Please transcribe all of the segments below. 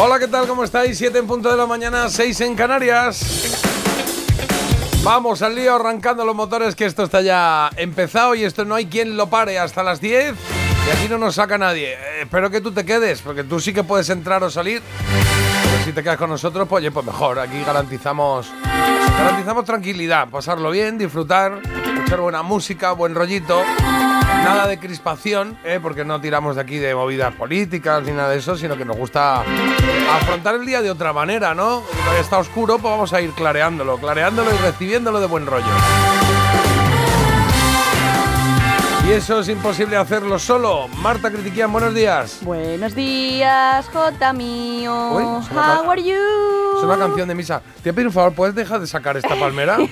Hola, ¿qué tal? ¿Cómo estáis? 7 en punto de la mañana, 6 en Canarias. Vamos al lío arrancando los motores que esto está ya empezado y esto no hay quien lo pare hasta las 10 y aquí no nos saca nadie. Eh, espero que tú te quedes porque tú sí que puedes entrar o salir. Si te quedas con nosotros, pues, pues mejor. Aquí garantizamos, garantizamos tranquilidad, pasarlo bien, disfrutar, escuchar buena música, buen rollito. Nada de crispación, ¿eh? porque no tiramos de aquí de movidas políticas ni nada de eso, sino que nos gusta afrontar el día de otra manera, ¿no? Está oscuro, pues vamos a ir clareándolo, clareándolo y recibiéndolo de buen rollo. Y eso es imposible hacerlo solo. Marta Critiquian, buenos días. Buenos días, J mío. Uy, How are you? Es una canción de misa. Te pido un favor, ¿puedes dejar de sacar esta palmera?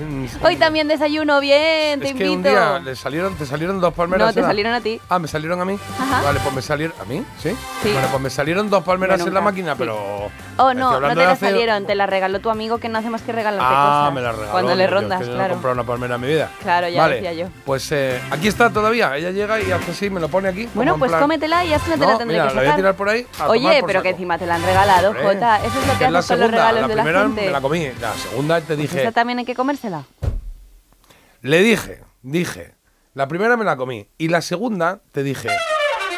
Mm, Hoy también desayuno bien, te es que invito. un día le salieron, te salieron dos palmeras. no, te salieron a ti. Ah, ¿me salieron a mí? Ajá. Vale, pues me salieron... ¿A mí? ¿Sí? Sí. Bueno, pues me salieron dos palmeras en la máquina, sí. pero... Oh, no, no te de la hace- salieron, te la regaló tu amigo que no hace más que regalarte Ah, cosas. me la regaló. Cuando le Yo que rondas, yo No he claro. comprado una palmera en mi vida. Claro, ya vale, decía yo. Pues eh, aquí está todavía. Ella llega y hace así, me lo pone aquí. Bueno, pues plan- cómetela y ya se no te la tendré mira, que la voy a sacar. tirar por ahí. a tomar Oye, por pero que saco. encima te la han regalado, Hombre, Jota. Eso es lo que haces con los regalos la de la primera gente. me la comí. La segunda te dije... Esta también hay que comérsela. Le dije, dije, la primera me la comí y la segunda te dije,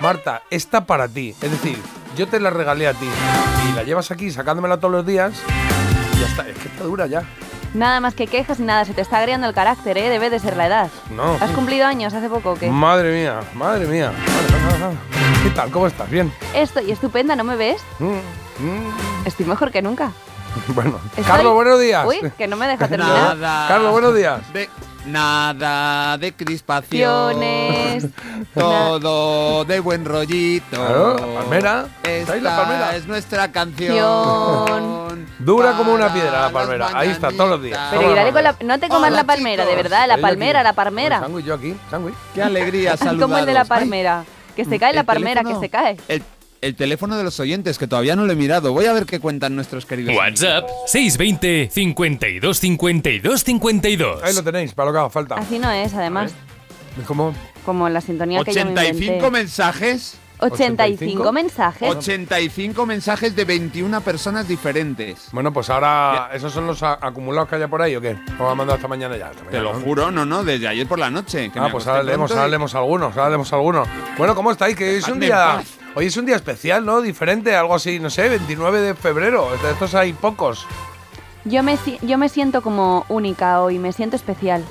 Marta, esta para ti. Es decir, yo te la regalé a ti y la llevas aquí sacándomela todos los días y ya está. Es que está dura ya. Nada más que quejas y nada, se te está agriando el carácter, ¿eh? Debe de ser la edad. No. ¿Has cumplido años hace poco o qué? Madre mía, madre mía. Vale, vale, vale. ¿Qué tal? ¿Cómo estás? ¿Bien? Estoy estupenda, ¿no me ves? Mm, mm. Estoy mejor que nunca. Bueno, Estoy- Carlos, buenos días. Uy, que no me deja terminar. Nada. Carlos, buenos días. De, nada de crispación. Acciones. Todo de buen rollito. Claro, la palmera. Esta la palmera. es nuestra canción. Dura como una piedra la palmera. Ahí está, todos los días. Pero y dale con la... No te comas Hola, la palmera, de verdad, la palmera, la palmera. sándwich yo aquí, sándwich. Qué alegría, saludados. Como el de la Ay, palmera. Que se cae la palmera, que se cae. El, el teléfono de los oyentes, que todavía no lo he mirado. Voy a ver qué cuentan nuestros queridos. WhatsApp 620 52 52 52. Ahí lo tenéis, para lo que haga falta. Así no es, además. ¿Cómo? Como la sintonía que yo me 85 inventé. mensajes. 85 mensajes. 85 mensajes de 21 personas diferentes. Bueno, pues ahora, ¿esos son los acumulados que haya por ahí o qué? Os ha mandado esta mañana ya. esta Te mañana, lo ¿no? juro, no, no, desde ayer por la noche. que Ah, pues ahora leemos, ahora leemos algunos, ahora leemos algunos. Bueno, ¿cómo estáis? Que es un día. paz. Hoy es un día especial, ¿no? Diferente, algo así, no sé, 29 de febrero. De estos hay pocos. Yo me, si- yo me siento como única hoy, me siento especial.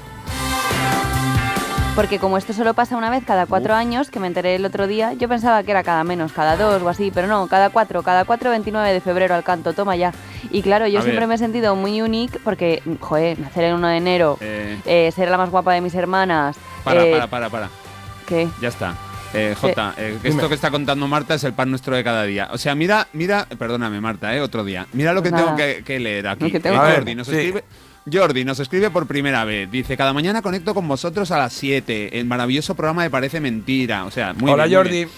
Porque como esto solo pasa una vez cada cuatro años, que me enteré el otro día, yo pensaba que era cada menos, cada dos o así, pero no, cada cuatro, cada cuatro, 29 de febrero al canto, toma ya. Y claro, yo A siempre ver. me he sentido muy unique porque, joder, nacer el 1 de enero, Eh, eh, ser la más guapa de mis hermanas. para, eh, para, para, para. ¿Qué? Ya está. Eh, Jota, eh, Dime. esto que está contando Marta es el pan nuestro de cada día. O sea, mira, mira, perdóname Marta, eh, otro día. Mira lo que Pues tengo que, que leer aquí. Que tengo Eh, que leer. Jordi, nos Sí. escribe, Jordi nos escribe por primera vez. Dice, cada mañana conecto con vosotros a las 7. El maravilloso programa me parece mentira. O sea, muy Hola, bien, muy Jordi. bien.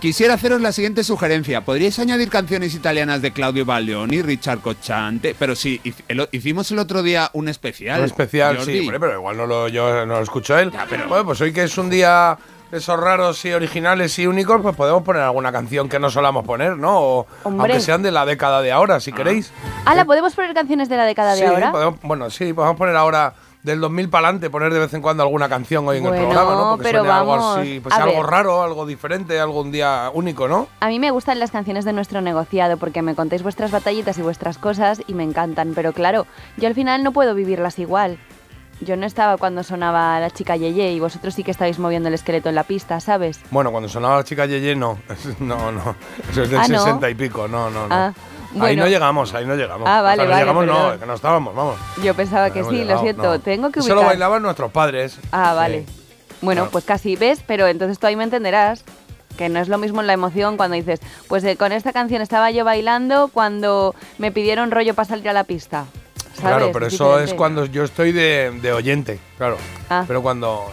Quisiera haceros la siguiente sugerencia. ¿Podríais añadir canciones italianas de Claudio Baglioni y Richard Cochante? Pero sí, el- hicimos el otro día un especial. Un especial, Jordi. sí, hombre, pero igual no lo, yo no lo escucho él. Ya, pero- Bueno, pues hoy que es un día de esos raros y originales y únicos, pues podemos poner alguna canción que no solamos poner, ¿no? O, aunque sean de la década de ahora, si queréis. Ala, ¿podemos poner canciones de la década Sí, de ahora? podemos- bueno, sí, podemos poner ahora del 2000 para adelante, poner de vez en cuando alguna canción hoy en el programa, ¿no? Porque pero suene algo así, pues algo ver. raro, algo diferente, algo un día único, ¿no? A mí me gustan las canciones de nuestro negociado porque me contáis vuestras batallitas y vuestras cosas y me encantan, pero claro, yo al final no puedo vivirlas igual. Yo no estaba cuando sonaba la chica Yeye y vosotros sí que estáis moviendo el esqueleto en la pista, ¿sabes? Bueno, cuando sonaba la chica Yeye, no. No, no. Eso es del Ah, ¿no? 60 y pico, no, no, no. Ah, Ahí no llegamos, ahí no llegamos. Ah, vale, O sea, no vale, llegamos, no, perdón. que no estábamos, vamos. Yo pensaba No que sí, llegado, lo siento, no. tengo que ubicar. lo bailaban nuestros padres. Ah, vale. Sí. Bueno, pues casi, ¿ves? Pero entonces tú ahí me entenderás que no es lo mismo la emoción cuando dices, pues eh, con esta canción estaba yo bailando cuando me pidieron rollo para salir a la pista. ¿Sabes? Claro, pero eso es cuando yo estoy de, de oyente, claro. Ah. Pero cuando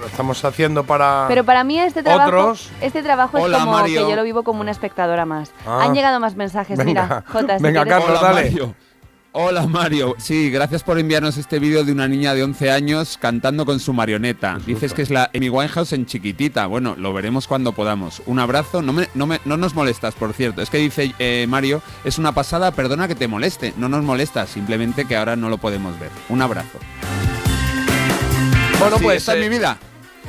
lo estamos haciendo para... Pero para mí este trabajo, Otros. este trabajo es Hola, como Mario. que yo lo vivo como una espectadora más. Ah. Han llegado más mensajes, Venga. mira, Jota, si Venga, quieres- Carlos, dale. Mario. Hola Mario, sí, gracias por enviarnos este vídeo de una niña de 11 años cantando con su marioneta. Dices que es la Amy Winehouse en chiquitita. Bueno, lo veremos cuando podamos. Un abrazo, no, me- no, me- no nos molestas, por cierto. Es que dice eh, Mario, es una pasada, perdona que te moleste. No nos molesta, simplemente que ahora no lo podemos ver. Un abrazo. Bueno, Sí, pues... esta eh, es mi vida.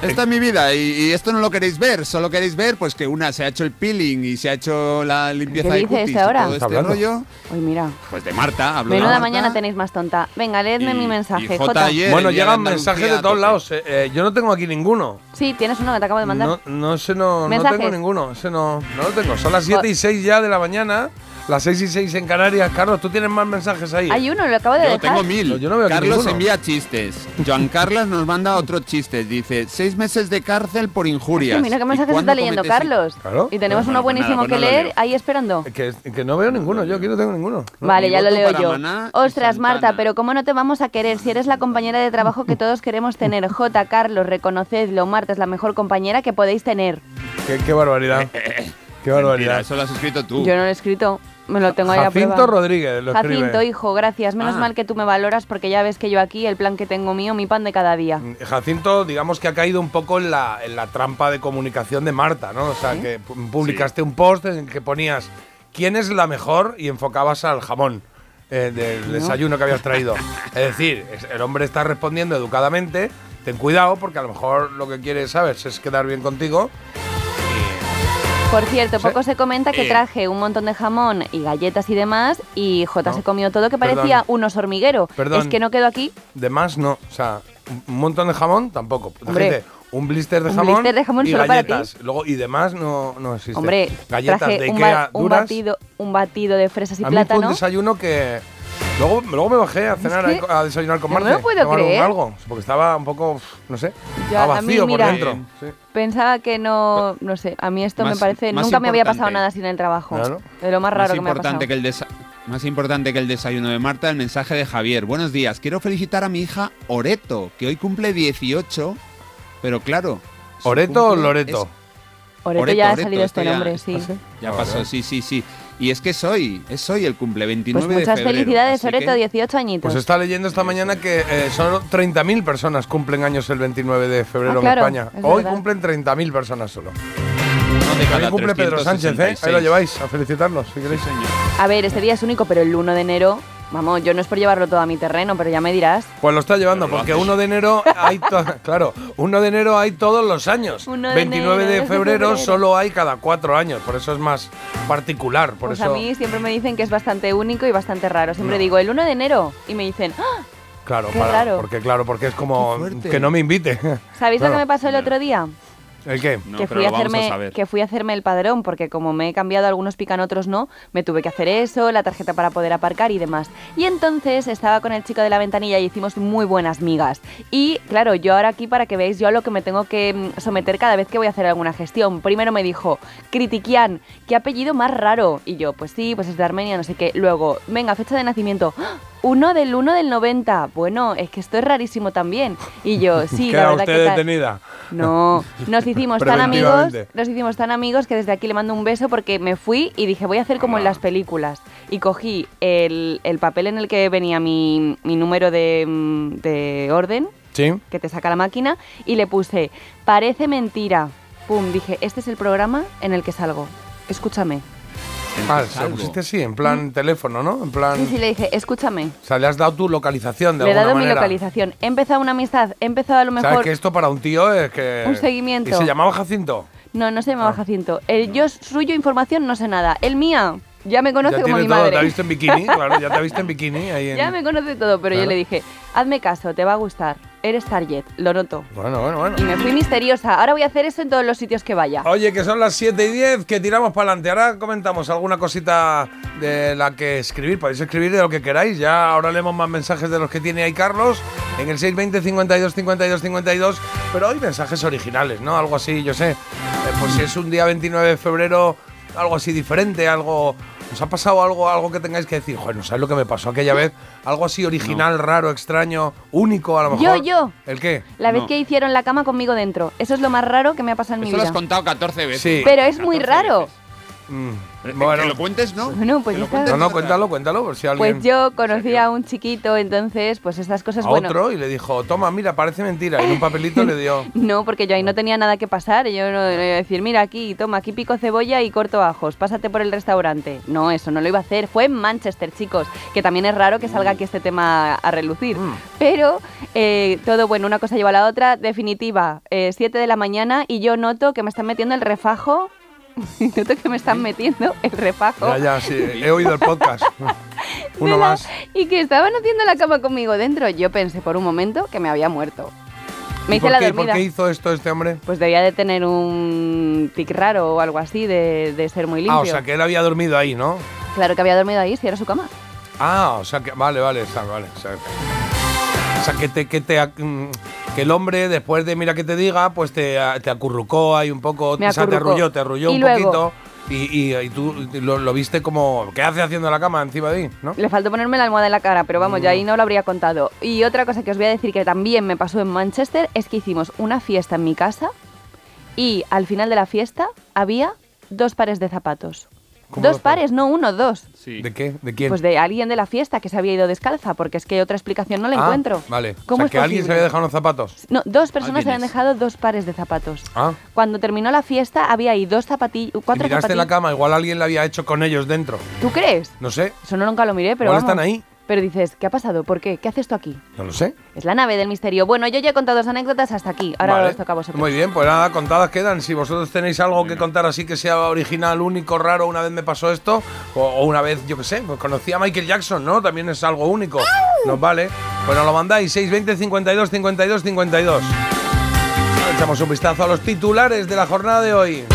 Esta es mi vida y, y esto no lo queréis ver, solo queréis ver pues que una se ha hecho el peeling y se ha hecho la limpieza ¿Qué de dice cutis y ahora? todo este hablando. rollo, Uy, mira. pues de Marta, hablo de Menuda Marta. mañana tenéis más tonta. Venga, leedme Y- mi mensaje, Jota Bueno, de llegan mensajes de todos lados. eh, eh, yo no tengo aquí ninguno. Sí, tienes uno que te acabo de mandar. No, no, ese no, no tengo ninguno. Ese no, no lo tengo. Son las 7 y 6 ya de la mañana. Las 6 y 6 en Canarias. Carlos, ¿tú tienes más mensajes ahí? Hay uno, lo acabo de Yo dejar. tengo mil. No, yo no veo Carlos envía chistes. Joan Carlos nos manda otro chiste. Dice, seis meses de cárcel por injurias. mira qué ¿Y mensajes está leyendo Carlos. Claro. Y tenemos Bueno, uno buenísimo nada, pues que no leer leo. ahí esperando. Que, que no veo ninguno. Yo aquí no tengo ninguno. No. Vale, ya lo leo yo. Maná Ostras. Marta, pero ¿cómo no te vamos a querer si eres la compañera de trabajo que todos queremos tener? J, Carlos, reconocedlo. Marta es la mejor compañera que podéis tener. Qué, qué barbaridad. qué Mentira, barbaridad. eso lo has escrito tú. Yo no lo he escrito, me lo tengo ahí a Jacinto prueba. Rodríguez lo escribe. Jacinto, hijo, gracias. Menos Ah. mal que tú me valoras porque ya ves que yo aquí, el plan que tengo mío, mi pan de cada día. Jacinto, digamos que ha caído un poco en la, en la trampa de comunicación de Marta, ¿no? O sea, que pu- publicaste un post en el que ponías quién es la mejor y enfocabas al jamón eh, del desayuno que habías traído. es decir, es- el hombre está respondiendo educadamente. Ten cuidado porque a lo mejor lo que quiere, ¿sabes? Es quedar bien contigo. Por cierto, Sí. poco se comenta que traje un montón de jamón y galletas y demás y J No. se comió todo que Perdón. parecía un oso hormiguero. Perdón. Es que no quedó aquí De más, no. O sea, un- un montón de jamón tampoco. Gente, un blister de Un jamón, blister de jamón y solo para ti. galletas. Luego, y demás no, no existe. Hombre, galletas traje de un, Ikea un batido, un batido de fresas y a mí fue un plátano. desayuno que. Luego, luego me bajé a cenar, que a desayunar con no me Marce. lo puedo creer. algo, porque estaba un poco, no sé, Ya, estaba a mí, vacío mira, por dentro. Sí. Pensaba que no, no sé, a mí esto me parece, nunca me había pasado importante. nada así en el trabajo. Claro. De lo más raro más que me ha pasado. importante que el más importante que el desayuno de Marta, el mensaje de Javier. Buenos días, quiero felicitar a mi hija Oreto, que hoy cumple 18, pero claro. ¿Oreto o Loreto? es- Oreto Oreto, ya ha Oreto, salido esto este nombre, sí. ¿Ah, sí? Ya Ah, pasó, sí, sí, sí. Y es que es hoy, es hoy el cumple, 29 Pues de muchas febrero. felicidades, así Oreto, que- 18 añitos. Pues está leyendo esta mañana que eh, solo 30.000 personas cumplen años el 29 de febrero Ah, claro, en España. es Hoy verdad. cumplen 30.000 personas solo. También cumple Pedro Sánchez, ¿eh? Ahí lo 366. lleváis a felicitarlos, si queréis. A ver, este día es único, pero el 1 de enero, vamos, yo no es por llevarlo todo a mi terreno, pero ya me dirás. Pues lo está llevando, Pero porque haces. 1 de enero hay to- claro, 1 de enero hay todos los años. Uno de 29 de febrero, febrero. solo hay cada cuatro años, por eso es más particular, por pues eso. a mí siempre me dicen que es bastante único y bastante raro. Siempre No. digo el 1 de enero y me dicen, ¡Ah! Claro, Qué para- raro. porque claro, porque es como que no me invite. ¿sabéis Claro. lo que me pasó el otro día? ¿El qué? No, que, pero fui a hacerme, que fui a hacerme el padrón, porque como me he cambiado, algunos pican, otros no, me tuve que hacer eso, la tarjeta para poder aparcar y demás. Y entonces estaba con el chico de la ventanilla y hicimos muy buenas migas. Y claro, yo ahora aquí para que veáis yo a lo que me tengo que mm, someter cada vez que voy a hacer alguna gestión. Primero me dijo, Critiquian, qué apellido más raro. Y yo, pues sí, pues es de Armenia, no sé qué. Luego, venga, fecha de nacimiento. ¡Ah! Uno del 1 del 90. Bueno, es que esto es rarísimo también. Y yo, sí, la Queda verdad usted que detenida. No, nos hicimos tan amigos, nos hicimos tan amigos que desde aquí le mando un beso porque me fui y dije voy a hacer como en las películas. Y cogí el, el papel en el que venía mi, mi número de, mm, de orden, Sí. que te saca la máquina, y le puse, parece mentira. Pum, dije, este es el programa en el que salgo. Escúchame. Ah, se lo pusiste así, en plan teléfono, ¿no? En plan. Mm. Sí, sí, le dije, escúchame. O sea, le has dado tu localización de Le he alguna dado mi manera. localización. He empezado una amistad, he empezado a lo ¿Sabes mejor... que esto para un tío es que. Un seguimiento. ¿Y se llamaba Jacinto? No, no se llamaba Ah. Jacinto. El yo suyo información no sé nada. El mía ya me conoce ya como tiene mi todo, madre. te ha visto en bikini, claro, ya te ha visto en bikini ahí en. Ya me conoce todo, pero Claro. yo le dije, hazme caso, te va a gustar. Eres Target, lo noto. Bueno, bueno, bueno. Y me fui misteriosa. Ahora voy a hacer eso en todos los sitios que vaya. Oye, que son las 7 y 10, que tiramos para adelante. Ahora comentamos alguna cosita de la que escribir. Podéis escribir de lo que queráis. Ya ahora leemos más mensajes de los que tiene ahí Carlos. en el 620 52 52 52, pero hoy mensajes originales, ¿no? Algo así, yo sé. Eh, pues si es un día 29 de febrero, algo así diferente, algo... ¿Os ha pasado algo, algo que tengáis que decir? Joder, no sabes lo que me pasó aquella vez. Algo así original, raro, extraño, único a lo mejor. Yo, yo. ¿El qué? La vez No. que hicieron la cama conmigo dentro. Eso es lo más raro que me ha pasado en mi Esto lo has vida. contado 14 veces. Sí. Pero es muy 14 raro. veces. Mm, bueno, Que lo cuentes, ¿no? Bueno, pues lo ya cuentes no, no, cuéntalo, cuéntalo, por si alguien... Pues yo conocí a un chiquito, entonces, pues estas cosas, a bueno. otro y le dijo, toma, mira, parece mentira. Y en un papelito le dio... No, porque yo ahí no tenía nada que pasar. Yo no le iba a decir, mira aquí, toma, aquí pico cebolla y corto ajos, pásate por el restaurante. No, eso no lo iba a hacer. Fue en Manchester, chicos, que también es raro que salga aquí este tema a relucir. Mm. Pero eh, todo bueno, una cosa lleva a la otra. Definitiva, 7 de la mañana y yo noto que me están metiendo el refajo. noto que me están metiendo el refajo. Ya, ya, sí, he oído el podcast. Uno la- más. Y que estaban haciendo la cama conmigo dentro. Yo pensé por un momento que me había muerto. Me ¿Y hice por la qué, por dormida. qué hizo esto este hombre? Pues debía de tener un tic raro o algo así, de, de ser muy limpio. Ah, o sea, que él había dormido ahí, ¿no? Claro que había dormido ahí, si era su cama. Ah, o sea que. Vale, vale, está, vale. O sea, o sea, que, te, que, te, mm, que el hombre, después de mira que te diga, pues te, te acurrucó ahí un poco. O sea, te arrulló, te arrulló Y un luego- poquito. Y, y- y tú lo, lo viste como. ¿Qué hace haciendo la cama encima de ahí? ¿No? Le faltó ponerme la almohada en la cara, pero vamos, ya ahí no lo habría contado. Y otra cosa que os voy a decir que también me pasó en Manchester es que hicimos una fiesta en mi casa y al final de la fiesta había dos pares de zapatos. ¿Cómo Dos dos pares? pares, no uno, dos. Sí. ¿De qué? ¿De quién? Pues de alguien de la fiesta que se había ido descalza, porque es que otra explicación no la Ah, encuentro. Vale. O ¿Cómo sea, es que alguien se había dejado unos zapatos. No, dos personas se habían dejado dos pares de zapatos. Ah. Cuando terminó la fiesta había ahí dos zapatillas, cuatro miraste en la zapatillas. cama, igual alguien la había hecho con ellos dentro. ¿Tú crees? No sé. Eso no nunca lo miré, pero Igual vamos. están ahí. Pero dices, ¿qué ha pasado? ¿Por qué? ¿Qué haces tú aquí? No lo sé. Es la nave del misterio. Bueno, yo ya he contado dos anécdotas hasta aquí. Ahora Vale. os toca a vosotros. Muy bien, pues nada, contadas quedan. Si vosotros tenéis algo que contar así que sea original, único, raro, una vez me pasó esto, o, o una vez, yo qué sé, pues conocí a Michael Jackson, ¿no? También es algo único. Nos vale. Pues nos lo mandáis, 620 52 52 52. Echamos un vistazo a los titulares de la jornada de hoy.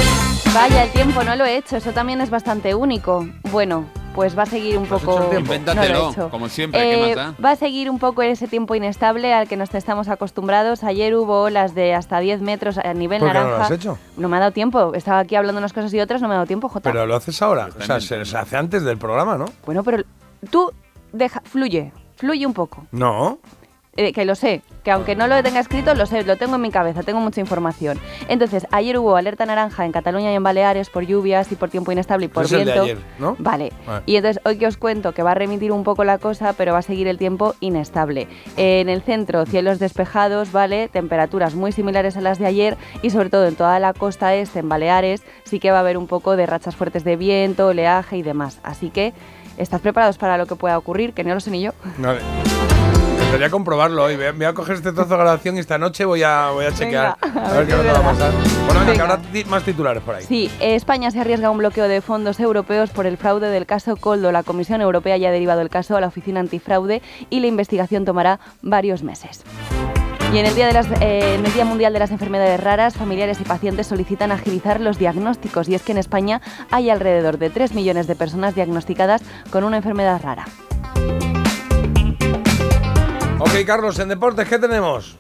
Vaya, el tiempo no lo he hecho. Eso también es bastante único. Bueno, pues va a seguir un ¿No poco. No Invéntatelo, hecho. como siempre, ¿qué Eh, más da? Va a seguir un poco ese tiempo inestable al que nos estamos acostumbrados. Ayer hubo olas de hasta 10 metros a nivel ¿Por qué no naranja. lo has hecho? No me ha dado tiempo. Estaba aquí hablando unas cosas y otras, no me ha dado tiempo, Jota. Pero lo haces ahora. O sea, se, se hace antes del programa, ¿no? Bueno, pero tú deja, fluye, fluye un poco. No. Eh, que lo sé, que aunque no lo tenga escrito, lo sé, lo tengo en mi cabeza, tengo mucha información. Entonces, ayer hubo alerta naranja en Cataluña y en Baleares por lluvias y por tiempo inestable y por Es el de viento. ayer, ¿no? Vale. Vale. Y entonces hoy que os cuento que va a remitir un poco la cosa, pero va a seguir el tiempo inestable. En el centro, cielos despejados, ¿vale? Temperaturas muy similares a las de ayer y sobre todo en toda la costa este, en Baleares, sí que va a haber un poco de rachas fuertes de viento, oleaje y demás. Así que, ¿estás preparados para lo que pueda ocurrir? Que no lo sé ni yo. Vale. Debería comprobarlo hoy. Voy a, coger este trozo de grabación y esta noche voy a, voy a chequear. Venga, a ver qué nos va a pasar. Bueno, venga, que habrá más titulares por ahí. Sí, España se arriesga a un bloqueo de fondos europeos por el fraude del caso Coldo. La Comisión Europea ya ha derivado el caso a la Oficina Antifraude y la investigación tomará varios meses. Y en el, día de las, eh, en el Día Mundial de las Enfermedades Raras, familiares y pacientes solicitan agilizar los diagnósticos. Y es que en España hay alrededor de 3 millones de personas diagnosticadas con una enfermedad rara. Ok, Carlos, en deportes, ¿qué tenemos?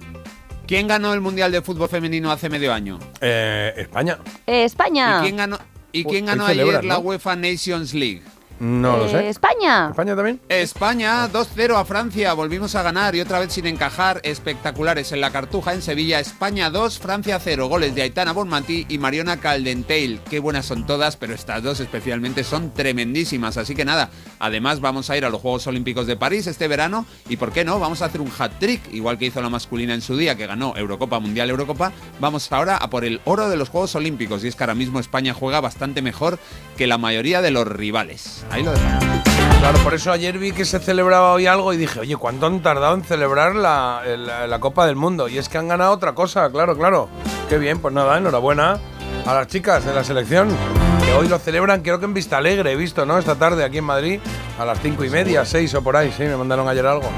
¿Quién ganó el Mundial de Fútbol Femenino hace medio año? Eh, España. Eh, España. ¿Y quién ganó, y Hoy quién ganó celebran, ayer la ¿no? UEFA Nations League? No lo Eh, sé. España. ¿España también? España 2-0 a Francia, volvimos a ganar y otra vez sin encajar, espectaculares en la Cartuja en Sevilla, España 2, Francia 0, goles de Aitana Bonmatí y Mariona Caldenteil. Qué buenas son todas, pero estas dos especialmente son tremendísimas, así que nada, además vamos a ir a los Juegos Olímpicos de París este verano y por qué no, vamos a hacer un hat-trick, igual que hizo la masculina en su día, que ganó Eurocopa, Mundial Eurocopa, vamos ahora a por el oro de los Juegos Olímpicos y es que ahora mismo España juega bastante mejor que la mayoría de los rivales. Ahí lo dejamos. Claro, por eso ayer vi que se celebraba hoy algo y dije, oye, ¿cuánto han tardado en celebrar la, la- la Copa del Mundo? Y es que han ganado otra cosa, claro, claro. Qué bien, pues nada, enhorabuena a las chicas de la selección, que hoy lo celebran, creo que en Vista Alegre, he visto, ¿no? Esta tarde aquí en Madrid, a las cinco y media, seis o por ahí, sí, me mandaron ayer algo.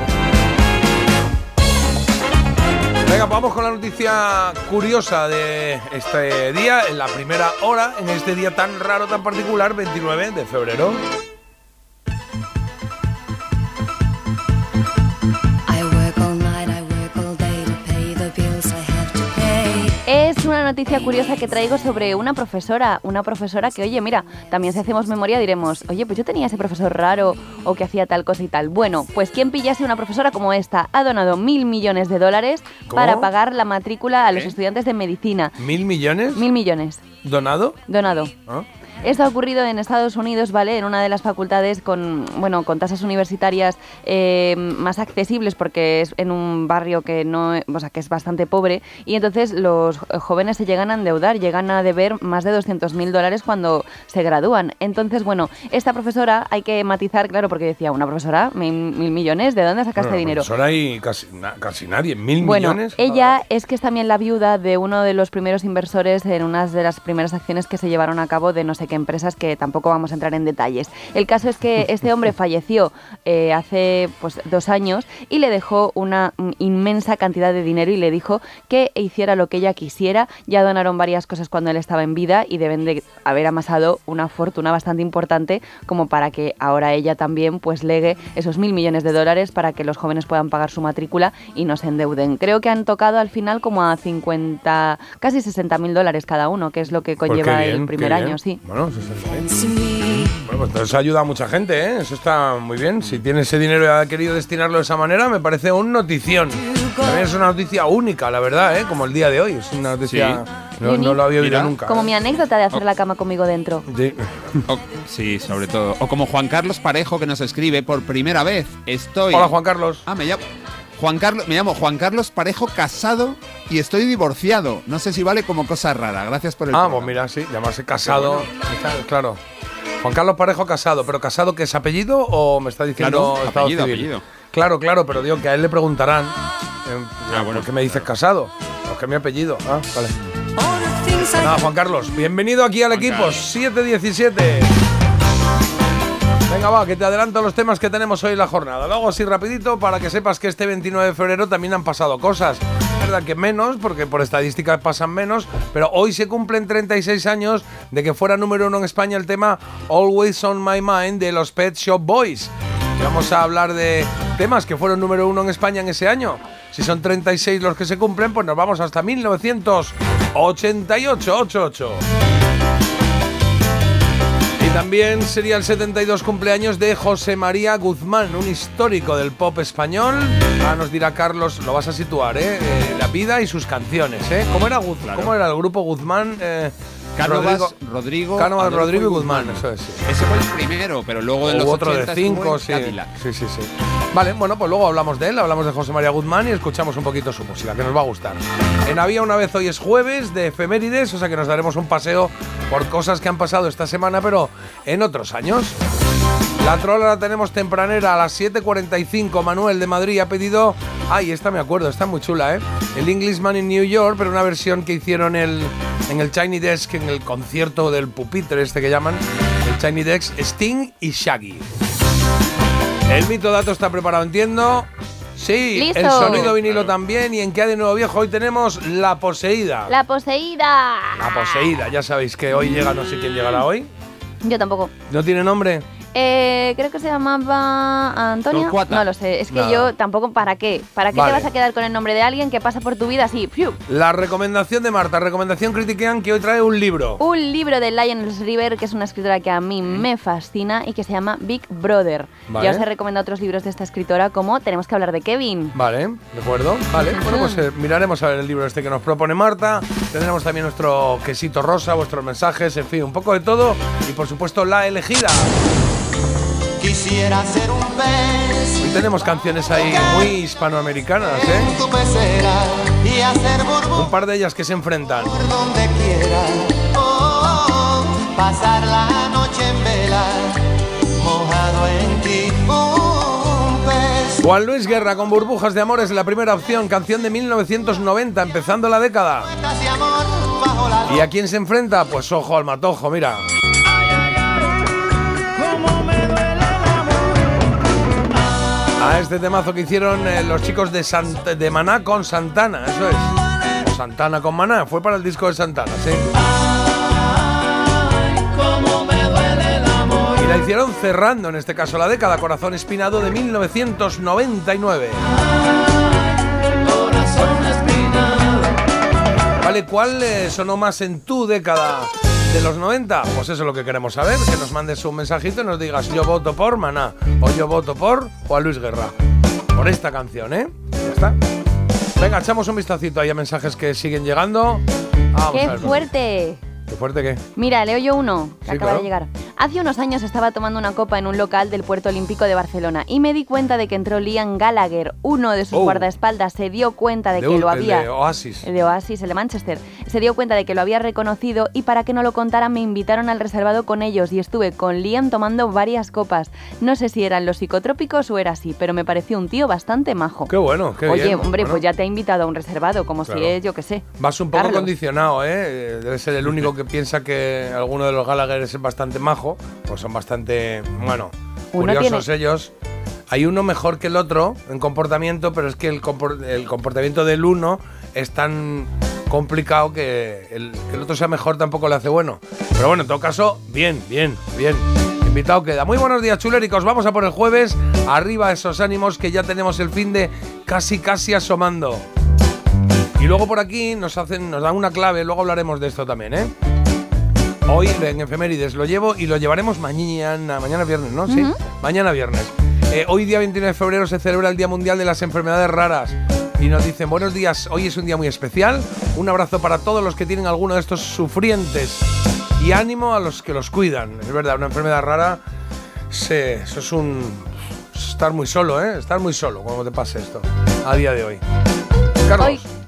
Venga, vamos con la noticia curiosa de este día, en la primera hora, en este día tan raro, tan particular, 29 de febrero. Noticia curiosa que traigo sobre una profesora, una profesora que, oye, mira, también si hacemos memoria diremos, oye, pues yo tenía ese profesor raro o que hacía tal cosa y tal. Bueno, pues quien pillase una profesora como esta ha donado mil millones de dólares ¿Cómo? para pagar la matrícula a los estudiantes de medicina. ¿Mil millones? Mil millones. ¿Donado? Donado. ¿Ah? Esto ha ocurrido en Estados Unidos, ¿vale? En una de las facultades con, bueno, con tasas universitarias eh, más accesibles porque es en un barrio que no, o sea, que es bastante pobre y entonces los jóvenes se llegan a endeudar, llegan a deber más de 200 mil dólares cuando se gradúan. Entonces, bueno, esta profesora hay que matizar, claro, porque decía, una profesora, mil, mil millones, ¿de dónde sacaste Bueno, dinero? Profesora hay casi, na- casi nadie. ¿Mil Bueno, millones? ella es que es también la viuda de uno de los primeros inversores en una de las primeras acciones que se llevaron a cabo de no sé empresas que tampoco vamos a entrar en detalles. El caso es que este hombre falleció eh, hace pues dos años y le dejó una inmensa cantidad de dinero y le dijo que hiciera lo que ella quisiera. Ya donaron varias cosas cuando él estaba en vida y deben de haber amasado una fortuna bastante importante como para que ahora ella también pues legue esos mil millones de dólares para que los jóvenes puedan pagar su matrícula y no se endeuden. Creo que han tocado al final como a 50, casi 60 mil dólares cada uno, que es lo que Pues conlleva bien, el primer año, sí. Bueno, 60.000. Bueno, pues eso ayuda a mucha gente, ¿eh? Eso está muy bien. Si tiene ese dinero y ha querido destinarlo de esa manera, me parece un notición. También es una noticia única, la verdad, ¿eh? Como el día de hoy. Es una noticia... No, no lo había oído nunca. Como ¿eh? mi anécdota de hacer la cama conmigo dentro. Sí. O- sí, sobre todo. O como Juan Carlos Parejo que nos escribe por primera vez. Estoy. Hola, Juan Carlos. Ah, me llamo. Juan Carlos, me llamo Juan Carlos Parejo casado y estoy divorciado. No sé si vale como cosa rara. Gracias por el Ah, programa. pues mira, sí, llamarse casado. Claro. Juan Carlos Parejo casado, pero casado que es apellido o me está diciendo Claro, estado apellido, civil? apellido. Claro, claro, pero digo que a él le preguntarán. eh, Ah, bueno, ¿Por qué me dices casado? ¿Por qué mi apellido? Ah, vale. Nada, Juan Carlos, bienvenido aquí al Juan equipo Carlos. 717. Venga, va, que te adelanto los temas que tenemos hoy en la jornada. Lo hago así rapidito para que sepas que este 29 de febrero también han pasado cosas. Es verdad que menos, porque por estadísticas pasan menos, pero hoy se cumplen 36 años de que fuera número uno en España el tema Always on My Mind de los Pet Shop Boys. Y vamos a hablar de temas que fueron número uno en España en ese año. Si son 36 los que se cumplen, pues nos vamos hasta 1988. 88. También sería el 72 cumpleaños de José María Guzmán, un histórico del pop español. Ahora nos dirá Carlos, lo vas a situar, ¿eh? Eh, la vida y sus canciones, ¿eh? ¿Cómo era, Guz- Claro. ¿cómo era el grupo Guzmán? Eh, Cánovas, Rodrigo. Cánovas, Adolfo Rodrigo y Guzmán, eso es. sí. Ese fue el primero, pero luego en los otro 80 de estuvo 5, en sí. Sí, sí, sí. Vale, bueno, pues luego hablamos de él, hablamos de José María Guzmán y escuchamos un poquito su música, que nos va a gustar. En Había una vez hoy es jueves de efemérides, o sea que nos daremos un paseo por cosas que han pasado esta semana, pero en otros años. La trola la tenemos tempranera a las 7.45. Manuel de Madrid ha pedido. Ay, esta me acuerdo, está muy chula, ¿eh? El Englishman in New York, pero una versión que hicieron el, en el Tiny Desk, en el concierto del pupitre, este que llaman. El Tiny Desk, Sting y Shaggy. El mito dato está preparado, entiendo. Sí, ¡Listo! el sonido vinilo también. Y en qué hay de nuevo viejo, hoy tenemos La Poseída. La poseída. La Poseída, ya sabéis que hoy llega, no sé quién llegará hoy. Yo tampoco. ¿No tiene nombre? Eh, creo que se llamaba Antonia. Torcuata. No lo sé. Es que yo tampoco. ¿Para qué? ¿Para qué Vale. te vas a quedar con el nombre de alguien que pasa por tu vida así? ¡fiu! La recomendación de Marta, recomendación critiquean que hoy trae un libro. Un libro de Lionel River, que es una escritora que a mí me fascina y que se llama Big Brother. Vale. Ya os he recomendado otros libros de esta escritora, como Tenemos que hablar de Kevin. Vale, de acuerdo. Vale, bueno, pues eh, miraremos a ver el libro este que nos propone Marta. Tendremos también nuestro quesito rosa, vuestros mensajes, en fin, un poco de todo. Y por supuesto, la elegida. Quisiera ser un pez Hoy tenemos canciones ahí muy hispanoamericanas, ¿eh? Un par de ellas que se enfrentan. por donde quiera. Oh, oh, oh, pasar la noche en vela, mojado en ti. Un pez. Juan Luis Guerra con Burbujas de Amor es la primera opción, canción de 1990, empezando la década. ¿Y a quién se enfrenta? Pues ojo al matojo, mira. A este temazo que hicieron eh, los chicos de, Maná con Santana, eso es. Santana con Maná, fue para el disco de Santana, sí. Y la hicieron cerrando, en este caso, la década Corazón Espinado de 1999. Vale, cuál eh, sonó más en tu década de los 90. Pues eso es lo que queremos saber, que nos mandes un mensajito y nos digas yo voto por Maná o yo voto por Juan Luis Guerra. Por esta canción, ¿eh? Ya está. Venga, echamos un vistacito ahí a mensajes que siguen llegando. Vamos ¡Qué a ver. fuerte! ¿Qué fuerte qué? Mira, leo yo uno, que Sí, acaba claro. de llegar. Hace unos años estaba tomando una copa en un local del Puerto Olímpico de Barcelona y me di cuenta de que entró Liam Gallagher, uno de sus Oh. guardaespaldas, se dio cuenta de, De que lo el había... de Oasis. El de Oasis, el de Manchester. Se dio cuenta de que lo había reconocido y para que no lo contara me invitaron al reservado con ellos y estuve con Liam tomando varias copas. No sé si eran los psicotrópicos o era así, pero me pareció un tío bastante majo. Qué bueno, qué Oye, bien. hombre, Bueno, pues ya te ha invitado a un reservado, como Claro. si es, yo qué sé. Vas un poco Carlos. condicionado, ¿eh? Debe ser el único que piensa que alguno de los Gallagher es bastante majo. Pues son bastante, bueno, Uno curiosos tiene- ellos. Hay uno mejor que el otro en comportamiento, pero es que el, compor- el comportamiento del uno es tan complicado que el, que el otro sea mejor tampoco le hace bueno. Pero bueno, en todo caso, bien, bien, bien. Invitado queda. Muy buenos días, chuléricos. Vamos a por el jueves. Arriba esos ánimos que ya tenemos el fin de casi, casi asomando. Y luego por aquí nos hacen, nos dan una clave, luego hablaremos de esto también, ¿eh? Hoy en efemérides lo llevo y lo llevaremos mañana, mañana viernes, ¿no? Sí, mañana viernes. Eh, hoy día 29 de febrero se celebra el Día Mundial de las Enfermedades Raras. Y nos dicen, buenos días, hoy es un día muy especial. Un abrazo para todos los que tienen alguno de estos sufrientes. Y ánimo a los que los cuidan. Es verdad, una enfermedad rara, se- eso es un... Estar muy solo, ¿eh? Estar muy solo cuando te pase esto. A día de hoy. Carlos. Hoy-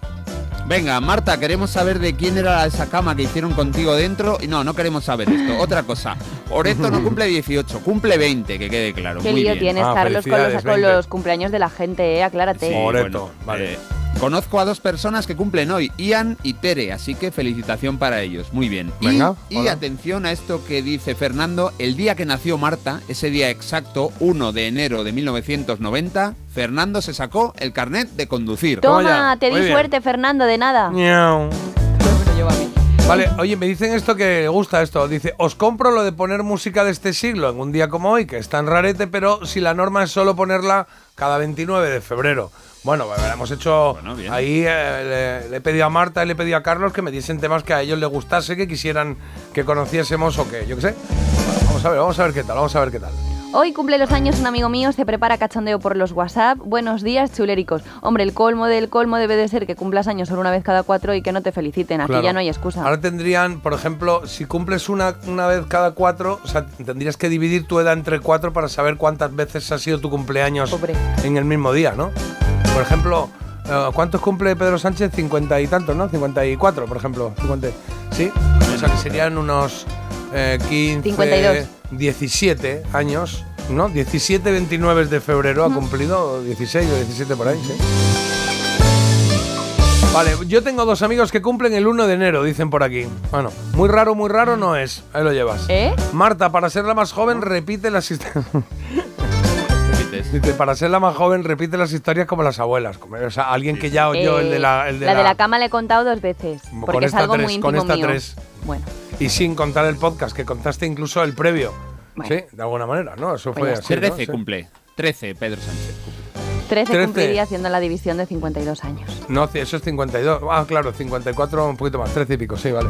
Venga, Marta, queremos saber de quién era esa cama que hicieron contigo dentro. Y no, no queremos saber esto. Otra cosa. Oreto no cumple 18, cumple 20, que quede claro. Qué Muy lío bien. tienes, Ah, Carlos, con felicidades, los, con 20. los cumpleaños de la gente, ¿eh? Aclárate. Sí, Oreto, bueno, vale. eh, conozco a dos personas que cumplen hoy, Ian y Tere, así que felicitación para ellos. Muy bien. Y- Venga, y, atención a esto que dice Fernando, el día que nació Marta, ese día exacto, 1 de enero de 1990, Fernando se sacó el carnet de conducir. Toma te di suerte, Fernando, de nada. Miau. Vale, oye, me dicen esto que gusta esto. Dice, os compro lo de poner música de este siglo en un día como hoy, que es tan rarete, pero si la norma es solo ponerla cada 29 de febrero. Bueno, pues, hemos hecho Bueno, ahí, eh, le, le he pedido a Marta y le he pedido a Carlos que me diesen temas que a ellos les gustase, que quisieran que conociésemos o que, yo qué sé. Bueno, vamos a ver, vamos a ver qué tal, vamos a ver qué tal. Hoy cumple los años un amigo mío, se prepara cachondeo por los WhatsApp. Buenos días, chuléricos. Hombre, el colmo del colmo debe de ser que cumplas años solo una vez cada cuatro y que no te feliciten. Aquí Claro. ya no hay excusa. Ahora tendrían, por ejemplo, si cumples una, una vez cada cuatro, o sea, tendrías que dividir tu edad entre cuatro para saber cuántas veces ha sido tu cumpleaños Pobre. en el mismo día, ¿no? Por ejemplo, eh, ¿cuántos cumple Pedro Sánchez? Cincuenta y tantos, ¿no? 54, por ejemplo. 50. ¿Sí? O sea, que serían unos eh, 15, 52. 17 años, ¿no? 17, 29 de febrero ha cumplido, o 16 o 17 por ahí, ¿sí? Vale, yo tengo dos amigos que cumplen el 1 de enero, dicen por aquí. Bueno, muy raro, muy raro no es. Ahí lo llevas. ¿Eh? Marta, para ser la más joven, repite las historias. Dice, para ser la más joven, repite las historias como las abuelas. Como, o sea, alguien que ya oyó el de la. el de Eh, de la cama le he contado dos veces. Con Porque es esta algo tres, muy con íntimo esta mío. tres. Bueno, Y sin contar el podcast, que contaste incluso el previo. Bueno. Sí, de alguna manera, ¿no? Eso Pues fue ya así. ¿no? 13 Sí. cumple. 13, Pedro Sánchez cumple. 13, 13. cumpliría haciendo la división de 52 años. No, eso es 52. Ah, claro, 54, un poquito más. 13 y pico, sí, vale.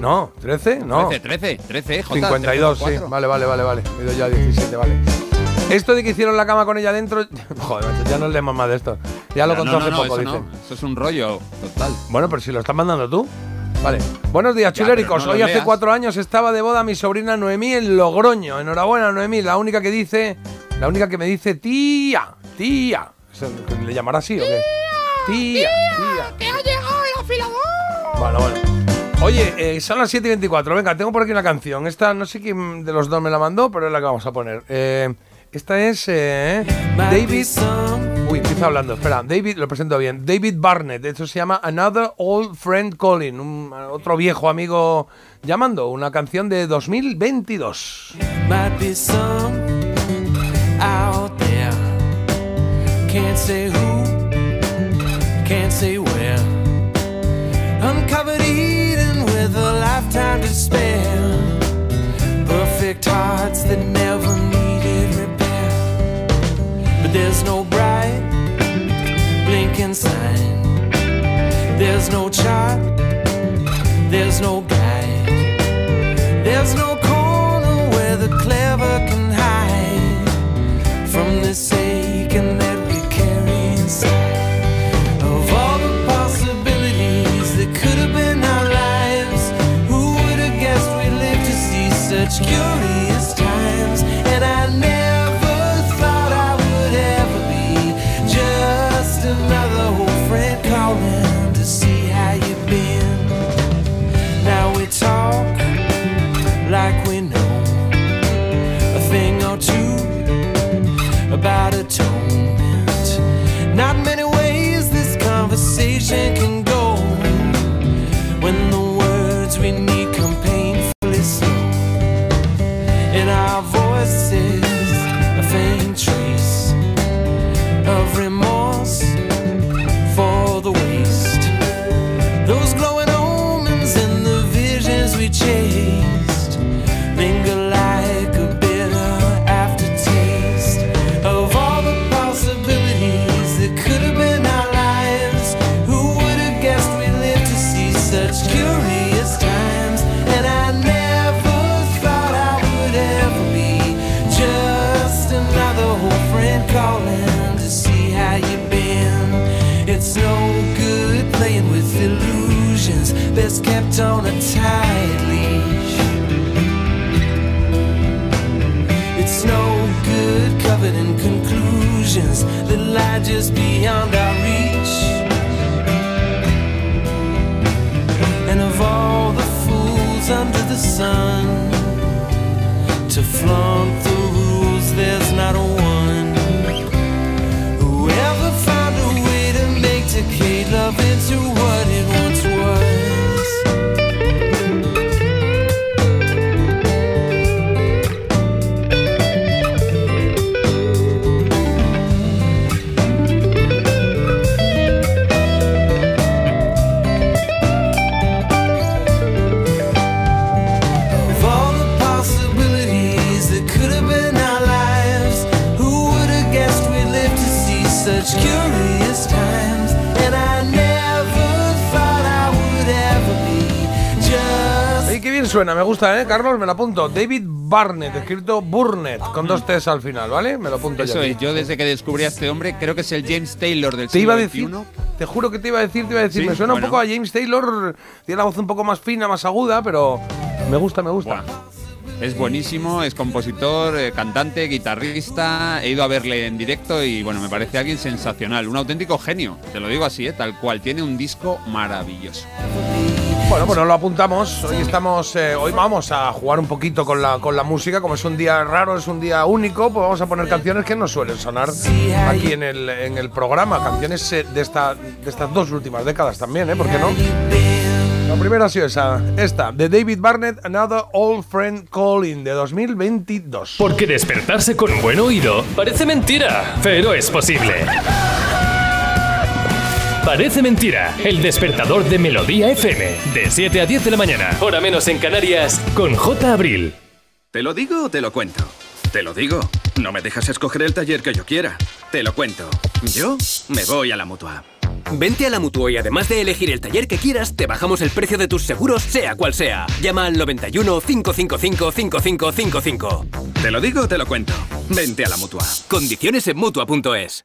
No, 13, no. 13, 13, 13, Jota, 52, 13, sí. Vale, vale, vale, vale. He ido ya a 17, vale. Esto de que hicieron la cama con ella dentro. Joder, macho, ya no leemos más de esto. Ya lo No, contó no, hace no, poco, eso dice. no. Eso es un rollo total. Bueno, pero si lo estás mandando tú. Vale. Buenos días, Ya, chuléricos. no Hoy hace leas. cuatro años estaba de boda mi sobrina Noemí en Logroño. Enhorabuena, Noemí. La única que dice. La única que me dice tía, tía. ¿Le llamará así o qué? Tía, tía. ¡Que ha llegado el afilador! Bueno, bueno. Oye, eh, son las 7 y 24. Venga, tengo por aquí una canción. Esta no sé quién de los dos me la mandó, pero es la que vamos a poner. Eh, esta es eh, David. Uy, empieza hablando. Espera, David, lo presento bien. David Barnett. Esto se llama Another Old Friend Calling. Un, otro viejo amigo llamando. Una canción de 2022. Might be some out there. Can't say who, can't say where. Uncovered Eden with a lifetime to spare. Perfect hearts that never. There's no bright, blinking sign. There's no chart There's no guide. There's no corner where the clever can hide from this aching that we carry inside. Of all the possibilities that could have been our lives, who would have guessed we lived to see such curious on a tight leash. It's no good covered in conclusions that lie just beyond our reach. And of all the fools under the sun to flaunt the rules, there's not a one who ever found a way to make decayed love into suena, me gusta, ¿eh? Carlos, me lo apunto. David Barnett, escrito Burnett, con dos T's al final, ¿vale? Me lo apunto Eso es, yo desde que descubrí a este hombre, creo que es el James Taylor del Te iba a decir, XXI. te juro que te iba a decir, te iba a decir, Sí, me suena bueno. un poco a James Taylor, tiene la voz un poco más fina, más aguda, pero me gusta, me gusta. Es buenísimo, es compositor, eh, cantante, guitarrista. He ido a verle en directo y bueno, me parece alguien sensacional, un auténtico genio. Te lo digo así, eh, tal cual. Tiene un disco maravilloso. Bueno, pues nos lo apuntamos. Hoy estamos, eh, hoy vamos a jugar un poquito con la, con la música. Como es un día raro, es un día único, pues vamos a poner canciones que no suelen sonar aquí en el, en el programa. Canciones eh, de, esta, de estas dos últimas décadas también, ¿eh? ¿Por qué no? La primera ha sido esa, esta, de David Barnett, Another Old Friend Calling, de 2022. Porque despertarse con buen oído parece mentira, pero es posible. Parece mentira, el despertador de Melodía FM, de 7 a 10 de la mañana, hora menos en Canarias, con J. Abril. ¿Te lo digo o te lo cuento? Te lo digo. No me dejas escoger el taller que yo quiera. Te lo cuento. Yo me voy a la mutua. Vente a la Mutua y además de elegir el taller que quieras, te bajamos el precio de tus seguros, sea cual sea. Llama al 91 555 5555. Te lo digo o te lo cuento. Vente a la mutua. Condiciones en Mutua.es.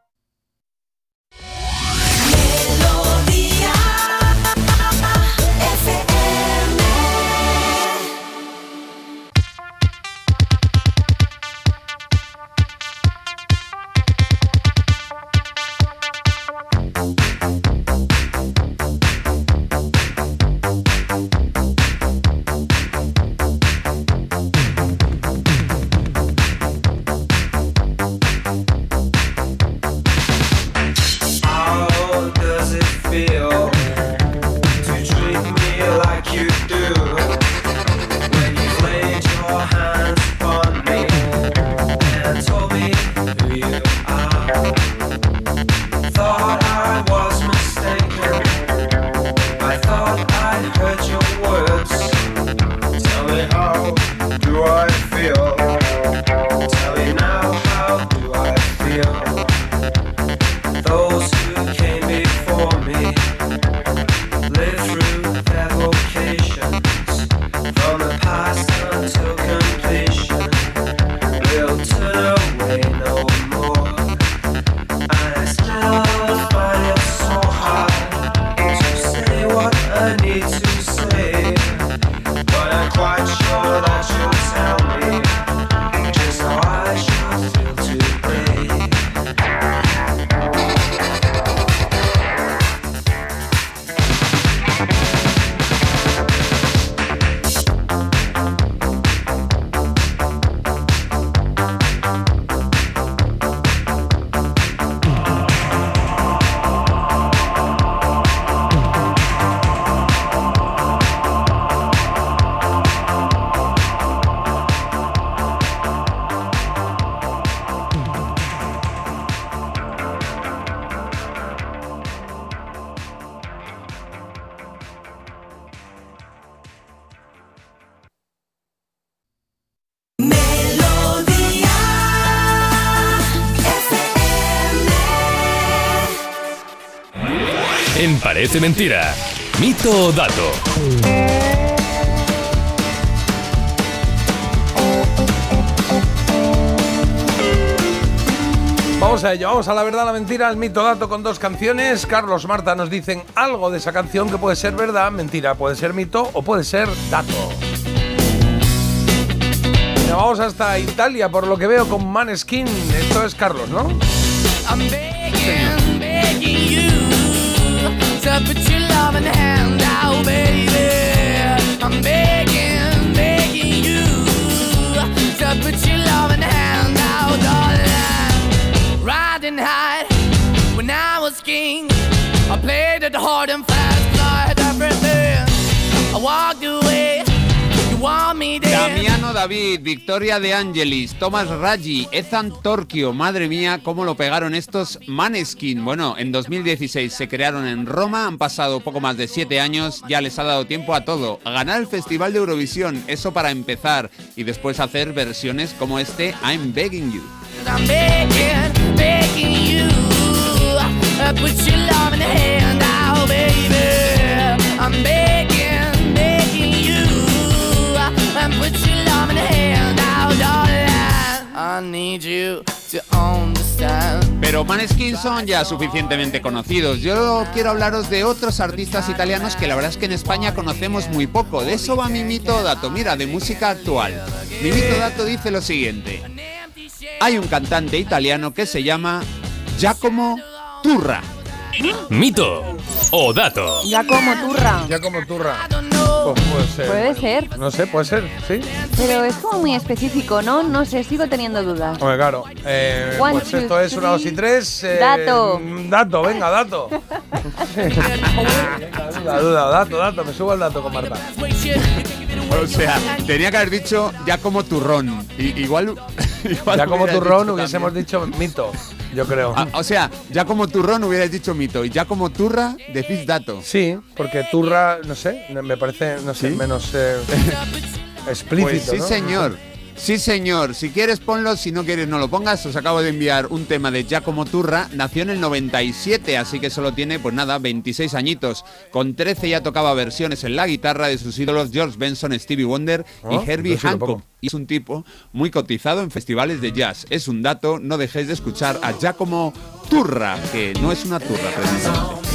Parece Mentira. Mito o dato. Vamos a ello, vamos a la verdad, la mentira, el mito dato con dos canciones. Carlos, Marta nos dicen algo de esa canción que puede ser verdad, mentira, puede ser mito o puede ser dato. Vamos hasta Italia, por lo que veo, con Maneskin. Esto es Carlos, ¿no? To put your loving hand out, baby. I'm begging, begging you to put your loving hand out, darling. Riding high when I was king, I played it hard and fast, had everything. I walked Damiano David, Victoria de Angelis, Thomas Raggi, Ethan Torquio, madre mía, cómo lo pegaron estos Maneskin. Bueno, en 2016 se crearon en Roma, han pasado poco más de siete años, ya les ha dado tiempo a todo. A ganar el Festival de Eurovisión, eso para empezar, y después hacer versiones como este I'm Begging You. I'm begging, begging you. Pero Maneskin son ya suficientemente conocidos. Yo quiero hablaros de otros artistas italianos que la verdad es que en España conocemos muy poco. De eso va mi mito dato, mira, de música actual. Mi mito dato dice lo siguiente. Hay un cantante italiano que se llama Giacomo Turra. Mito o dato. Ya como turra. Ya como turra. Pues puede ser. Puede ser. No sé, puede ser, sí. Pero es como muy específico, ¿no? No sé, sigo teniendo dudas. Hombre, claro. Eh, One, pues two, esto es una, dos y three. tres. eh, Dato. Dato, venga, dato. Venga, duda, duda, dato, dato. Me subo el dato con Marta. O sea, tenía que haber dicho ya como turrón. I- igual, igual Ya como turrón dicho hubiésemos dicho mito. yo creo. Ah, o sea, ya como turrón hubierais dicho mito y ya como turra decís dato. Sí, porque turra, no sé, me parece, no sé, menos eh, explícito. Pues sí, ¿no? señor. Sí, señor. Si quieres, ponlo. Si no quieres, no lo pongas. Os acabo de enviar un tema de Giacomo Turra. Nació en el 97, así que solo tiene, pues nada, 26 añitos. Con 13 ya tocaba versiones en la guitarra de sus ídolos George Benson, Stevie Wonder Oh, y Herbie sí lo Hancock. Y es un tipo muy cotizado en festivales de jazz. Es un dato, no dejéis de escuchar a Giacomo Turra, que no es una turra precisamente.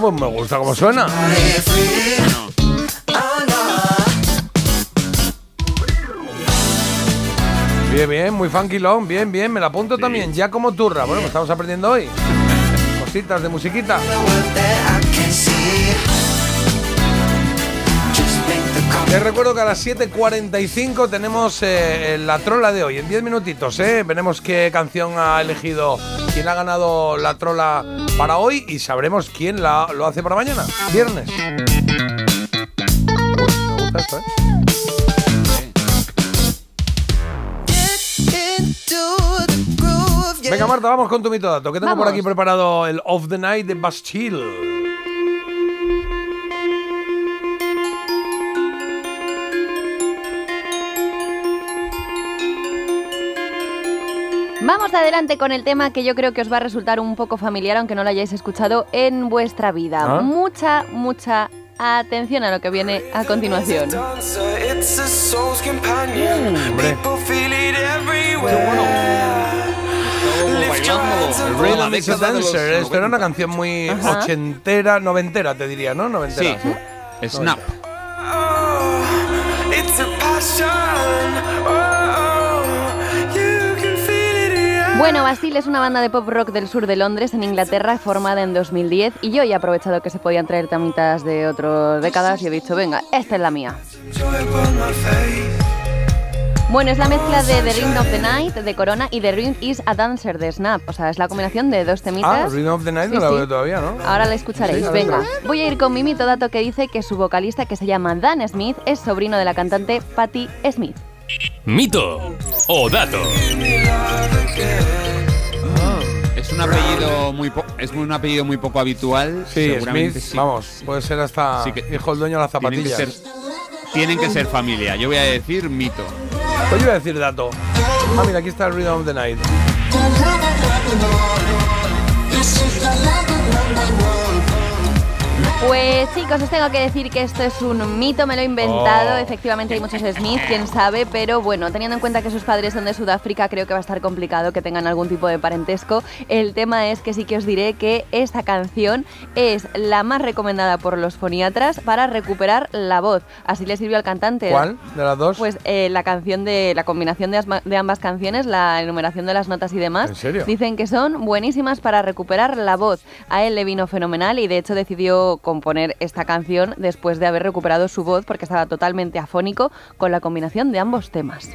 Bueno, pues me gusta cómo suena. Bien, bien, muy funky long, bien, bien, me la apunto también, ya como turra. Bueno, pues estamos aprendiendo hoy. Cositas de musiquita. Les recuerdo que a las 7.45 tenemos eh, la trola de hoy, en 10 minutitos, ¿eh? Veremos qué canción ha elegido, quién ha ganado la trola para hoy y sabremos quién la, lo hace para mañana, viernes. Uy, me gusta esto, ¿eh? Venga, Marta, vamos con tu mito dato. Que tengo por aquí preparado el Of the Night de Bastille. Vamos adelante con el tema que yo creo que os va a resultar un poco familiar, aunque no lo hayáis escuchado en vuestra vida. Ah. Mucha, mucha atención a lo que viene a continuación. Hombre. El is a Dancer. Esto era una canción muy Ajá. ochentera, noventera, te diría, ¿no? Noventera. Sí. Snap. It's Bueno, Bastille es una banda de pop rock del sur de Londres, en Inglaterra, formada en 2010. Y yo he aprovechado que se podían traer tamitas de otras décadas y he dicho, venga, esta es la mía. Bueno, es la mezcla de The Ring of the Night de Corona y The Ring is a Dancer de Snap. O sea, es la combinación de dos Ah, temitas. Rhythm of the Night Sí, no la sí. veo todavía, ¿no? Ahora la escucharéis. Sí, Venga, voy a ir con mi mito dato que dice que su vocalista, que se llama Dan Smith, es sobrino de la cantante Patti Smith. Mito o dato. Es un apellido muy po- es un apellido muy poco habitual. Sí, seguramente Smith, sí. vamos, puede ser hasta Sí que- hijo del dueño de las Tienen que, zapatillas. ser, tienen que ser familia. Yo voy a decir mito. Pues yo iba a decir dato. Ah, mira, aquí está el Rhythm of the Night. Pues chicos, os tengo que decir que esto es un mito, me lo he inventado. Oh. Efectivamente hay muchos Smith, quién sabe, pero bueno, teniendo en cuenta que sus padres son de Sudáfrica, creo que va a estar complicado que tengan algún tipo de parentesco. El tema es que sí que os diré que esta canción es la más recomendada por los foniatras para recuperar la voz. Así le sirvió al cantante. ¿Cuál de las dos? Pues eh, la canción de la combinación de, asma- de ambas canciones, la enumeración de las notas y demás, ¿En serio? dicen que son buenísimas para recuperar la voz. A él le vino fenomenal y de hecho decidió componer esta canción después de haber recuperado su voz porque estaba totalmente afónico con la combinación de ambos temas.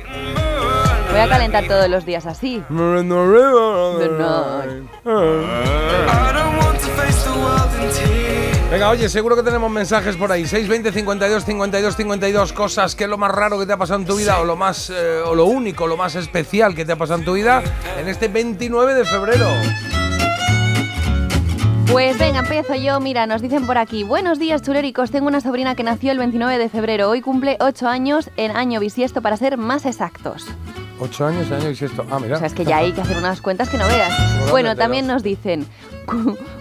Voy a calentar todos los días así. Venga, oye, seguro que tenemos mensajes por ahí. 620 52 52 52 cosas. ¿Qué es lo más raro que te ha pasado en tu vida? O lo más, eh, o lo único, lo más especial que te ha pasado en tu vida en este 29 de febrero. Pues venga, empiezo yo. Mira, nos dicen por aquí. Buenos días, chuléricos. Tengo una sobrina que nació el 29 de febrero. Hoy cumple 8 años en año bisiesto para ser más exactos. 8 años, año y sexto. Ah, mira. O sea, es que ya hay que hacer unas cuentas que no veas. Bueno, también nos dicen, "Cu-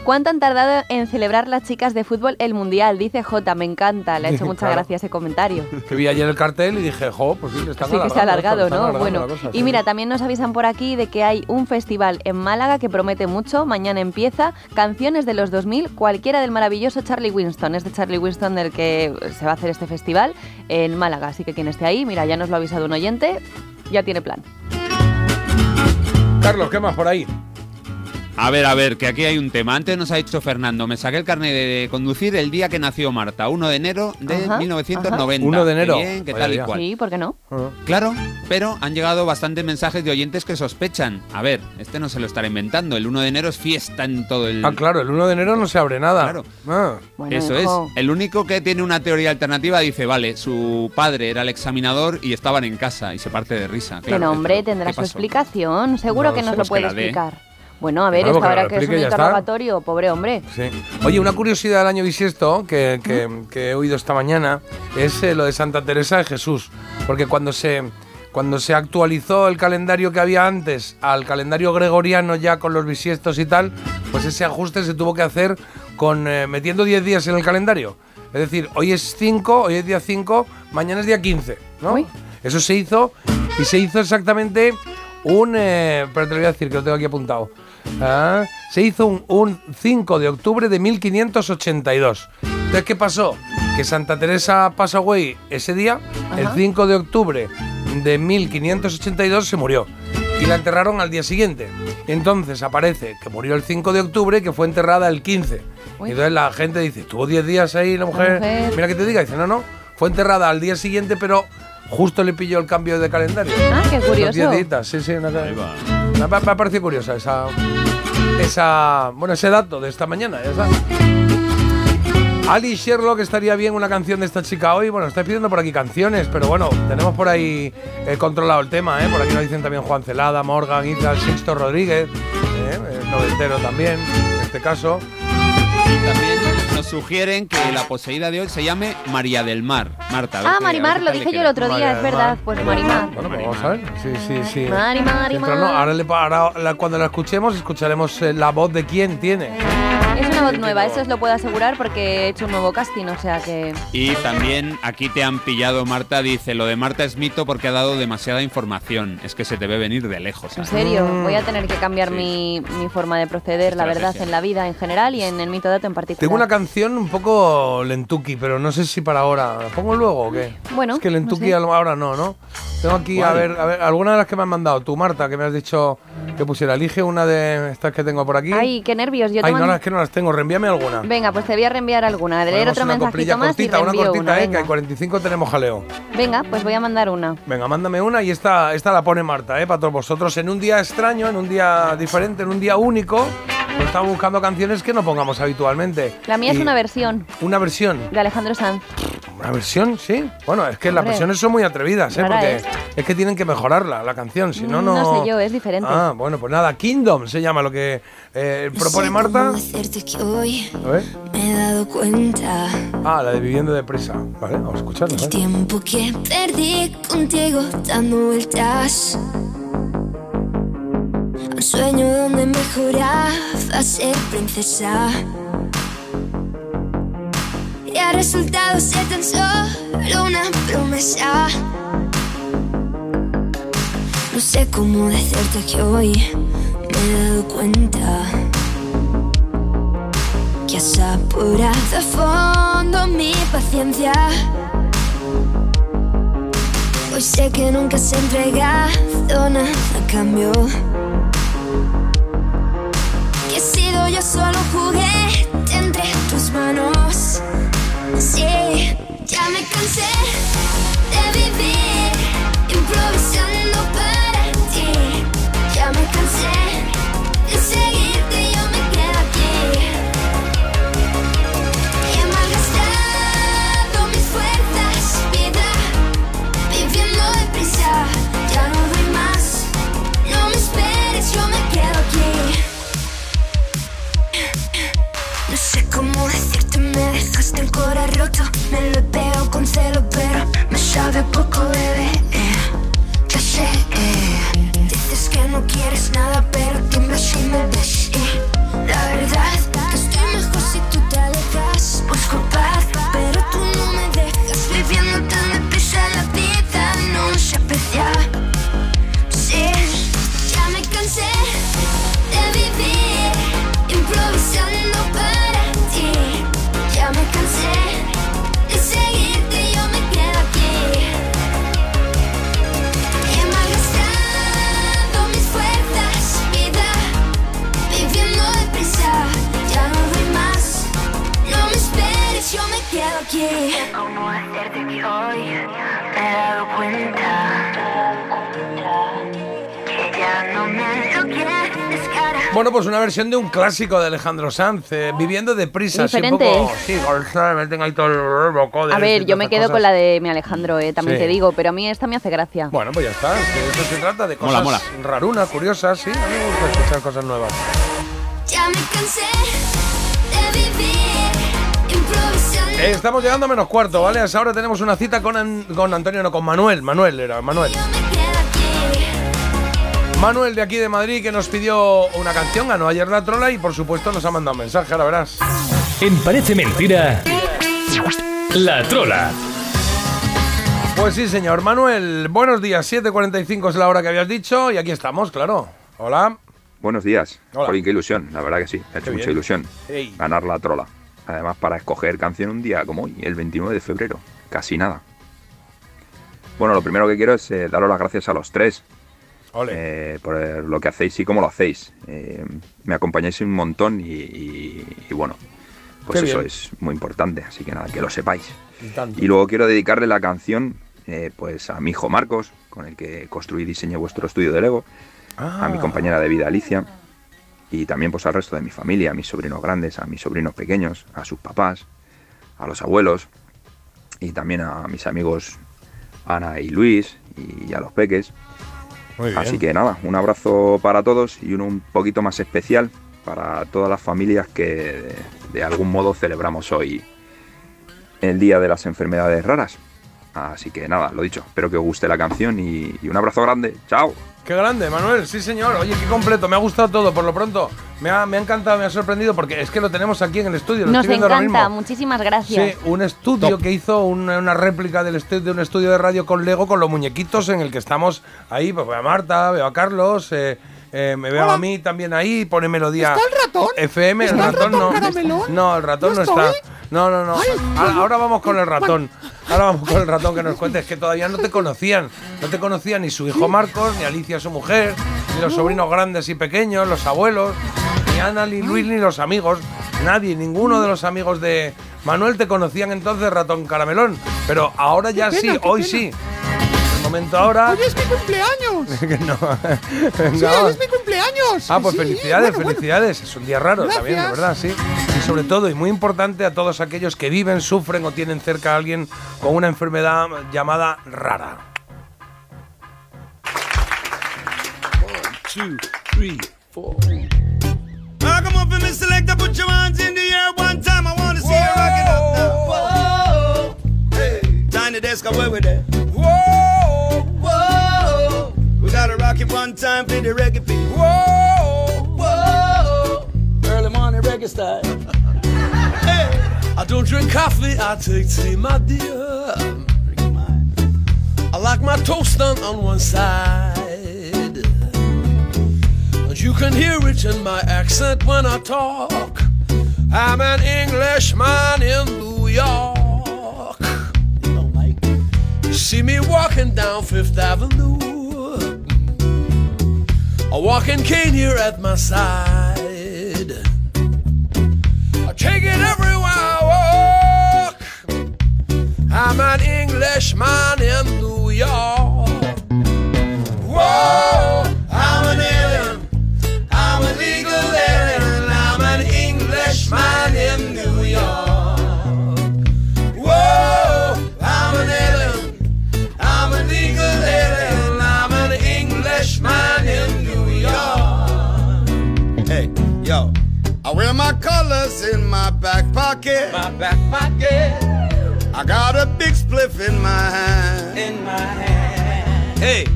¿cuánto han tardado en celebrar las chicas de fútbol el Mundial? Dice J, me encanta, le ha hecho mucha Claro. gracia ese comentario. Que vi ayer el cartel y dije, jo, pues sí, le están Sí, que se ha alargado, ¿no? Bueno, cosa, y sí, mira, también nos avisan por aquí de que hay un festival en Málaga que promete mucho. Mañana empieza Canciones de los 2000, cualquiera del maravilloso Charlie Winston. Es de Charlie Winston del que se va a hacer este festival en Málaga. Así que quien esté ahí, mira, ya nos lo ha avisado un oyente, ya tiene plan. Carlos, ¿qué más por ahí? A ver, a ver, que aquí hay un tema. Antes nos ha dicho Fernando, me saqué el carnet de conducir el día que nació Marta, 1 de enero de Ajá, 1990. 1 de enero. Qué bien, tal y día. cual. Sí, ¿por qué no? Claro, pero han llegado bastantes mensajes de oyentes que sospechan. A ver, este no se lo estará inventando. El 1 de enero es fiesta en todo el... Ah, claro, el 1 de enero no se abre nada. Claro. Ah. Eso es. El único que tiene una teoría alternativa dice, vale, su padre era el examinador y estaban en casa y se parte de risa. que Claro, no, hombre, ¿qué tendrá su pasó? seguro seguro No que lo nos lo puede explicar. Bueno, a ver, Claro, es que que que es un interrogatorio, pobre hombre. Sí. Oye, una curiosidad del año bisiesto que, que- que he oído esta mañana es eh, lo de Santa Teresa de Jesús. Porque cuando se, cuando se actualizó el calendario que había antes al calendario gregoriano ya con los bisiestos y tal, pues ese ajuste se tuvo que hacer con eh, metiendo 10 días en el calendario. Es decir, hoy es 5, hoy es día 5, mañana es día 15, ¿no? Eso se hizo y se hizo exactamente un... eh, pero te lo voy a decir que lo tengo aquí apuntado. Ah, se hizo un, un 5 de octubre de 1582. Entonces, ¿qué pasó? Que Santa Teresa pasó away ese día, el Ajá. 5 de octubre de 1582 se murió. Y la enterraron al día siguiente. Entonces aparece que murió el 5 de octubre y que fue enterrada el 15. Uy. Y entonces la gente dice, estuvo 10 días ahí la mujer. mujer. Mira que te diga, dice, no, no, fue enterrada al día siguiente, pero justo le pilló el cambio de calendario. Ah, qué curioso. Los 10 días, sí, sí, una cosa- me, ha- me ha parecido curiosa esa, esa, bueno, ese dato de esta mañana, ya está. Ali Sherlock estaría bien una canción de esta chica hoy. Bueno, estáis pidiendo por aquí canciones, pero bueno, tenemos por ahí eh, controlado el tema, ¿eh? Por aquí nos dicen también Juan Celada, Morgan, Ita, Sixto Rodríguez, ¿eh? el noventero también, en este caso. Nos sugieren que la poseída de hoy se llame María del Mar. Marta. Ah, Marimar, lo dije yo el otro día, es verdad. Pues Marimar. Bueno, pues vamos a ver. Sí, sí, sí. Mari, Mari, Mientras no, Mari. ahora, le- ahora cuando la escuchemos, escucharemos eh, la voz de quién tiene. Es una voz nueva, eso os lo puedo asegurar porque he hecho un nuevo casting, o sea que... Y también aquí te han pillado, Marta. Dice, lo de Marta es mito porque ha dado demasiada información. Es que se te ve venir de lejos. En ¿eh? serio, Mm. voy a tener que cambiar mi, mi forma de proceder, la verdad, en la vida en general y en el mito dato en particular. Tengo una canción un poco lentuki, pero no sé si para ahora. ¿La pongo luego o qué? Bueno, Es que lentuki no sé. al- ahora no, ¿no? Tengo aquí, a ver, a ver, alguna de las que me han mandado. Tú, Marta, que me has dicho que pusiera. Elige una de estas que tengo por aquí. Ay, qué nervios, yo Ay, no, las que no las tengo. Reenvíame alguna. Venga, pues te voy a reenviar alguna, de leer otro una mensajito más cortita, y una cortita, una, eh, que hay 45 tenemos jaleo. Venga, pues voy a mandar una. Venga, mándame una y esta, esta la pone Marta, ¿eh? Para todos vosotros. En un día extraño, en un día diferente, en un día único, pues estamos buscando canciones que no pongamos habitualmente. La mía es una versión Una versión. de Alejandro Sanz. ¿Una versión? Sí. Bueno, es que las versiones son muy atrevidas, ¿eh? Porque es. es que tienen que mejorarla, la canción, si no, Mm, no... no sé yo, es diferente. Ah, bueno, pues nada, Kingdom se llama lo que eh, propone Marta. hacerte que hoy A ver. me he dado cuenta Ah, la de Viviendo Deprisa. Vale, vamos a escucharla. ¿eh? tiempo que perdí contigo dando vueltas. Un sueño donde mejoraba ser princesa. Y ha resultado ser tan solo una promesa. No sé cómo decirte que hoy me he dado cuenta que has apurado a fondo mi paciencia. Hoy sé que nunca has entregado nada a cambio. Yo solo juguete entre tus manos. Sí, ya me cansé de vivir Hasta el cora roto, me lo veo con celo, pero me sabe poco, bebé. Eh, ya sé, eh. Dices que no quieres nada, pero dime si me ves. Eh. La verdad, que estoy mejor si tú te alejas. Busco paz, pero Bueno, pues una versión de un clásico de Alejandro Sanz, eh, viviendo deprisa, así un poco. Sí, ahí de A ver, yo me quedo con la de mi Alejandro, eh, también te digo, pero a mí esta me hace gracia. Bueno, pues ya está, de esto se trata, de cosas mola, mola. rarunas, curiosas, sí, a mí me gusta escuchar cosas nuevas. Ya me cansé. Estamos llegando a menos cuarto, ¿vale? A esa hora tenemos una cita con, An- con Antonio, no, con Manuel, Manuel era, Manuel. Manuel de aquí de Madrid que nos pidió una canción, ganó ayer la trola y por supuesto nos ha mandado un mensaje, ahora verás. En Parece Mentira, La Trola. Pues sí, señor. Manuel, buenos días. 7.45 es la hora que habías dicho y aquí estamos, claro. Hola. Buenos días. Hola. Jolín, qué ilusión, la verdad que sí. Me ha hecho Qué mucha bien. ilusión Ey. ganar la trola. Además, para escoger canción un día como hoy, el 29 de febrero. Casi nada. Bueno, lo primero que quiero es eh, daros las gracias a los tres eh, por eh, lo que hacéis y cómo lo hacéis. Eh, me acompañáis un montón y, y- y bueno, pues Qué eso bien. es muy importante. Así que nada, que lo sepáis. Y luego quiero dedicarle la canción eh, pues a mi hijo Marcos, con el que construí y diseñé vuestro estudio de Lego, a mi Ah. compañera de vida Alicia, y también pues al resto de mi familia, a mis sobrinos grandes, a mis sobrinos pequeños, a sus papás, a los abuelos, y también a mis amigos Ana y Luis, y a los peques. Muy bien. Así que nada, un abrazo para todos y uno un poquito más especial para todas las familias que de, de algún modo celebramos hoy el Día de las Enfermedades Raras. Así que nada, lo dicho, espero que os guste la canción y, y un abrazo grande. ¡Chao! Qué grande, Manuel. Sí, señor. Oye, qué completo. Me ha gustado todo por lo pronto. Me ha, me ha encantado, me ha sorprendido porque es que lo tenemos aquí en el estudio. Lo Nos estoy viendo ahora encanta, mismo. muchísimas gracias. Sí, un estudio que hizo una, una réplica del de un estudio de radio con Lego con los muñequitos en el que estamos ahí. Pues veo a Marta, veo a Carlos, eh, eh, me veo a mí también ahí, pone melodía. ¿Está el ratón? FM, ¿Está el ratón, ratón no. caramelón? No, el ratón no, ¿No está. No, no, no. ahora, ahora vamos con el ratón. Ahora vamos con el ratón que nos cuentes que todavía no te conocían. No te conocían ni su hijo Marcos, ni Alicia su mujer, ni los sobrinos grandes y pequeños, los abuelos, ni Ana, ni Luis, ni los amigos. Nadie, ninguno de los amigos de Manuel te conocían entonces ratón caramelón. Pero ahora ya pena, sí, hoy pena. sí. Momento ahora. Hoy es mi cumpleaños. no. Sí, hoy es mi cumpleaños. Ah, pues Sí, felicidades, bueno, bueno. felicidades. Es un día raro Gracias. también, de verdad, sí. Y sobre todo, y muy importante, a todos aquellos que viven, sufren o tienen cerca a alguien con una enfermedad llamada rara. two, three, four. Now come on, Mr. Selector, put your hands in the air one time. I wanna see you rock it up now. Whoa, hey, tiny desk, where we there? Rock it one time for the reggae beat. Whoa, whoa, early morning reggae style. hey, I don't drink coffee, I take tea, my dear. I like my toast done on one side. And You can hear it in my accent when I talk. I'm an Englishman in New York. You see me walking down Fifth Avenue. A walking cane here at my side. I take it everywhere I walk. I'm an Englishman in New York. Back pocket. My back pocket. I got a big spliff in my hand. In my hand. Hey,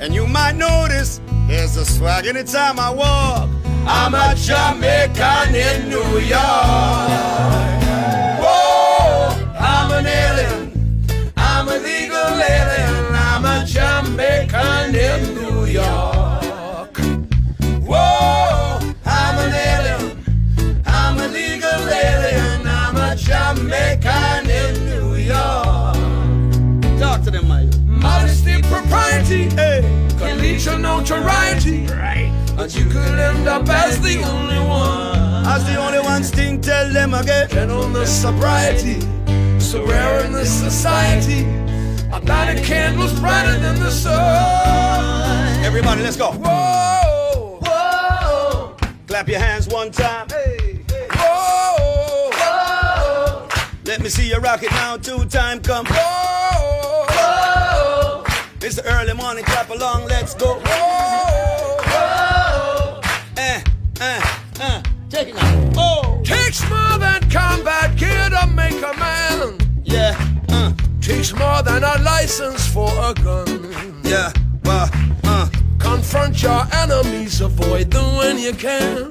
and you might notice there's a swag anytime I walk. I'm a Jamaican in New York. Whoa, I'm an alien. I'm a legal alien. I'm a Jamaican in New York. Propriety, hey, can lead to notoriety. Right. And you could end up as the only one. As the only one sting, tell them again. Gentleness, sobriety, so rare in this society. A lighted candles brighter than the sun. Everybody, let's go. Whoa, whoa. Clap your hands one time. Hey. Whoa. Whoa. Let me see you rock it now. Two time come. Whoa. It's the early morning. Clap along. Let's go. Whoa. Whoa. Eh, eh, eh. Take it now. Oh. Takes more than combat gear to make a man. Yeah. Uh. Takes more than a license for a gun. Yeah. Well, uh. Confront your enemies, avoid them when you can.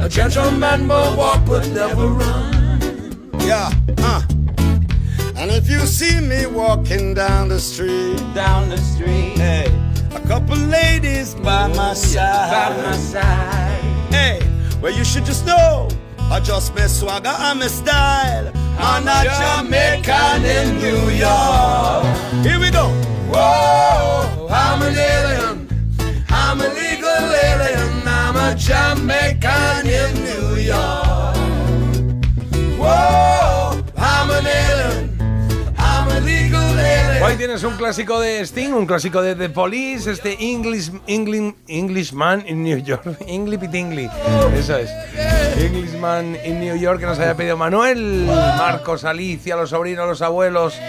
A gentleman will walk but never run. Yeah, uh. And if you see me walking down the street, Down the street, hey, a couple ladies by oh, my side, by my side. hey, well you should just know, I just my swagger and my style. I'm a Jamaican in New York. Here we go. Whoa, I'm an alien. I'm a legal alien. I'm a Jamaican in New York. Hoy tienes un clásico de Sting, un clásico de The Police, este English, English, Englishman in New York. English Pitingly. Eso es. Englishman in New York que nos había pedido Manuel, Marcos, Alicia, los sobrinos, los abuelos.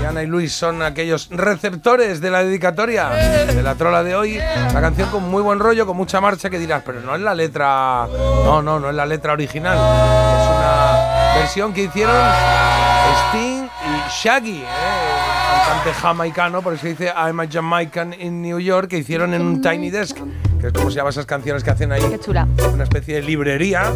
Y Ana y Luis son aquellos receptores de la dedicatoria de la trola de hoy. La canción con muy buen rollo, con mucha marcha, que dirás, pero no es la letra. No, no, no es la letra original. Es una versión que hicieron Sting y Shaggy, ¿eh? Cantante jamaicano, por eso dice I'm a Jamaican in New York, que hicieron en un Tiny Desk, que es como se llama esas canciones que hacen ahí. Qué chula. Una especie de librería.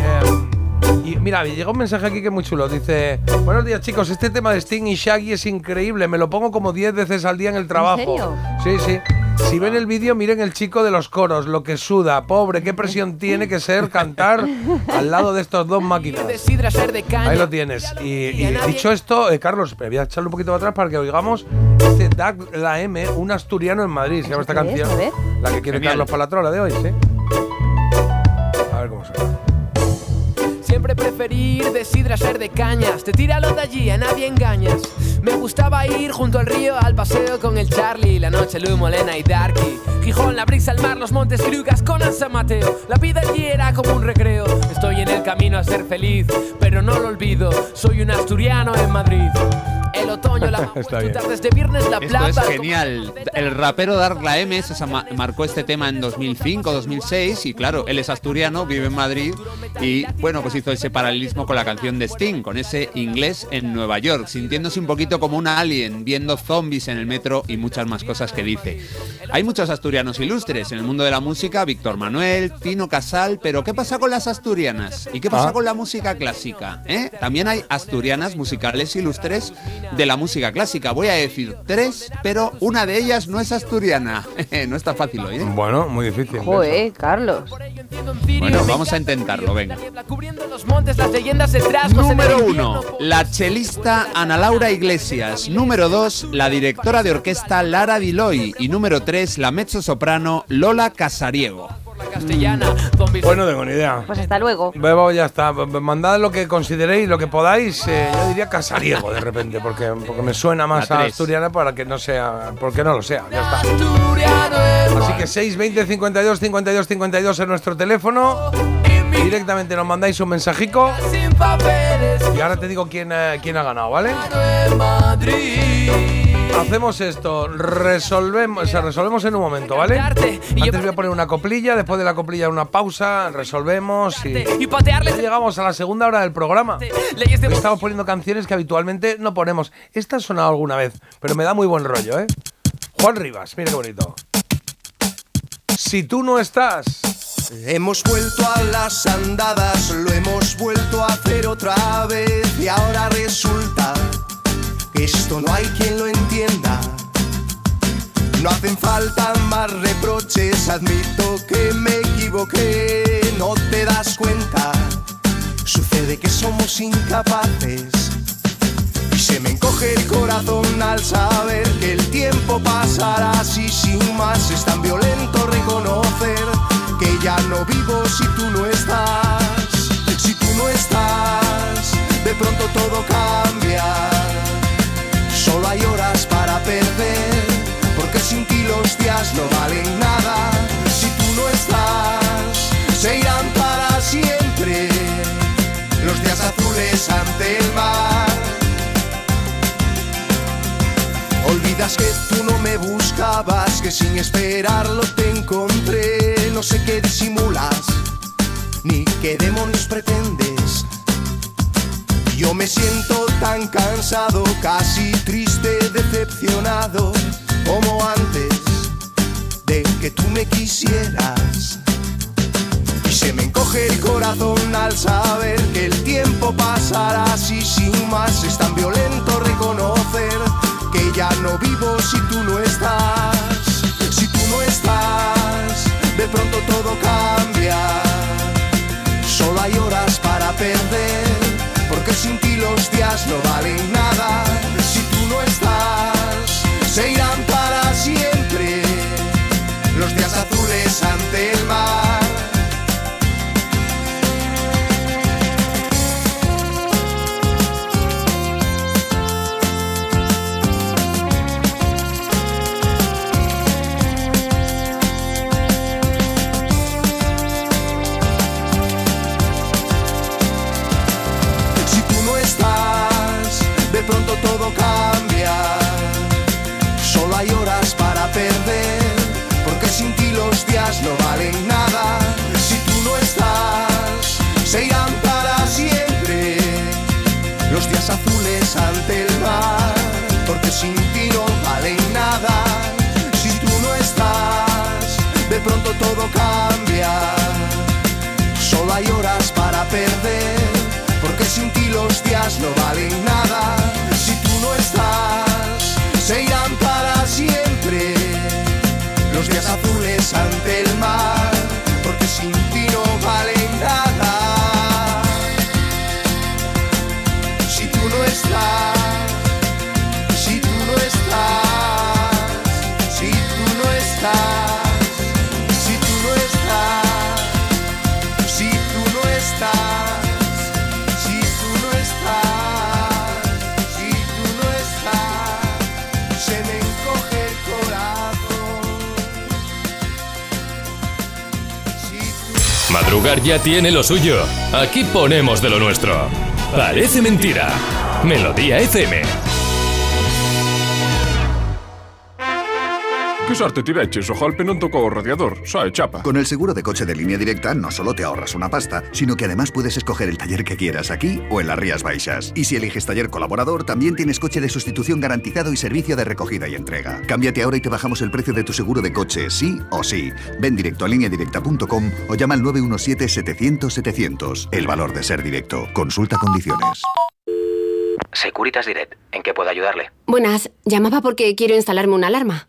Eh, y mira, llega un mensaje aquí que es muy chulo. Dice: Buenos días, chicos. Este tema de Sting y Shaggy es increíble. Me lo pongo como 10 veces al día en el trabajo. serio? Sí, sí. Si ven el vídeo, miren el chico de los coros, lo que suda. Pobre, qué presión tiene que ser cantar al lado de estos dos máquinas. De sidra, ser de caña. Ahí lo tienes. Y, y dicho esto, eh, Carlos, me voy a echarlo un poquito para atrás para que oigamos este Doug La M, un asturiano en Madrid. Se llama esta canción. La que quiere Genial. Carlos para la trola de hoy, ¿sí? A ver cómo suena. Siempre preferí ir de sidra, ser de cañas. Te tíralo de allí, a nadie engañas. Me gustaba ir junto al río al paseo con el Charlie. La noche, Luis Molena y Darky. Gijón, la brisa, el mar, los montes, Grugas, con San Mateo. La vida allí era como un recreo. Estoy en el camino a ser feliz, pero no lo olvido. Soy un asturiano en Madrid. El otoño, la Está bien. desde viernes la Esto plata. es genial. El rapero Dark La M se marcó este tema en 2005, 2006 y claro, él es asturiano, vive en Madrid y bueno, pues hizo ese paralelismo con la canción de Sting, con ese inglés en Nueva York, sintiéndose un poquito como un alien, viendo zombies en el metro y muchas más cosas que dice. Hay muchos asturianos ilustres en el mundo de la música, Víctor Manuel, Tino Casal, pero ¿qué pasa con las asturianas? ¿Y qué pasa Ah. con la música clásica? eh? También hay asturianas musicales ilustres de la música clásica. Voy a decir tres, pero una de ellas no es asturiana. no está fácil hoy, ¿eh? Bueno, muy difícil. Joder, Carlos. Bueno, vamos a intentarlo, venga. Montes, las leyendas detrás. Número uno, la chelista Ana Laura Iglesias. Número dos, la directora de orquesta Lara Diloy. Y número tres, la mezzo-soprano Lola Casariego. castellana. Pues no tengo ni idea. Pues hasta luego. Bebo, ya está. Mandad lo que consideréis, lo que podáis. eh, yo diría casariego de repente, porque, porque me suena más a asturiana para que no sea. Porque no lo sea. Ya está. Así que 6, 20, 52, 52, 52 en nuestro teléfono. Directamente nos mandáis un mensajico. Y ahora te digo quién, eh, quién ha ganado, ¿vale? Hacemos esto, resolvemos, o sea, resolvemos en un momento, ¿vale? Antes voy a poner una coplilla, después de la coplilla una pausa, resolvemos y, ya llegamos a la segunda hora del programa. Estamos poniendo canciones que habitualmente no ponemos. Esta ha sonado alguna vez, pero me da muy buen rollo, ¿eh? Juan Rivas, mira qué bonito. Si tú no estás, Hemos vuelto a las andadas, lo hemos vuelto a hacer otra vez y ahora resulta que esto no hay quien lo entienda. No hacen falta más reproches, admito que me equivoqué, no te das cuenta. Sucede que somos incapaces se me encoge el corazón al saber que el tiempo pasará así sin más. Es tan violento reconocer que ya no vivo si tú no estás. Si tú no estás, de pronto todo cambia. Solo hay horas para perder, porque sin ti los días no valen nada. Si tú no estás, se irán para siempre los días azules ante el mar. Que tú no me buscabas, que sin esperarlo te encontré. No sé qué disimulas, ni qué demonios pretendes. Yo me siento tan cansado, casi triste, decepcionado, como antes de que tú me quisieras. Y se me encoge el corazón al saber que el tiempo pasará así sin más. Es tan violento reconocer que ya no vivo si tú no estás. Si tú no estás, de pronto todo cambia. Solo hay horas para perder, porque sin ti los días no valen nada. Si tú no estás, se irán para siempre los días azules ante el mar. Porque sin ti los días no valen nada. Si tú no estás, se irán para siempre los días azules ante el mar, porque sin ti no valen nada. Si tú no estás, de pronto todo cambia. Solo hay horas para perder, porque sin ti los días no valen nada. Días azules ante Madrugar ya tiene lo suyo. Aquí ponemos de lo nuestro. Parece mentira. Melodía FM. Sorte ti vecchi, so golpe non tocó o radiador, sai, chapa. Con el seguro de coche de línea directa no solo te ahorras una pasta, sino que además puedes escoger el taller que quieras aquí o en las Rías Baixas. Y si eliges taller colaborador, también tienes coche de sustitución garantizado y servicio de recogida y entrega. Cámbiate ahora y te bajamos el precio de tu seguro de coche, sí o sí. Ven directo a lineadirecta.com o llama al 917-700-700. El valor de ser directo. Consulta condiciones. Securitas Direct, ¿en qué puedo ayudarle? Buenas, llamaba porque quiero instalarme una alarma.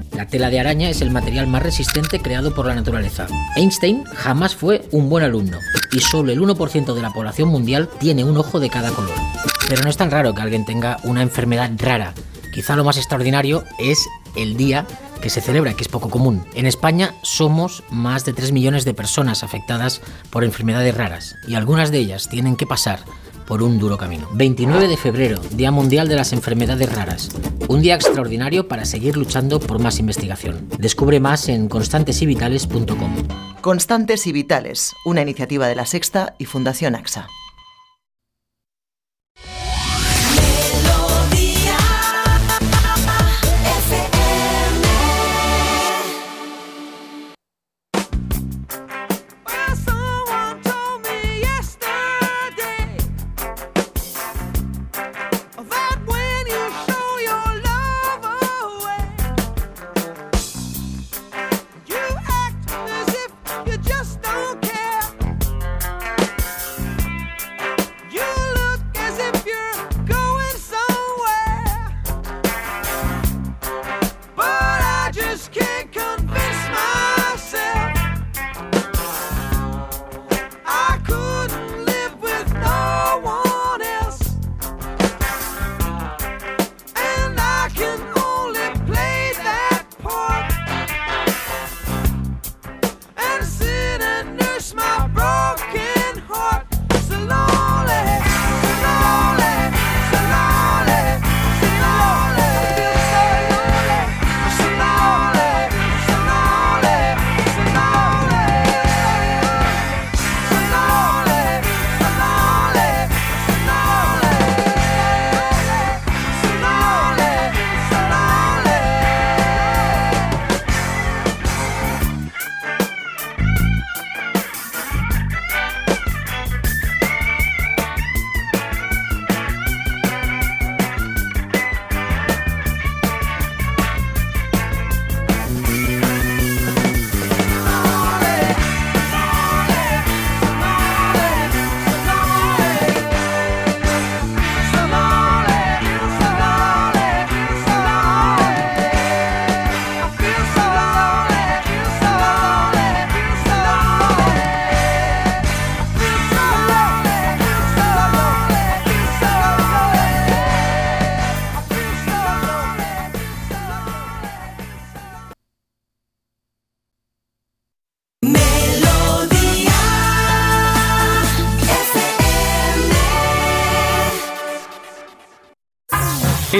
La tela de araña es el material más resistente creado por la naturaleza. Einstein jamás fue un buen alumno y solo el 1% de la población mundial tiene un ojo de cada color. Pero no es tan raro que alguien tenga una enfermedad rara. Quizá lo más extraordinario es el día que se celebra, que es poco común. En España somos más de 3 millones de personas afectadas por enfermedades raras y algunas de ellas tienen que pasar por un duro camino. 29 de febrero, Día Mundial de las Enfermedades Raras. Un día extraordinario para seguir luchando por más investigación. Descubre más en constantesivitales.com. Constantes y Vitales, una iniciativa de la Sexta y Fundación AXA.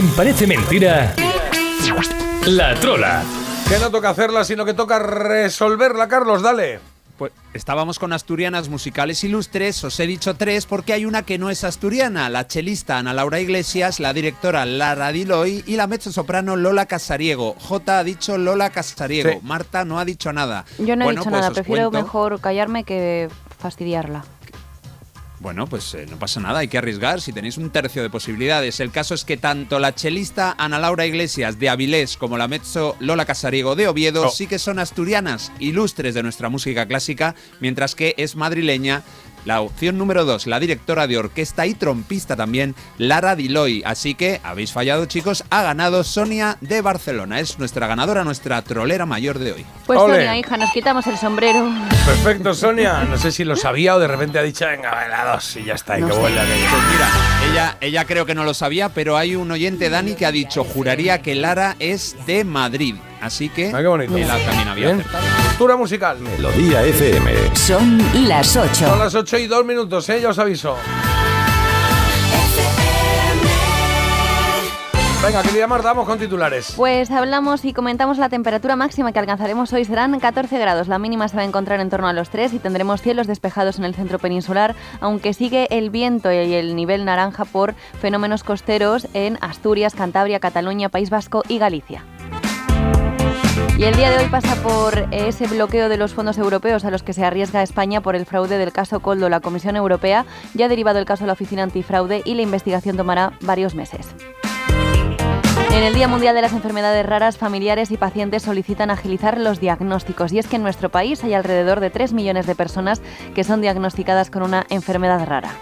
En Parece Mentira, La Trola. Que no toca hacerla, sino que toca resolverla, Carlos, dale. Pues estábamos con asturianas musicales ilustres, os he dicho tres porque hay una que no es asturiana, la chelista Ana Laura Iglesias, la directora Lara Diloy y la mezzosoprano Lola Casariego. J ha dicho Lola Casariego, Sí. Marta no ha dicho nada. Yo no he dicho pues nada, os prefiero cuento- mejor callarme que fastidiarla. Bueno, pues eh, no pasa nada, hay que arriesgar si tenéis un tercio de posibilidades. El caso es que tanto la chelista Ana Laura Iglesias de Avilés como la mezzo Lola Casariego de Oviedo Oh. sí que son asturianas, ilustres de nuestra música clásica, mientras que es madrileña la opción número dos, la directora de orquesta y trompista también, Lara Diloy. Así que habéis fallado, chicos, ha ganado Sonia de Barcelona. Es nuestra ganadora, nuestra trolera mayor de hoy. Pues Ole. Sonia, hija, nos quitamos el sombrero. Perfecto, Sonia. No sé si lo sabía o de repente ha dicho, venga, va, la dos y ya está, y No que vuelva aquello. Pues mira, ella, ella creo que no lo sabía, pero hay un oyente, Dani, que ha dicho, juraría que Lara es de Madrid. Así que Ah, qué bonito. él también había. Cultura musical. Melodía FM. Son las Son 8. las 8 y 2 minutos, ¿eh? Ya os aviso. Venga, querida Marta, vamos con titulares. Pues hablamos y comentamos la temperatura máxima que alcanzaremos hoy. Serán 14 grados. La mínima se va a encontrar en torno a los 3 y tendremos cielos despejados en el centro peninsular, aunque sigue el viento y el nivel naranja por fenómenos costeros en Asturias, Cantabria, Cataluña, País Vasco y Galicia. Y el día de hoy pasa por ese bloqueo de los fondos europeos a los que se arriesga España por el fraude del caso Coldo. La Comisión Europea ya ha derivado el caso a la Oficina Antifraude y la investigación tomará varios meses. En el Día Mundial de las Enfermedades Raras, familiares y pacientes solicitan agilizar los diagnósticos. Y es que en nuestro país hay alrededor de 3 millones de personas que son diagnosticadas con una enfermedad rara.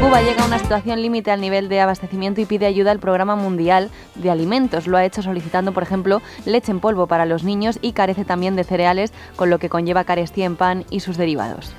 Cuba llega a una situación límite al nivel de abastecimiento y pide ayuda al Programa Mundial de Alimentos. Lo ha hecho solicitando, por ejemplo, leche en polvo para los niños y carece también de cereales, con lo que conlleva carestía en pan y sus derivados.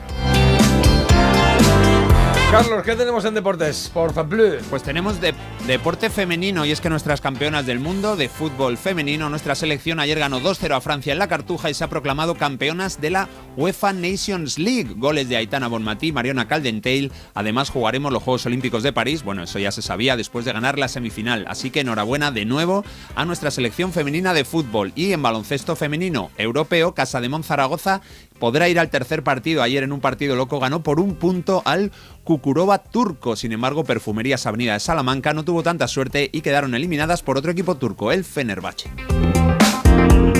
Carlos, ¿qué tenemos en deportes? Por favor. Pues tenemos de- deporte femenino y es que nuestras campeonas del mundo de fútbol femenino, nuestra selección ayer ganó 2-0 a Francia en la Cartuja y se ha proclamado campeonas de la UEFA Nations League. Goles de Aitana Bonmatí, Mariona Caldenteil. Además jugaremos los Juegos Olímpicos de París. Bueno, eso ya se sabía después de ganar la semifinal. Así que enhorabuena de nuevo a nuestra selección femenina de fútbol y en baloncesto femenino europeo, Casa de Monzaragoza podrá ir al tercer partido. Ayer en un partido loco ganó por un punto al Cucuroba turco. Sin embargo, Perfumerías Avenida de Salamanca no tuvo tanta suerte y quedaron eliminadas por otro equipo turco, el Fenerbahce.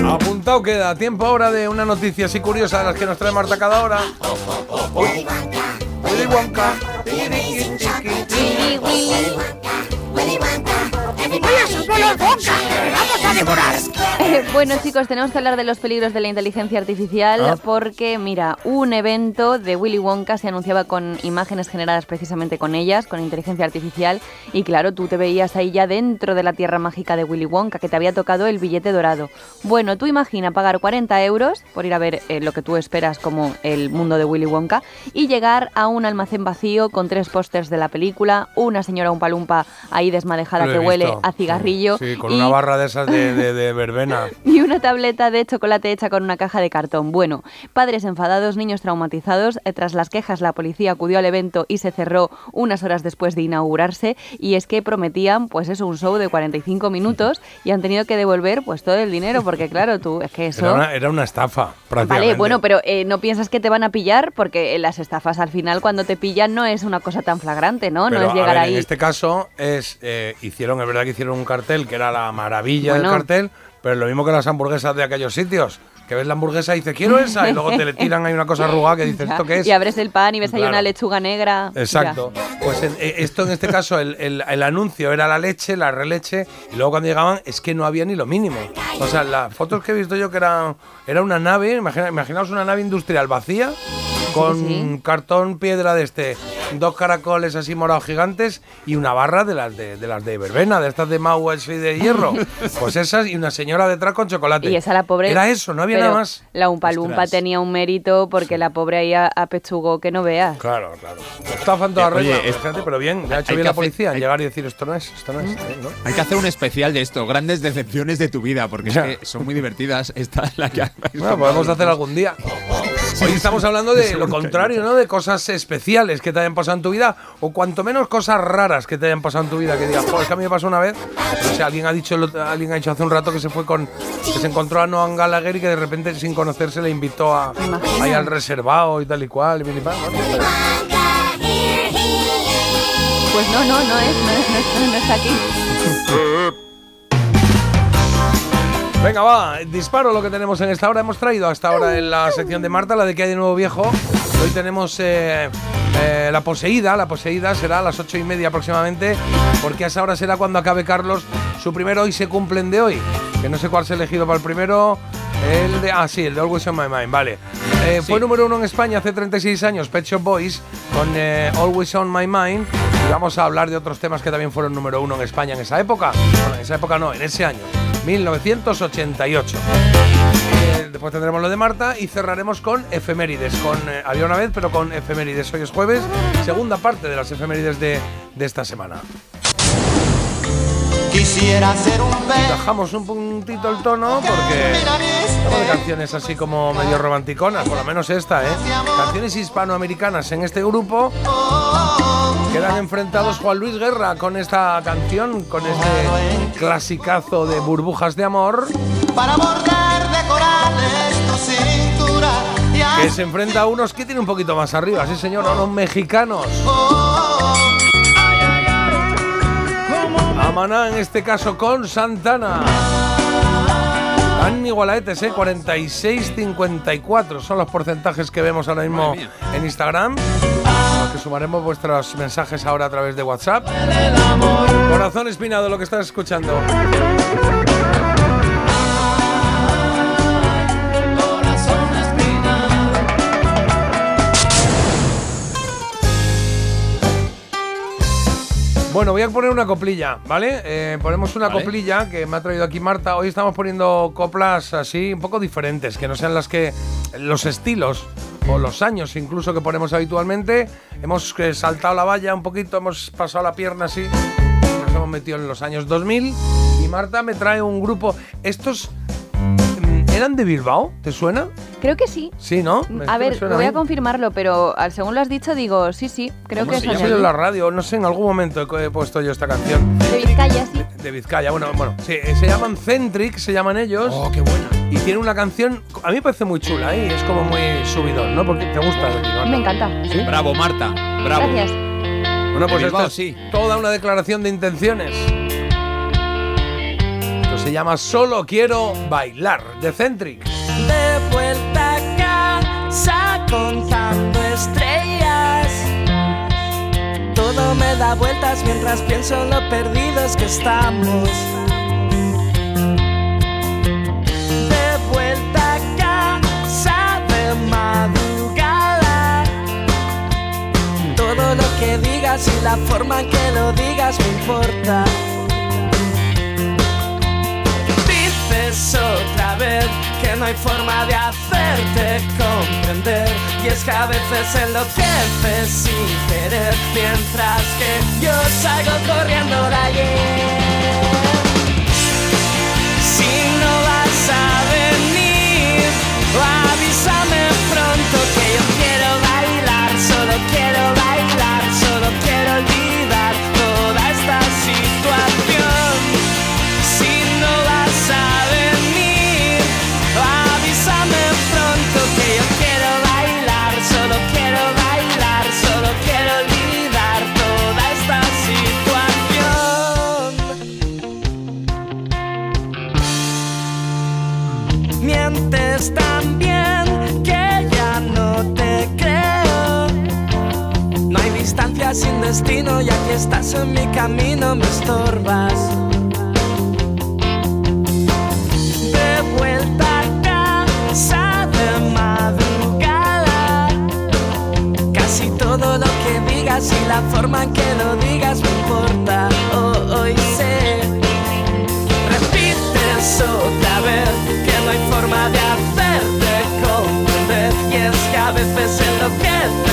Apuntado queda. Tiempo ahora de una noticia así curiosa de las que nos trae Marta cada hora. Willy Wonka. Eh, bueno chicos, tenemos que hablar de los peligros de la inteligencia artificial Ah. porque, mira, un evento de Willy Wonka se anunciaba con imágenes generadas precisamente con ellas, con inteligencia artificial, y claro, tú te veías ahí ya dentro de la tierra mágica de Willy Wonka, que te había tocado el billete dorado. Bueno, tú imagina pagar 40 euros por ir a ver eh, lo que tú esperas como el mundo de Willy Wonka y llegar a un almacén vacío con tres pósters de la película, una señora un palumpa ahí desmadejada he que huele a cigarrillo Sí, con y- una barra de esas de, de- de verbena. y una tableta de chocolate hecha con una caja de cartón. Bueno, padres enfadados, niños traumatizados. Eh, Tras las quejas, la policía acudió al evento y se cerró unas horas después de inaugurarse. Y es que prometían, pues eso, un show de 45 minutos y han tenido que devolver pues todo el dinero porque claro, tú, es que eso... Era una, era una estafa, prácticamente. Vale, bueno, pero eh, no piensas que te van a pillar porque eh, las estafas al final cuando te pillan no es una cosa tan flagrante, ¿no? Pero, no es a llegar ver, ahí. En este caso es eh, hicieron, es verdad que hicieron un cartel que era la maravilla Bueno. del cartel, pero lo mismo que las hamburguesas de aquellos sitios, que ves la hamburguesa y dices quiero esa y luego te le tiran ahí una cosa arrugada que dices esto qué es. Y abres el pan y ves ahí Claro. una lechuga negra. Exacto. Pues en- eh, esto en este caso, el, el- el anuncio era la leche, la releche, y luego cuando llegaban es que no había ni lo mínimo. O sea, las fotos que he visto yo que era, era una nave, imagina- imaginaos una nave industrial vacía, con cartón, piedra de este, dos caracoles así morados gigantes y una barra de las de, de las de verbena, de estas de Mau y de hierro. Pues esas y una señora detrás con chocolate. Y esa la pobre. Era eso, no había pero nada más. La Umpalumpa tenía un mérito porque la pobre ahí a- apechugó que no veas. Claro, claro. Estafan toda regla, pero bien, ha hecho bien la policía en llegar y decir esto no es, esto no es, eh, ¿no? Hay que hacer un especial de esto, grandes decepciones de tu vida, porque es que son muy divertidas. Esta es la que Bueno, podemos hacer algún día. Hoy estamos hablando de lo contrario, ¿no? De cosas especiales que te hayan pasado en tu vida o cuanto menos cosas raras que te hayan pasado en tu vida. Que digas, "Jo, es que a mí me pasó una vez. No sé, alguien ha dicho, alguien ha dicho hace un rato que se fue con, que se encontró a Noam Gallagher y que de repente sin conocerse le invitó a ahí al reservado y tal y cual. y. Pues no, no, no es, no es, no es, no aquí. Venga, va, disparo lo que tenemos en esta hora. Hemos traído hasta ahora en la sección de Marta, la de que hay de nuevo viejo. Hoy tenemos eh, eh, la poseída. La poseída será a las ocho y media aproximadamente, porque a esa hora será cuando acabe Carlos su primero Hoy se cumplen de hoy. Que no sé cuál se ha elegido para el primero. El de. Ah, sí, el de Always on My Mind, vale. Eh, Fue número uno en España hace 36 años, Pet Shop Boys, con eh, Always on My Mind. Y vamos a hablar de otros temas que también fueron número uno en España en esa época. Bueno, en esa época no, en ese año. 1988. Eh, después tendremos lo de Marta y cerraremos con efemérides. Con, había una vez, pero con efemérides. Hoy es jueves, segunda parte de las efemérides de, de esta semana. Quisiera ser un pez. Bajamos un puntito el tono porque estamos de canciones así como medio romanticonas, por lo menos esta, ¿eh? Canciones hispanoamericanas en este grupo. Quedan enfrentados Juan Luis Guerra con esta canción, con este clasicazo de burbujas de amor, Para bordar de corales tu cintura. Que se enfrenta a unos que tienen un poquito más arriba, sí señor, a unos mexicanos. Maná en este caso con Santana. Tan igualaetes, ¿eh? 46-54 son los porcentajes que vemos ahora mismo en Instagram. Que sumaremos vuestros mensajes ahora a través de WhatsApp. Corazón espinado, lo que estás escuchando. Bueno, voy a poner una coplilla, ¿vale? Eh, ponemos una Vale. coplilla que me ha traído aquí Marta. Hoy estamos poniendo coplas así un poco diferentes, que no sean las que los estilos o los años incluso que ponemos habitualmente. Hemos eh, saltado la valla un poquito, hemos pasado la pierna así, nos hemos metido en los años 2000 y Marta me trae un grupo. Estos mm, eran de Bilbao, ¿te suena? Creo que sí. Sí, ¿no? Me- A ver, voy a confirmarlo, pero al- según lo has dicho, digo, sí, sí, creo ¿Cómo que de en allí. la radio, no sé, en algún momento he, he puesto yo esta canción. De Vizcaya, sí. De Vizcaya, bueno, bueno, sí, eh, se llaman Centric, se llaman ellos. Oh, qué buena. Y tiene una canción, a mí me parece muy chula ¿eh? y es como muy subidón, ¿no? Porque te gusta de ti, Marta? Me encanta. ¿Sí? Bravo, Marta. Bravo. Gracias. Bueno, pues De esto es sí. toda una declaración de intenciones. Se llama Solo quiero bailar, de Centric. De vuelta a casa contando estrellas. Todo me da vueltas mientras pienso en lo perdidos que estamos. De vuelta a casa de madrugada. Todo lo que digas y la forma en que lo digas me importa. Dices otra vez que no hay forma de hacerte comprender. Y es que a veces enloqueces sin querer Mientras que yo salgo corriendo de ayer Si no vas a venir Avísame pronto que yo quiero bailar Solo quiero bailar, destino y aquí estás en mi camino, me estorbas. De vuelta a casa de madrugada. Casi todo lo que digas y la forma en que lo digas me importa. Oh, hoy sé. Repites otra vez que no hay forma de hacerte comprender. Y es que a veces enloqueces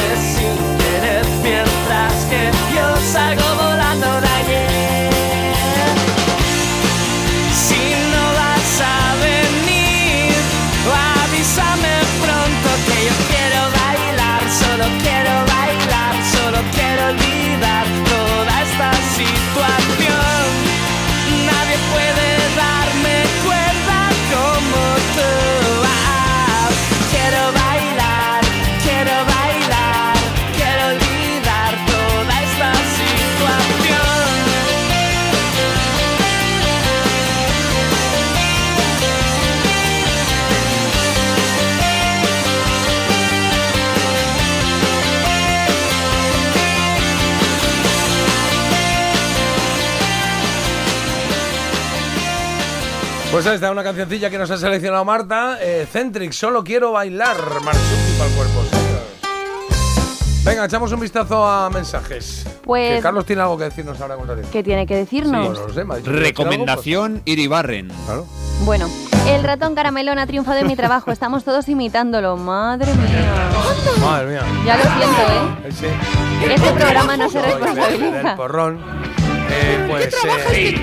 Pues ahí está una cancioncilla que nos ha seleccionado Marta. Eh, Centric, solo quiero bailar. Marsuki para el cuerpo. señores. Venga, echamos un vistazo a mensajes. Pues- Que Carlos tiene algo que decirnos ahora con ¿Qué tiene que decirnos? Bueno, no sé, decir algo, Recomendación Iribarren. Claro. Bueno, el ratón caramelón ha triunfado en mi trabajo. Estamos todos imitándolo. Madre mía. pues, Madre mía. Ya lo siento, ¿eh? Sí. Este programa no se responsabiliza. porrón. Eh, pues eh,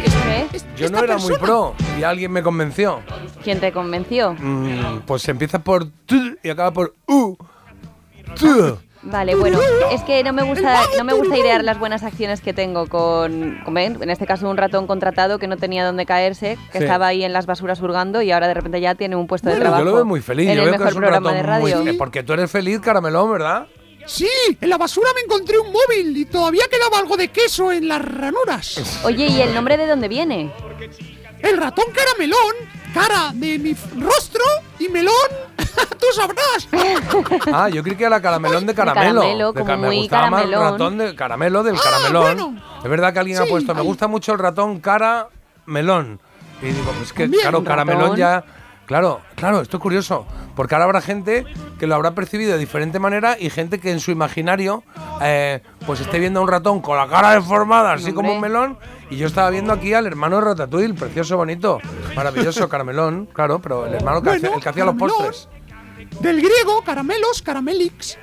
¿Qué? yo no era muy pro y alguien me convenció. ¿Quién te convenció? Mm, pues empieza por t y acaba por u. T. Vale, bueno, es que no me gusta, no me gusta idear las buenas acciones que tengo con, con Ben, en este caso un ratón contratado que no tenía dónde caerse, que Sí. estaba ahí en las basuras hurgando y ahora de repente ya tiene un puesto de trabajo. yo lo veo muy feliz. En yo el veo que mejor es un programa ratón de radio. muy fe- Porque tú eres feliz, Caramelón, ¿verdad? Sí, en la basura me encontré un móvil y todavía quedaba algo de queso en las ranuras. Oye, ¿y el nombre de dónde viene? El ratón caramelón, cara de mi rostro y melón, tú sabrás. Ah, yo creí que era caramelón de caramelo. caramelo, De como me muy gustaba más el caramelón. ratón de caramelo del Ah, caramelón. bueno. Es verdad que alguien ha Sí, puesto, me ahí. gusta mucho el ratón caramelón. Y digo, pues que, También. claro, caramelón ratón. ya. Claro, claro, esto es curioso. Porque ahora habrá gente que lo habrá percibido de diferente manera y gente que en su imaginario eh, pues esté viendo a un ratón con la cara deformada, así como un melón. Y yo estaba viendo aquí al hermano de Ratatouille, precioso, bonito, maravilloso, caramelón, claro, pero el hermano que Bueno, hacía, el que hacía los postres. Del griego, caramelos, caramelix.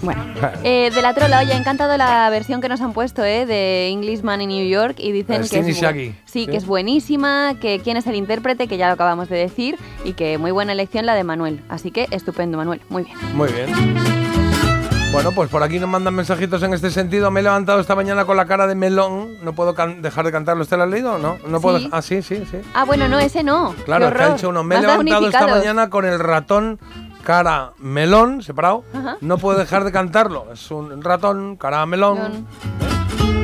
Bueno, eh, de la trola, oye, ha encantado la versión que nos han puesto, ¿eh? De Englishman in New York y dicen que es, sí, Sí. que es buenísima, que quién es el intérprete, que ya lo acabamos de decir, y que muy buena elección la de Manuel. Así que estupendo, Manuel, muy bien. Muy bien. Bueno, pues por aquí nos mandan mensajitos en este sentido. Me he levantado esta mañana con la cara de melón. No puedo dejar de cantarlo. ¿Usted lo ha leído o no? No puedo. Sí. Ah, sí, sí, sí. Ah, bueno, no, ese no. Claro, Qué es que ha horror. dicho uno. Me he levantado esta mañana con el ratón cara melón, separado. Ajá. No puedo dejar de cantarlo. Es un ratón cara melón.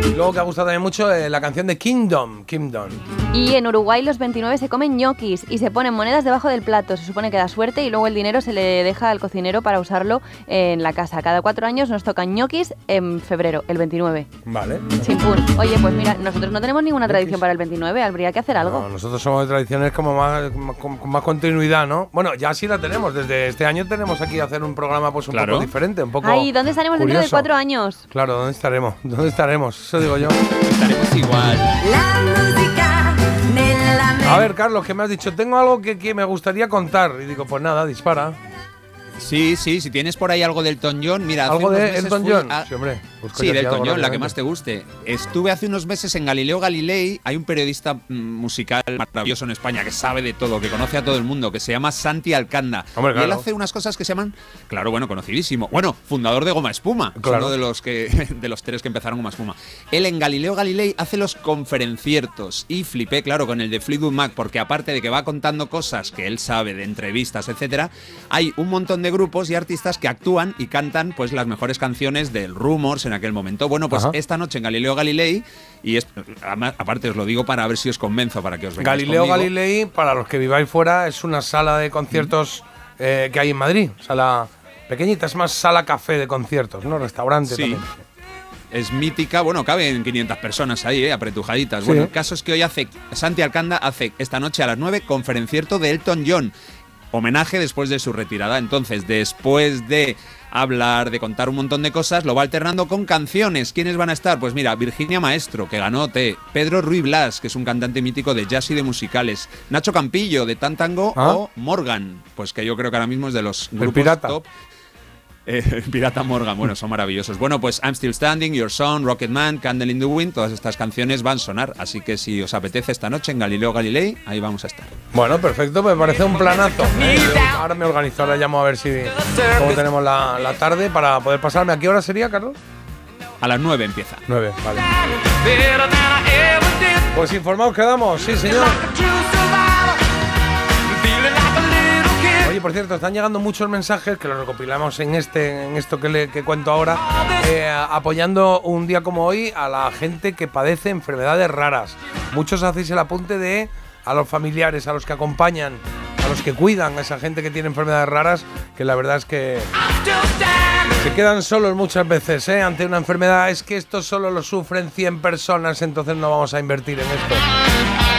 Y luego que ha gustado también mucho eh, la canción de Kingdom. Kingdom. Y en Uruguay los 29 se comen ñoquis y se ponen monedas debajo del plato. Se supone que da suerte y luego el dinero se le deja al cocinero para usarlo en la casa. Cada cuatro años nos tocan ñoquis en febrero, el 29. Vale. Chimpún. Oye, pues mira, nosotros no tenemos ninguna tradición para el 29, habría que hacer algo. No, nosotros somos de tradiciones como más, con, con más continuidad, ¿no? Bueno, ya sí la tenemos. Desde este año tenemos aquí hacer un programa pues un Claro. poco diferente, un poco Ay, ¿dónde estaremos dentro de cuatro años? Claro, ¿dónde estaremos? ¿Dónde estaremos? Eso digo yo. Estaremos igual. A ver, Carlos, que me has dicho, tengo algo que, que me gustaría contar. Y digo, pues nada, dispara. Sí, sí, si tienes por ahí algo del Elton John, mira. ¿Algo de Elton fui John? a- Sí, hombre. Busco Sí, del John, la que más te guste. Estuve hace unos meses en Galileo Galilei. Hay un periodista mm, musical maravilloso en España que sabe de todo, que conoce a todo el mundo, que se llama Santi Alcanda. Hombre, Y él hace unas cosas que se llaman, claro, bueno, conocidísimo. Bueno, fundador de Goma Espuma. es Claro. Uno de los que de los tres que empezaron Goma Espuma. Él en Galileo Galilei hace los conferenciertos y flipé, claro, con el de Fleetwood Mac, porque aparte de que va contando cosas que él sabe de entrevistas, etcétera, hay un montón de grupos y artistas que actúan y cantan pues las mejores canciones del Rumors en aquel momento. Bueno, pues Ajá. esta noche en Galileo Galilei y es, aparte os lo digo para ver si os convenzo para que os vengáis Galileo conmigo. Galilei, para los que viváis fuera, es una sala de conciertos eh, que hay en Madrid. Sala pequeñita, es más sala café de conciertos, ¿no? Restaurante Sí. también. Es mítica, bueno, caben 500 personas ahí, ¿eh? apretujaditas. Sí. Bueno, el caso es que hoy hace, Santi Alcanda hace esta noche a las 9 conferencierto de Elton John. Homenaje después de su retirada. Entonces, después de hablar, de contar un montón de cosas, lo va alternando con canciones. ¿Quiénes van a estar? Pues mira, Virginia Maestro, que ganó T. Pedro Ruiz Blas, que es un cantante mítico de jazz y de musicales. Nacho Campillo, de Tantango. Ah. O Morgan, pues que yo creo que ahora mismo es de los grupos top. Eh, Pirata Morgan, bueno, son maravillosos. Bueno, pues I'm Still Standing, Your Song, Rocket Man, Candle in the Wind, todas estas canciones van a sonar. Así que si os apetece esta noche en Galileo Galilei, ahí vamos a estar. Bueno, perfecto, me parece un planazo. Eh, ahora me organizo, ahora llamo a ver si cómo tenemos la, la tarde para poder pasarme. ¿A qué hora sería, Carlos? A las 9 empieza. 9, vale. Pues informados quedamos, sí, señor. Oye, por cierto, están llegando muchos mensajes que los recopilamos en este, en esto que, le, que cuento ahora, eh, apoyando un día como hoy a la gente que padece enfermedades raras. Muchos hacéis el apunte de a los familiares, a los que acompañan, a los que cuidan a esa gente que tiene enfermedades raras, que la verdad es que Se quedan solos muchas veces ¿eh? ante una enfermedad. Es que esto solo lo sufren 100 personas, entonces no vamos a invertir en esto.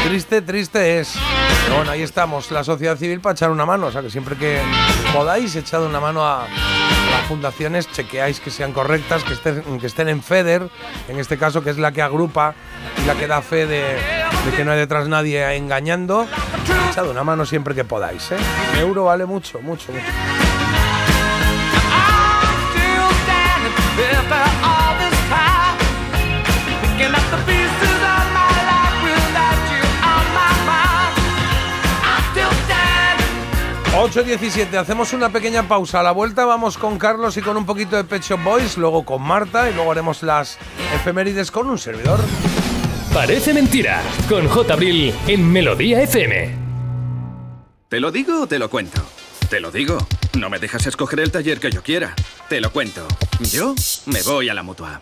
Triste, triste es. Pero bueno, ahí estamos, la sociedad civil para echar una mano. O sea, que siempre que podáis, echad una mano a, las fundaciones, chequeáis que sean correctas, que estén, que estén en FEDER, en este caso, que es la que agrupa y la que da fe de, de que no hay detrás nadie engañando. Echad una mano siempre que podáis. ¿eh? Un euro vale mucho, mucho, mucho. 8.17, hacemos una pequeña pausa. A la vuelta vamos con Carlos y con un poquito de Pet Shop Boys, luego con Marta y luego haremos las efemérides con un servidor. Parece mentira, con J. Abril en Melodía FM. ¿Te lo digo o te lo cuento? Te lo digo. No me dejas escoger el taller que yo quiera. Te lo cuento. Yo me voy a la mutua.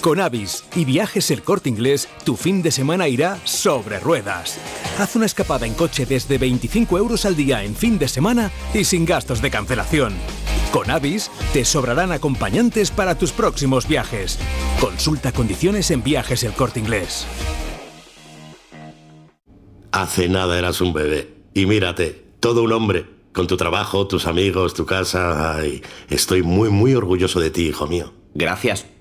Con Avis y Viajes El Corte Inglés, tu fin de semana irá sobre ruedas. Haz una escapada en coche desde 25 euros al día en fin de semana y sin gastos de cancelación. Con Avis te sobrarán acompañantes para tus próximos viajes. Consulta condiciones en Viajes El Corte Inglés. Hace nada eras un bebé. Y mírate, todo un hombre. Con tu trabajo, tus amigos, tu casa. Ay, estoy muy, muy orgulloso de ti, hijo mío. Gracias.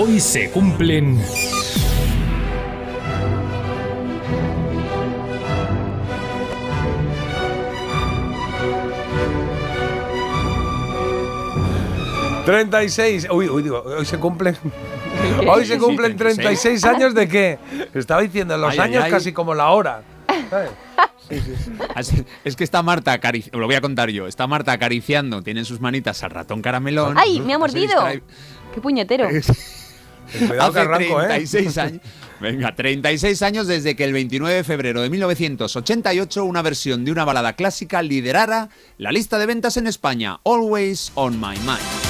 Hoy se cumplen... 36. Uy, uy, digo, hoy se cumplen. Hoy se cumplen 36. 36 años de qué? Estaba diciendo, los Ay, años ay. casi como la hora. ¿sabes? Así- Es que está Marta acariciando, lo voy a contar yo, está Marta acariciando, tiene en sus manitas al ratón caramelón. ¡Ay, me ha mordido! ¡Qué puñetero! Cuidado Hace arranco, ¿eh? 36 años. Venga, 36 años desde que el 29 de febrero de 1988 una versión de una balada clásica liderara la lista de ventas en España, Always on My Mind.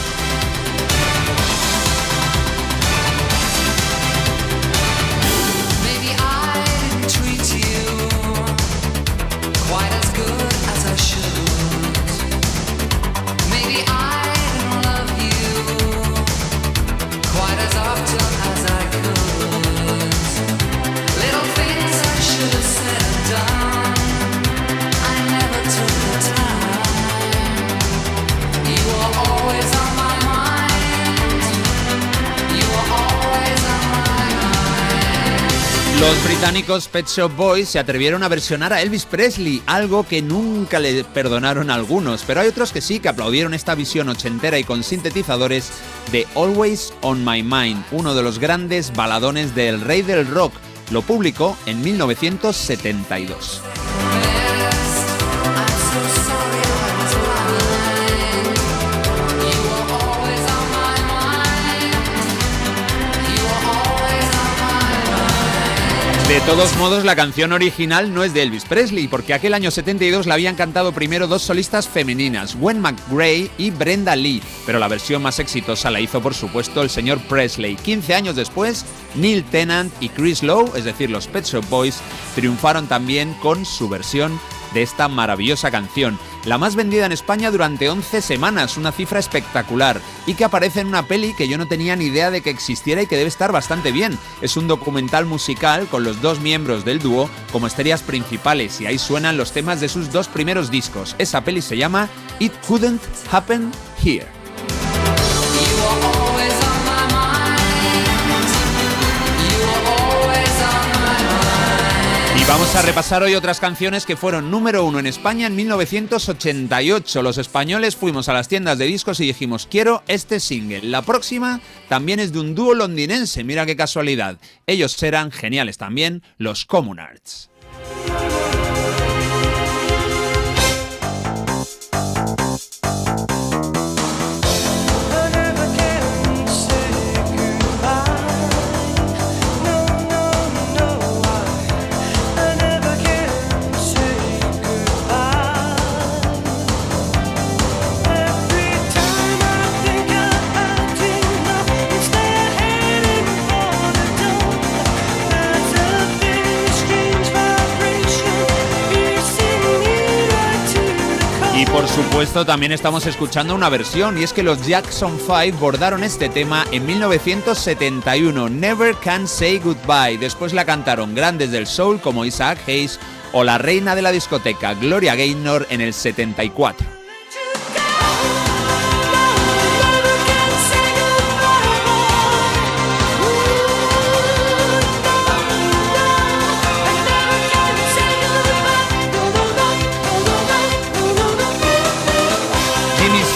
Británicos Pet Shop Boys se atrevieron a versionar a Elvis Presley, algo que nunca le perdonaron a algunos, pero hay otros que sí que aplaudieron esta visión ochentera y con sintetizadores de Always on My Mind, uno de los grandes baladones del rey del rock. Lo publicó en 1972. De todos modos, la canción original no es de Elvis Presley, porque aquel año 72 la habían cantado primero dos solistas femeninas, Gwen McGray y Brenda Lee, pero la versión más exitosa la hizo por supuesto el señor Presley. 15 años después, Neil Tennant y Chris Lowe, es decir, los Pet Shop Boys, triunfaron también con su versión de esta maravillosa canción, la más vendida en España durante 11 semanas, una cifra espectacular, y que aparece en una peli que yo no tenía ni idea de que existiera y que debe estar bastante bien. Es un documental musical con los dos miembros del dúo como estrellas principales y ahí suenan los temas de sus dos primeros discos. Esa peli se llama It Couldn't Happen Here. Vamos a repasar hoy otras canciones que fueron número uno en España en 1988. Los españoles fuimos a las tiendas de discos y dijimos, quiero este single. La próxima también es de un dúo londinense, mira qué casualidad. Ellos eran geniales también, los Common supuesto también estamos escuchando una versión y es que los Jackson 5 bordaron este tema en 1971, Never Can Say Goodbye. Después la cantaron grandes del soul como Isaac Hayes o la reina de la discoteca Gloria Gaynor en el 74.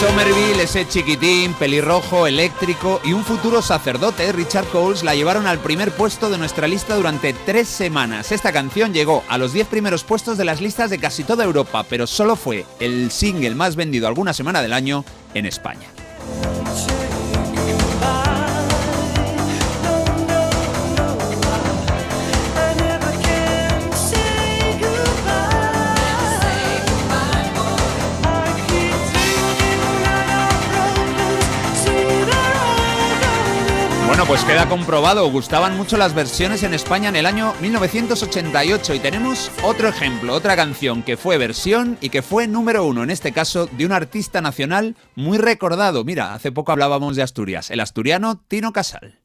Somerville, ese chiquitín, pelirrojo, eléctrico y un futuro sacerdote, Richard Coles, la llevaron al primer puesto de nuestra lista durante tres semanas. Esta canción llegó a los 10 primeros puestos de las listas de casi toda Europa, pero solo fue el single más vendido alguna semana del año en España. Pues queda comprobado, gustaban mucho las versiones en España en el año 1988 y tenemos otro ejemplo, otra canción que fue versión y que fue número uno, en este caso, de un artista nacional muy recordado. Mira, hace poco hablábamos de Asturias, el asturiano Tino Casal.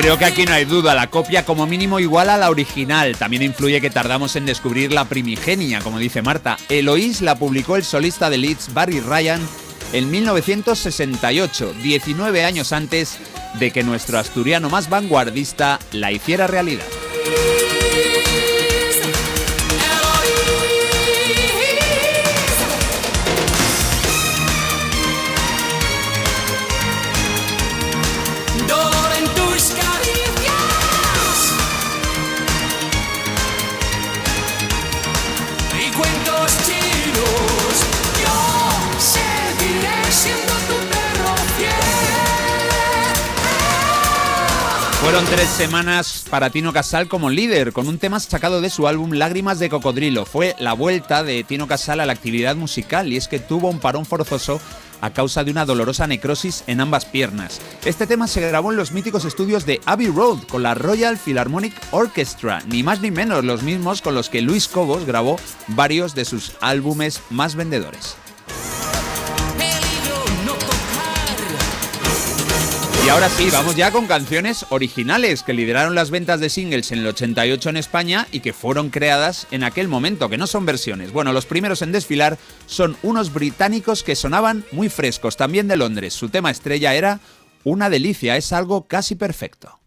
Creo que aquí no hay duda, la copia como mínimo igual a la original. También influye que tardamos en descubrir la primigenia, como dice Marta. Eloís la publicó el solista de Leeds Barry Ryan en 1968, 19 años antes de que nuestro asturiano más vanguardista la hiciera realidad. Fueron tres semanas para Tino Casal como líder, con un tema sacado de su álbum Lágrimas de Cocodrilo. Fue la vuelta de Tino Casal a la actividad musical y es que tuvo un parón forzoso a causa de una dolorosa necrosis en ambas piernas. Este tema se grabó en los míticos estudios de Abbey Road con la Royal Philharmonic Orchestra, ni más ni menos los mismos con los que Luis Cobos grabó varios de sus álbumes más vendedores. Y ahora sí, vamos ya con canciones originales que lideraron las ventas de singles en el 88 en España y que fueron creadas en aquel momento, que no son versiones. Bueno, los primeros en desfilar son unos británicos que sonaban muy frescos, también de Londres. Su tema estrella era Una delicia, es algo casi perfecto.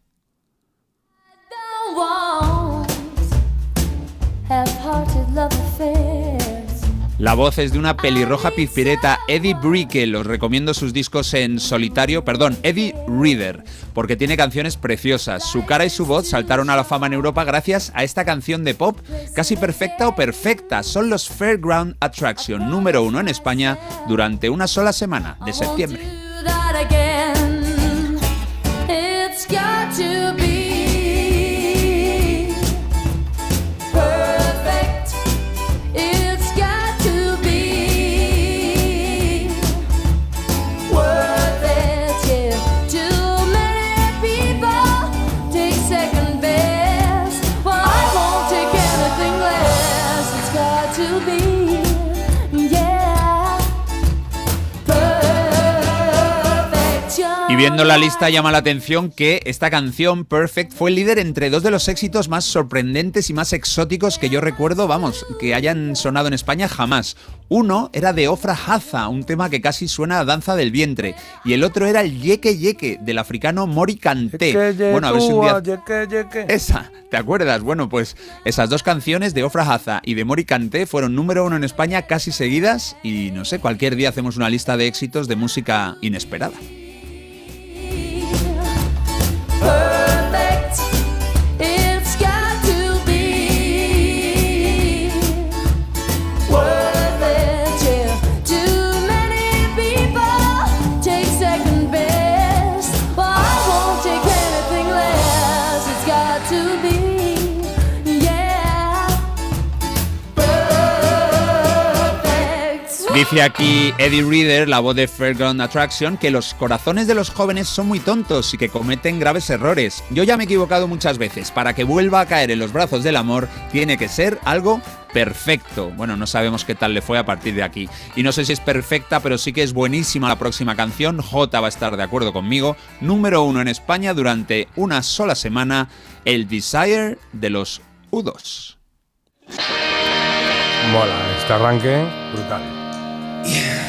La voz es de una pelirroja pizpireta, Eddie Brickell. Os recomiendo sus discos en solitario, perdón, Eddie Reader, porque tiene canciones preciosas. Su cara y su voz saltaron a la fama en Europa gracias a esta canción de pop casi perfecta o perfecta. Son los Fairground Attraction, número uno en España durante una sola semana de septiembre. Viendo la lista llama la atención que esta canción, Perfect, fue líder entre dos de los éxitos más sorprendentes y más exóticos que yo recuerdo, vamos, que hayan sonado en España jamás. Uno era de Ofra Haza, un tema que casi suena a danza del vientre, y el otro era el Yeke Yeke del africano Mori Kanté. Bueno, a ver si un día esa, ¿te acuerdas? Bueno, pues esas dos canciones de Ofra Haza y de Mori Kanté fueron número uno en España casi seguidas y no sé, cualquier día hacemos una lista de éxitos de música inesperada. Perfect. Dice aquí Eddie Reader, la voz de Fairground Attraction, que los corazones de los jóvenes son muy tontos y que cometen graves errores. Yo ya me he equivocado muchas veces. Para que vuelva a caer en los brazos del amor, tiene que ser algo perfecto. Bueno, no sabemos qué tal le fue a partir de aquí. Y no sé si es perfecta, pero sí que es buenísima la próxima canción. J va a estar de acuerdo conmigo. Número uno en España durante una sola semana, el Desire de los U2. Mola, este arranque brutal. Yeah.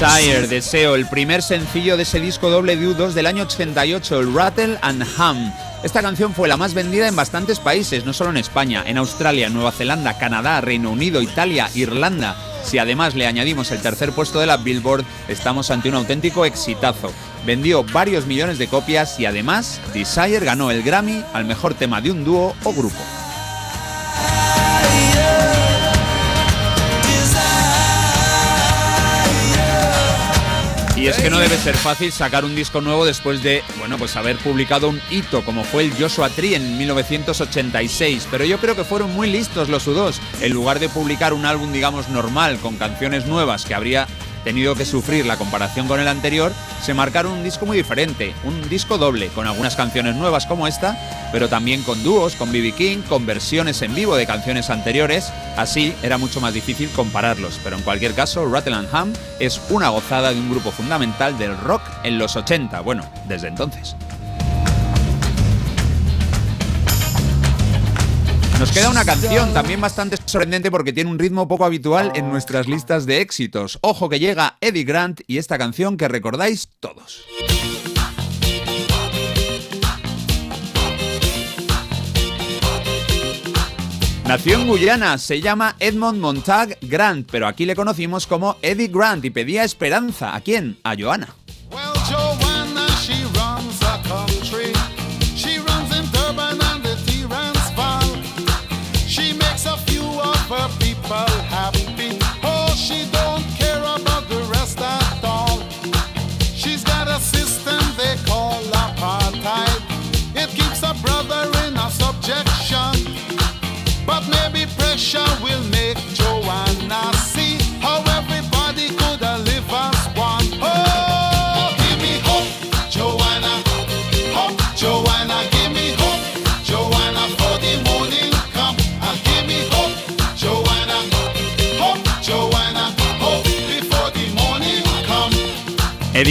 Desire, Deseo, el primer sencillo de ese disco doble de U2 del año 88, el Rattle and Hum. Esta canción fue la más vendida en bastantes países, no solo en España, en Australia, Nueva Zelanda, Canadá, Reino Unido, Italia, Irlanda. Si además le añadimos el tercer puesto de la Billboard, estamos ante un auténtico exitazo. Vendió varios millones de copias y además Desire ganó el Grammy al mejor tema de un dúo o grupo. Y es que no debe ser fácil sacar un disco nuevo después de, bueno, pues haber publicado un hito como fue el Joshua Tree en 1986. Pero yo creo que fueron muy listos los U2. En lugar de publicar un álbum, digamos, normal, con canciones nuevas que habría tenido que sufrir la comparación con el anterior, se marcaron un disco muy diferente, un disco doble, con algunas canciones nuevas como esta, pero también con dúos, con B.B. King, con versiones en vivo de canciones anteriores, así era mucho más difícil compararlos, pero en cualquier caso, Rattle and Hum es una gozada de un grupo fundamental del rock en los 80, bueno, desde entonces. Nos queda una canción también bastante sorprendente porque tiene un ritmo poco habitual en nuestras listas de éxitos. Ojo que llega Eddie Grant y esta canción que recordáis todos. Nació en Guyana, se llama Edmond Montag Grant, pero aquí le conocimos como Eddie Grant y pedía esperanza. ¿A quién? A Joanna. Well,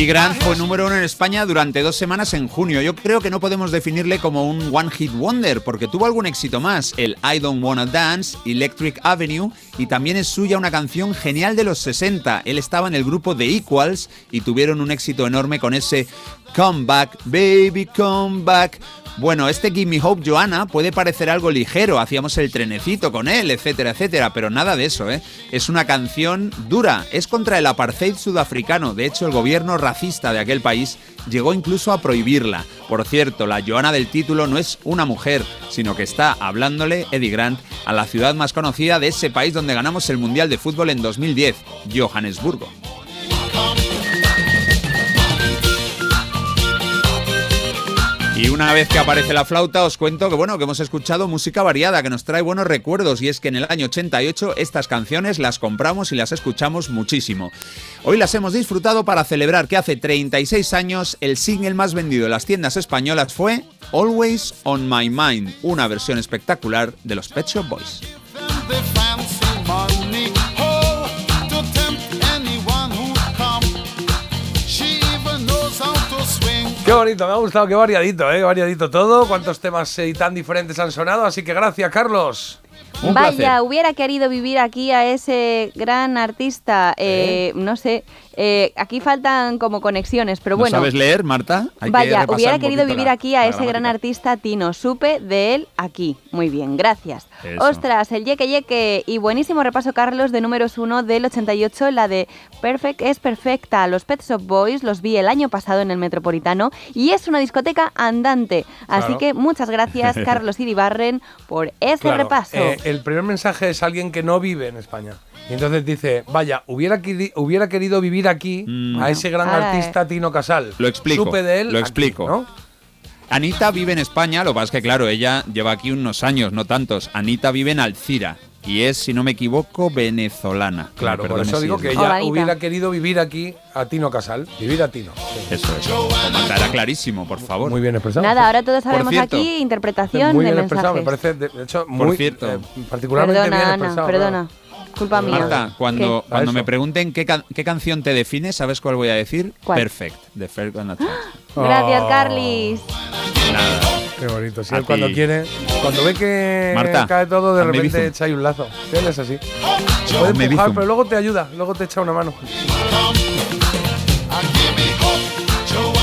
Eddie Grant fue número uno en España durante dos semanas en junio. Yo creo que no podemos definirle como un One Hit Wonder, porque tuvo algún éxito más, el I Don't Wanna Dance, Electric Avenue, y también es suya una canción genial de los 60. Él estaba en el grupo The Equals y tuvieron un éxito enorme con ese Come Back, Baby, Come Back. Bueno, este Give Me Hope Joanna puede parecer algo ligero, hacíamos el trenecito con él, etcétera, etcétera, pero nada de eso, ¿eh? Es una canción dura, es contra el apartheid sudafricano, de hecho el gobierno racista de aquel país llegó incluso a prohibirla. Por cierto, la Joanna del título no es una mujer, sino que está hablándole Eddie Grant a la ciudad más conocida de ese país donde ganamos el Mundial de Fútbol en 2010, Johannesburgo. Y una vez que aparece la flauta, os cuento que bueno, que hemos escuchado música variada que nos trae buenos recuerdos y es que en el año 88 estas canciones las compramos y las escuchamos muchísimo. Hoy las hemos disfrutado para celebrar que hace 36 años el single más vendido en las tiendas españolas fue Always on My Mind, una versión espectacular de los Pet Shop Boys. Qué bonito, me ha gustado, qué variadito, ¿eh? Variadito todo. Cuántos temas eh, tan diferentes han sonado. Así que gracias, Carlos. Un Vaya, placer. hubiera querido vivir aquí a ese gran artista. eh, No sé, eh, aquí faltan como conexiones, pero ¿No bueno. sabes leer, Marta? Hay Vaya, hubiera querido vivir la- aquí a ese gran artista Tino. Supe de él aquí. Muy bien, gracias. Eso. Ostras, el yeque yeque. Y buenísimo repaso, Carlos, de números 1 del 88, la de Perfect es perfecta. Los Pet Shop Boys los vi el año pasado en el Metropolitano y es una discoteca andante. Así Claro. que muchas gracias, Carlos Iribarren, por Claro, repaso. Eh, el primer mensaje es alguien que no vive en España. Y entonces dice, vaya, hubiera, queri- hubiera querido vivir aquí a ese gran ahora, artista Tino Casal. Lo explico. Supe de él. Lo aquí, explico. ¿no? Anita vive en España, lo que pasa es que, claro, ella lleva aquí unos años, no tantos. Anita vive en Alcira y es, si no me equivoco, venezolana. Claro, por eso digo que ella hubiera querido vivir aquí a Tino Casal. Vivir a Tino. Eso es. Era clarísimo, por favor. Muy bien expresado. Nada, ahora todos Por sabemos cierto, aquí interpretación Muy de bien expresado, me parece, de hecho, muy, cierto. eh, particularmente Perdona, bien Ana, expresado. perdona. Culpa mía. Marta, cuando, ¿Qué? cuando me pregunten qué, can- qué canción te define, ¿sabes cuál voy a decir? ¿Cuál? Perfect, de Chance. Gracias, Oh. Carlis. Nada. Qué bonito. Si él cuando quiere, cuando ve que Marta, cae todo, de repente echa ahí un lazo. Sí, Él es así. Puede Hazme empujar, pero luego te ayuda, luego te echa una mano.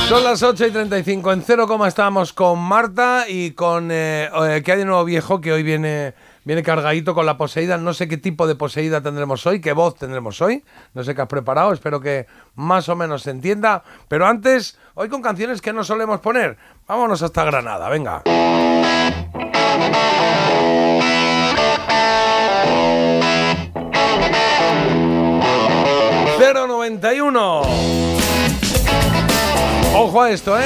Son las 8 y 35. En cero coma estábamos con Marta y con eh, eh, que hay de nuevo viejo que hoy viene, viene cargadito con la poseída. No sé qué tipo de poseída tendremos hoy, qué voz tendremos hoy. No sé qué has preparado, espero que más o menos se entienda. Pero antes, hoy con canciones que no solemos poner. Vámonos hasta Granada, venga. 091 Ojo a esto, ¿eh?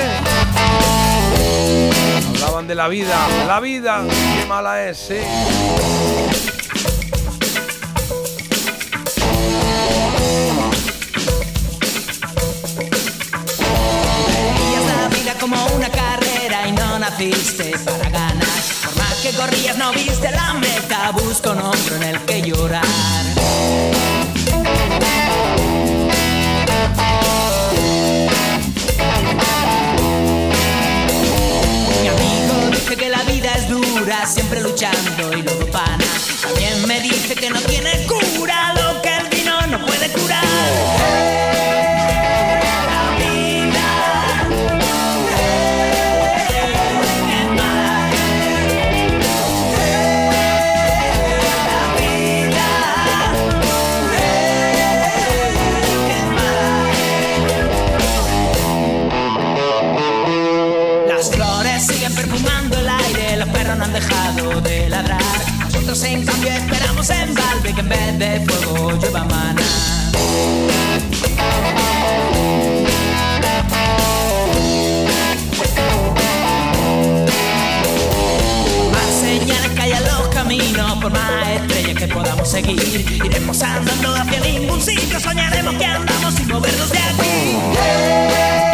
Hablaban de la vida. La vida, qué mala es, sí. Veías la vida como una carrera y no naciste para ganar. Por más que corrías no viste la meta, busca un hombro en el que llorar. La vida es dura, siempre luchando y luego pana. También me dice que no tiene cura lo que el vino no puede curar. Cambio esperamos en balde que en vez de fuego llueva maná. Más señales que hay en los caminos, por más estrellas que podamos seguir. Iremos andando hacia ningún sitio, soñaremos que andamos sin movernos de aquí.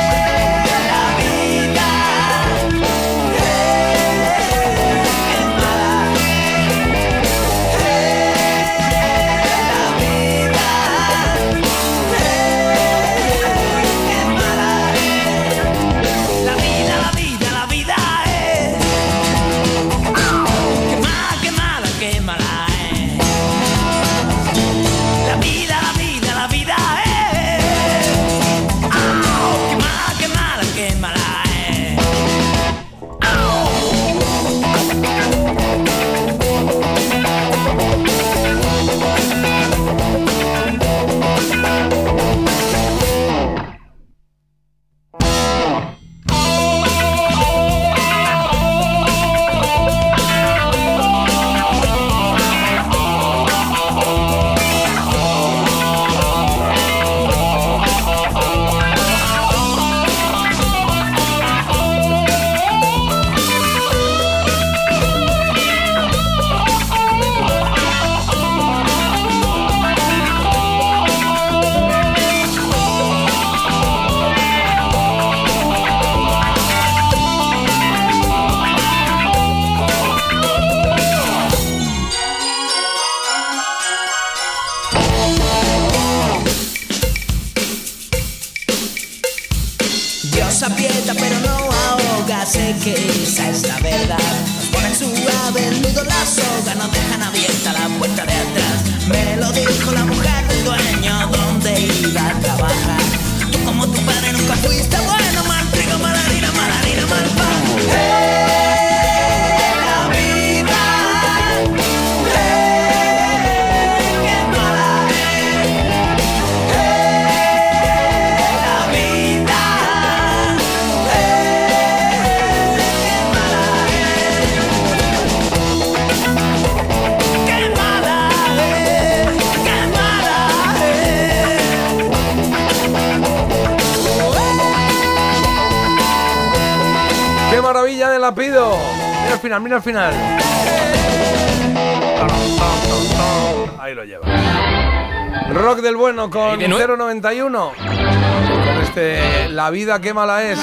Final, mira al final. Ahí lo lleva. Rock del bueno con 091. Con este La vida qué mala es.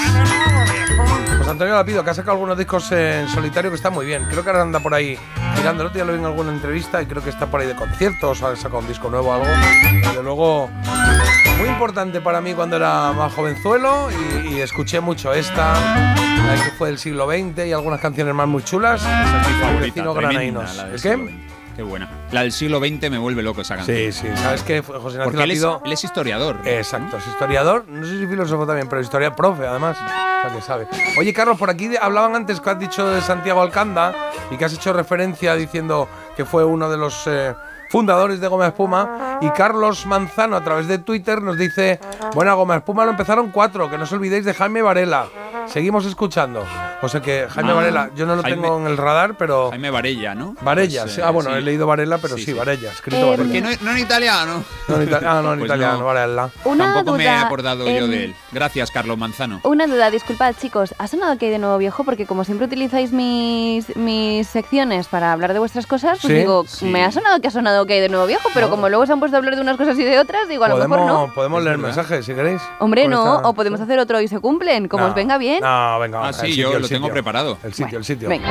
Pues Antonio Lapido, que ha sacado algunos discos en solitario que está muy bien. Creo que ahora anda por ahí mirando. El otro día lo vi en alguna entrevista y creo que está por ahí de conciertos. Ha sacado un disco nuevo o algo. Desde luego, muy importante para mí cuando era más jovenzuelo y, y escuché mucho esta, la que fue del siglo XX y algunas canciones más muy chulas. Esa es mi favorita, Vecino tremenda, Granainos. la del ¿El siglo qué? XX. Qué buena. La del siglo XX me vuelve loco esa canción. Sí, sí. ¿Sabes qué? José Ignacio él es, él es historiador. Exacto, es historiador, no sé si filósofo también, pero historiador profe además, o sea que sabe. Oye Carlos, por aquí hablaban antes que has dicho de Santiago Alcanda y que has hecho referencia diciendo que fue uno de los eh, fundadores de Goma Espuma y Carlos Manzano a través de Twitter nos dice, bueno, a Goma Espuma lo empezaron cuatro, que no os olvidéis de Jaime Varela. Seguimos escuchando. O sea que Jaime Ah, Varela, yo no lo Jaime- tengo en el radar, pero. Jaime Varella, ¿no? Varella, Pues, sí. eh, Ah, bueno, sí. he leído Varela, pero sí, Sí, sí. Varella, escrito Eh, Varela. ¿Por qué no, no en italiano? No, en ita- ah, no, en Pues italiano, no. Varela. Una Tampoco me he duda, acordado yo de él. Gracias, Carlos Manzano. Una duda, disculpad chicos, ¿ha sonado que hay de nuevo viejo? Porque como siempre utilizáis mis, mis secciones para hablar de vuestras cosas, pues Sí, digo, sí. me ha sonado que ha sonado que hay de nuevo viejo, pero como luego se han puesto a hablar de unas cosas y de otras, digo, a lo mejor no. podemos leer mensajes si queréis. Hombre, no, esta- o podemos hacer otro y se cumplen, como No, os venga bien. No, venga, Ah, vamos, sí, el yo sitio, el lo tengo preparado. El sitio, el sitio. Venga.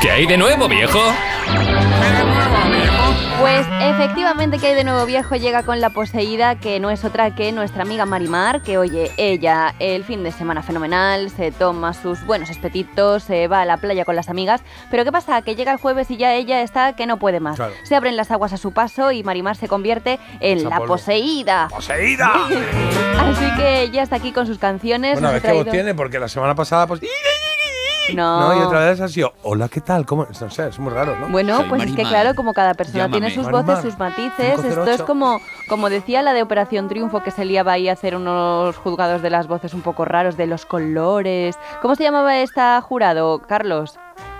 ¿Qué hay de nuevo, viejo? Pues efectivamente que hay de nuevo viejo llega con la poseída que no es otra que nuestra amiga Marimar, que oye, ella el fin de semana fenomenal, se toma sus buenos espetitos, se va a la playa con las amigas, pero ¿qué pasa? Que llega el jueves y ya ella está que no puede más. Claro. Se abren las aguas a su paso y Marimar se convierte en la poseída. ¡Poseída! Así que ya está aquí con sus canciones. Bueno, a ver qué voz tiene, porque la semana pasada, pues. No. No, y otra vez ha sido, hola, ¿qué tal? ¿Cómo? No sé, es muy raro, ¿no? Bueno, Soy pues es que claro, como cada persona Llámame. tiene sus Marimar, voces, sus matices, esto 508. es como, como decía la de Operación Triunfo, que se liaba ahí a hacer unos juzgados de las voces un poco raros, de los colores. ¿Cómo se llamaba esta jurado, Carlos?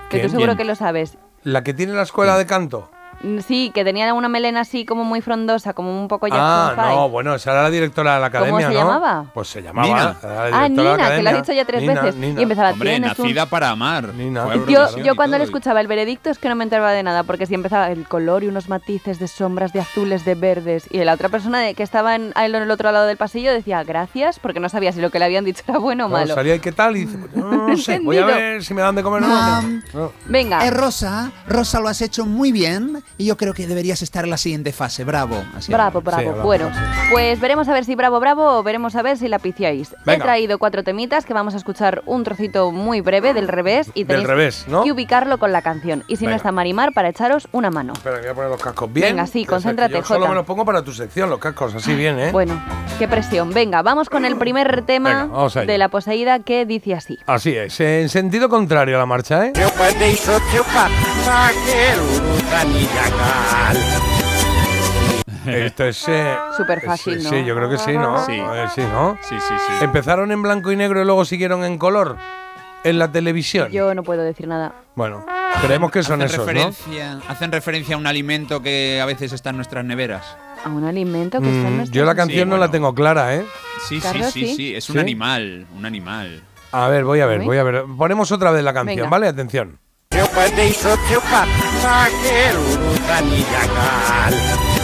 Que ¿Quién? tú seguro ¿Quién? que lo sabes. La que tiene la escuela de canto. Mm, Sí, que tenía una melena así como muy frondosa, como un poco Jackson Ah, no, bueno, esa era la directora de la ¿Cómo academia, se ¿no? llamaba? Pues se llamaba. Nina. Ah, directora de la Nina, que lo ha dicho ya tres Nina, veces. Nina. Y empezaba, Hombre, un nacida para amar. Nina. Fue Yo- Yo, cuando le escuchaba el veredicto es que no me enteraba de nada, porque si empezaba el color y unos matices de sombras, de azules, de verdes, y la otra persona que estaba en, en el otro lado del pasillo decía gracias, porque no sabía si lo que le habían dicho era bueno o No, malo. salía y qué tal y dice, pues, no, no sé, voy a ver si me dan de comer o no. Mam. No. Venga, Eh, Rosa, Rosa, lo has hecho muy bien y yo creo que deberías estar en la siguiente fase. Bravo. Así bravo, bravo. hablamos bueno, pues veremos a ver si bravo, bravo o veremos a ver si la piciáis. He traído cuatro temitas que vamos a escuchar un trocito muy breve del revés y Del tenéis revés, ¿no? que ubicarlo con la canción. Y si no está Marimar, para echaros una mano. Espera, voy a poner los cascos bien. Venga, sí, concéntrate, Yo solo me los pongo para tu sección, los cascos, así bien, ¿eh? Bueno, qué presión. Venga, vamos con el primer tema Venga, de la poseída que dice así. Así es, en sentido contrario a la marcha, ¿eh? Esto es... eh, Súper es- fácil, ¿no? Sí, yo creo que sí, ¿no? Sí. Eh, sí, ¿no? Sí, sí, sí. Empezaron en blanco y negro y luego siguieron en color en la televisión. Yo no puedo decir nada. Bueno, creemos que son hacen esos, ¿no? Hacen referencia a un alimento que a veces está en nuestras neveras. A un alimento que está en Mm, nuestro... yo la canción Sí, no la tengo clara, ¿eh? Sí, sí, sí, sí. Es ¿Sí? un animal. Un animal. A ver, voy a ver, voy a ver. Ponemos otra vez la canción, Venga. ¿vale? Atención. Eu mandei seu tio pra zagueiro da minha.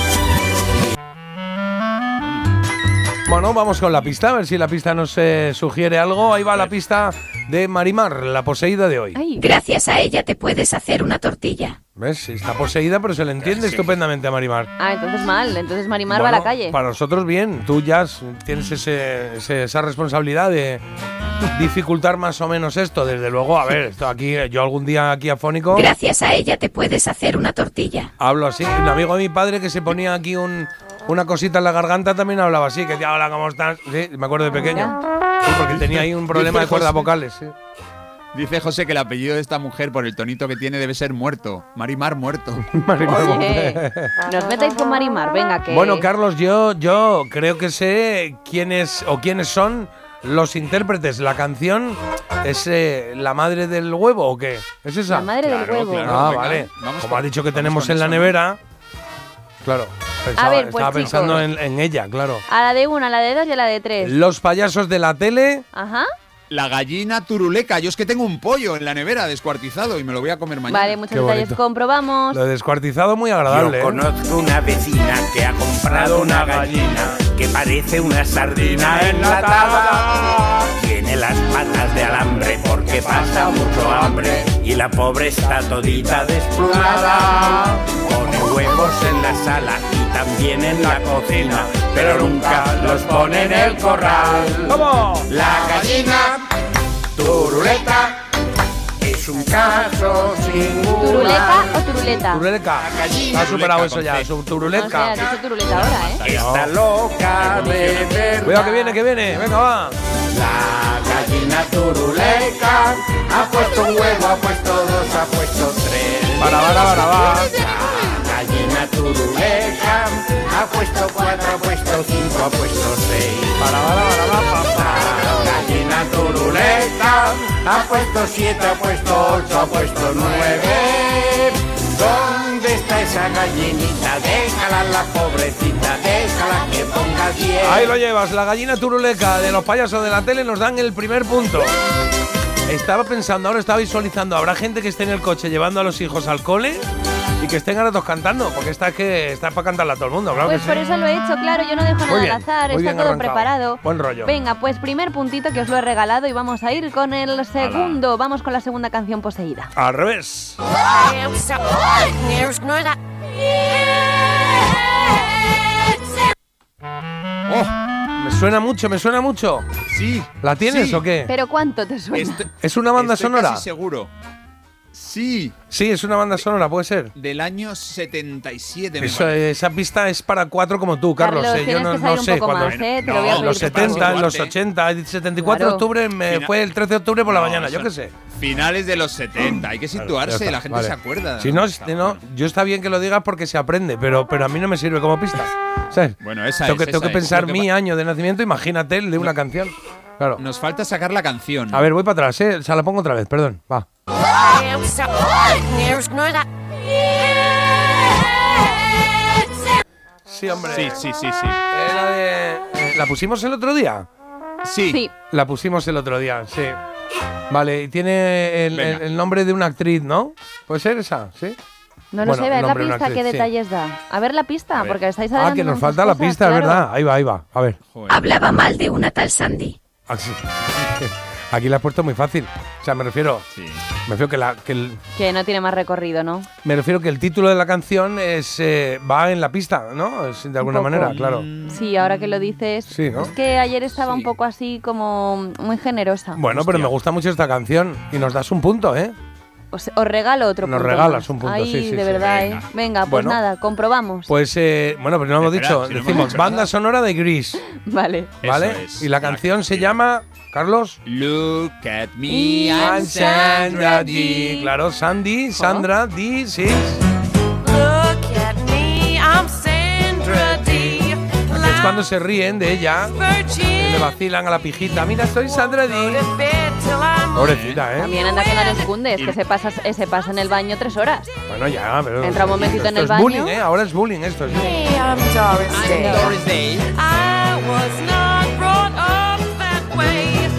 Bueno, vamos con la pista, a ver si la pista nos eh, sugiere algo. Ahí va la pista de Marimar, la poseída de hoy. Ay, Gracias a ella te puedes hacer una tortilla. ¿Ves? Está poseída, pero se le entiende estupendamente a Marimar. Ah, entonces mal. Entonces Marimar va a la calle. Para nosotros bien, tú ya tienes ese- ese- esa responsabilidad de dificultar más o menos esto. Desde luego, a ver, esto aquí, yo algún día aquí afónico Gracias a ella te puedes hacer una tortilla. hablo así. Un amigo de mi padre que se ponía aquí un, una cosita en la garganta también hablaba así, que decía, hola, ¿cómo estás? Sí, me acuerdo de pequeño. Sí, porque tenía ahí un problema de cuerdas vocales. sí. Dice José que el apellido de esta mujer, por el tonito que tiene, debe ser muerto. Marimar muerto. Marimar. Oye, no os metáis con Marimar, venga, que... Bueno, Carlos, yo, yo creo que sé quiénes o quiénes son los intérpretes. La canción es eh, la madre del huevo o qué? ¿Es esa? La madre del Claro, huevo. claro. ah, venga, vale. vamos Como con- ha dicho que tenemos en la eso. nevera. Claro. Pensaba, ver, pues, estaba pensando en, en ella, claro. A la de una, a la de dos y a la de tres. Los payasos de la tele. Ajá. La gallina turuleca. Yo es que tengo un pollo en la nevera descuartizado y me lo voy a comer mañana. Vale, muchos Qué detalles. bonito. Comprobamos. Lo de descuartizado muy agradable. ¿eh? Conozco una vecina que ha comprado una gallina que parece una sardina enlatada. Tiene las patas de alambre porque pasa mucho hambre y la pobre está todita desplumada. Pone huevos en la sala y también en la cocina, pero nunca los pone en el corral. ¿Cómo? La gallina turuleta es un caso singular. ¿Turuleta o turuleta? Turuleca. Ha superado eso ya. Su No turuleta ahora, ¿eh? Está loca de verdad. Cuidado que viene, que viene. Venga, va. La gallina turuleca ha puesto un huevo, ha puesto dos, ha puesto tres. Para, para, para, va. Turuleca ha puesto cuatro, ha puesto cinco, ha puesto seis. Para, para, para, va, pa, pa. La gallina turuleta. Ha puesto siete, ha puesto ocho, ha puesto nueve. ¿Dónde está esa gallinita? Déjala la pobrecita, déjala que ponga diez. Ahí lo llevas, la gallina turuleca de los payasos de la tele nos dan el primer punto. Estaba pensando, ahora estaba visualizando, ¿habrá gente que esté en el coche llevando a los hijos al cole? Y que estén ahora todos cantando, porque esta es que está para cantarla a todo el mundo, claro Pues que por sí. eso lo he hecho, claro, yo no dejo nada bien, al azar, está todo arrancado. preparado. Buen rollo. Venga, pues primer puntito que os lo he regalado y vamos a ir con el segundo. Vamos con la segunda canción poseída. Al revés. Oh, me suena mucho, me suena mucho. Sí. ¿La tienes Sí. o qué? ¿Pero cuánto te suena? ¿Es una banda Estoy sonora? casi seguro. Sí. Sí, es una banda sonora, puede ser. Del año 77, me Eso, parece. esa pista es para cuatro como tú, Carlos. Carlos, eh, Yo no, que sé cuándo. ¿eh? En los pedir que te 70, en los pases. 80, el 74 de Claro. octubre me fue el 13 de octubre por la No, mañana, yo qué sé. Finales de los 70. Hay que situarse, está, la gente vale. se acuerda. Si no, si no, yo está bien que lo digas porque se aprende, pero, pero a mí no me sirve como pista. ¿Sabes? Bueno, esa tengo que, es, tengo que esa es. pensar que mi año de nacimiento, imagínate el de una canción. Claro. Nos falta sacar la canción. A ver, voy para atrás, ¿eh? O sea, la pongo otra vez, perdón. Va. Sí, hombre. Sí, sí, sí, sí. Era de- eh, ¿La pusimos el otro día? Sí. Sí. La pusimos el otro día, sí. Vale, y tiene el, Venga. el- el nombre de una actriz, ¿no? ¿Puede ser esa? ¿Sí? No lo Bueno, sé, ver la pista, qué actriz, sí. detalles da. A ver la pista, ver. porque estáis Ah, que nos falta la pista, es claro. verdad. Ahí va, ahí va. A ver. Joder. Hablaba mal de una tal Sandy. Aquí la has puesto muy fácil. O sea, me refiero. Sí. Me refiero que, la, que el, Que no tiene más recorrido, ¿no? me refiero que el título de la canción es eh, va en la pista, ¿no? Es de alguna manera, claro. Sí, ahora que lo dices. Sí, ¿no? Es que ayer estaba Sí. un poco así como muy generosa. Bueno, pero me gusta mucho esta canción y nos das un punto, ¿eh? Os, os regalo otro Nos punto. regalas más. un punto, Ay, sí, sí, de sí. verdad, Venga. ¿eh? Venga, pues Bueno. nada, comprobamos. Pues, eh, bueno, pero no hemos Espera, dicho. si no hemos Decimos banda sonora de Gris, Vale. ¿vale? Eso es. Y la canción se llama, Carlos. Look at me, Y I'm Sandra D. D. Claro, Sandy, Sandra D. Sí. Look at me, I'm Sandra D. Es cuando se ríen de ella. Le vacilan a la pijita. Mira, soy Sandra D. Pobrecita, ¿eh? También anda con Alex Cundes, que se pasa, se pasa en el baño tres horas. Bueno, ya, pero. Entra un momentito en el es baño. bullying, ¿eh? Ahora es bullying esto. sí. Hey, I'm Doris Day. Doris Day. I was not brought up that way.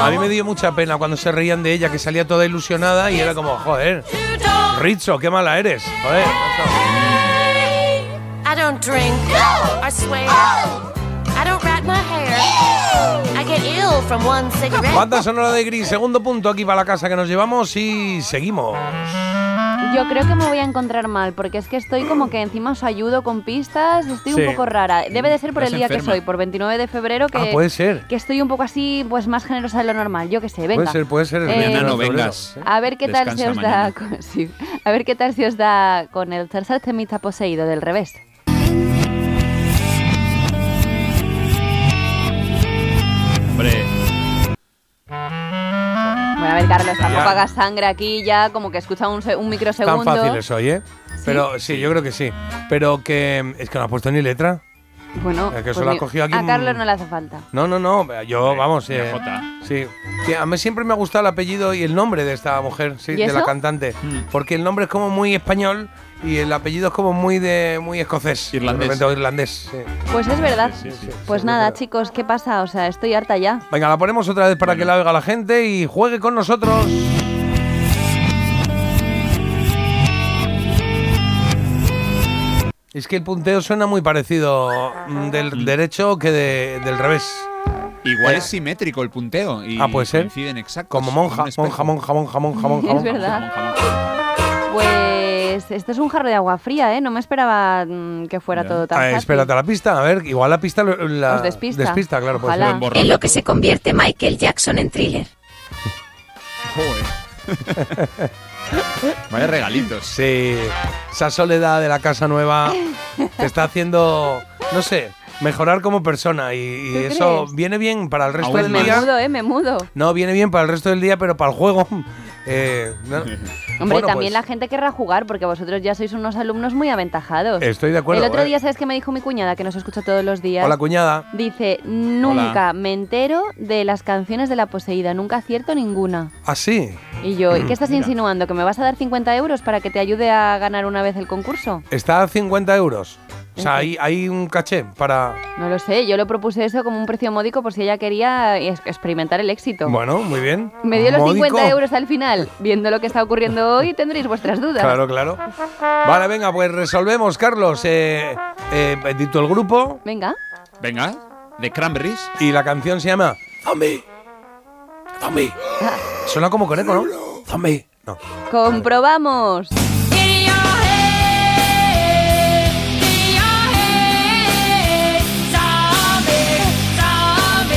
A mí me dio mucha pena cuando se reían de ella, que salía toda ilusionada y era como, joder, Rizzo, qué mala eres. Joder. I don't drink. I swear. I don't rat my hair. Banda sonora de Gris, segundo punto aquí para la casa que nos llevamos y seguimos. Yo creo que me voy a encontrar mal, porque es que estoy como que encima os ayudo con pistas, estoy Sí. un poco rara. Debe de ser por Estás el día que soy, por 29 de febrero, que, Ah, puede ser. que estoy un poco así, pues más generosa de lo normal. Yo qué sé, venga. Puede ser, puede ser. Eh, 21 de Mañana no vengas. A ver qué tal se os da con, sí. A ver qué tal se os da con el tercer temita poseído del revés. Hombre, Bueno, a ver, Carlos, tampoco Ya. hagas sangre aquí ya, como que escucha un, se- un Tan microsegundo. fácil es hoy, ¿eh? Pero sí, yo creo que sí. Pero que es que no ha puesto ni letra. Bueno, Es que pues eso lo ha mi- cogido aquí a un- Carlos no le hace falta. No, no, no. Yo, vamos. eh, sí. Que a mí siempre me ha gustado el apellido y el nombre de esta mujer, sí, ¿Y de la eso? cantante. Hmm. Porque el nombre es como muy español y el apellido es como muy de muy escocés. Irlandés. De sí. Pues es verdad. Sí, sí, sí, pues sí, nada, chicos, ¿qué pasa? O sea, estoy harta ya. Venga, la ponemos otra vez para que la oiga la gente y juegue con nosotros. Es que el punteo suena muy parecido mm, del derecho que de- del revés. igual Eh. es simétrico el punteo. Y Ah, puede ser. Coinciden exactos. Como monja, espejo. monja, monja, monja, monja, monja. Es monja. verdad. Monja, monja. Pues esto es un jarro de agua fría, ¿eh? No me esperaba mm, que fuera Ya. todo tan Ah, fácil. espérate a la pista, a ver, igual la pista lo- la Os despista. claro, Ojalá. ser. Borra- En lo que se convierte Michael Jackson en thriller. Joder. Vaya regalitos. Sí, esa soledad de la casa nueva te está haciendo, no sé, mejorar como persona y, y ¿Tú eso crees? viene bien para el resto Aún del Me día. mudo, ¿eh? Me mudo. No, viene bien para el resto del día, pero para el juego Eh, no. Hombre, Bueno, también pues, la gente querrá jugar porque vosotros ya sois unos alumnos muy aventajados. Estoy de acuerdo, El otro eh. día, ¿sabes qué me dijo mi cuñada que nos escucha todos los días? Hola, cuñada. Dice, nunca me entero de las canciones de la poseída, nunca acierto ninguna. ¿Ah, sí? Y yo, ¿y qué estás Mira. insinuando? ¿Que me vas a dar 50 euros para que te ayude a ganar una vez el concurso? Está a 50 euros. O sea, hay, hay un caché para... No lo sé, yo le propuse eso como un precio módico por si ella quería experimentar el éxito. Bueno, muy bien. Me dio los Módico. 50 euros al final. Viendo lo que está ocurriendo hoy, tendréis vuestras dudas. Claro, claro. Vale, venga, pues resolvemos, Carlos. Eh, eh, el grupo. Venga. Venga, de Cranberries. Y la canción se llama Zombie. Zombie. Suena como con eco, ¿no? Zombie. No. Comprobamos.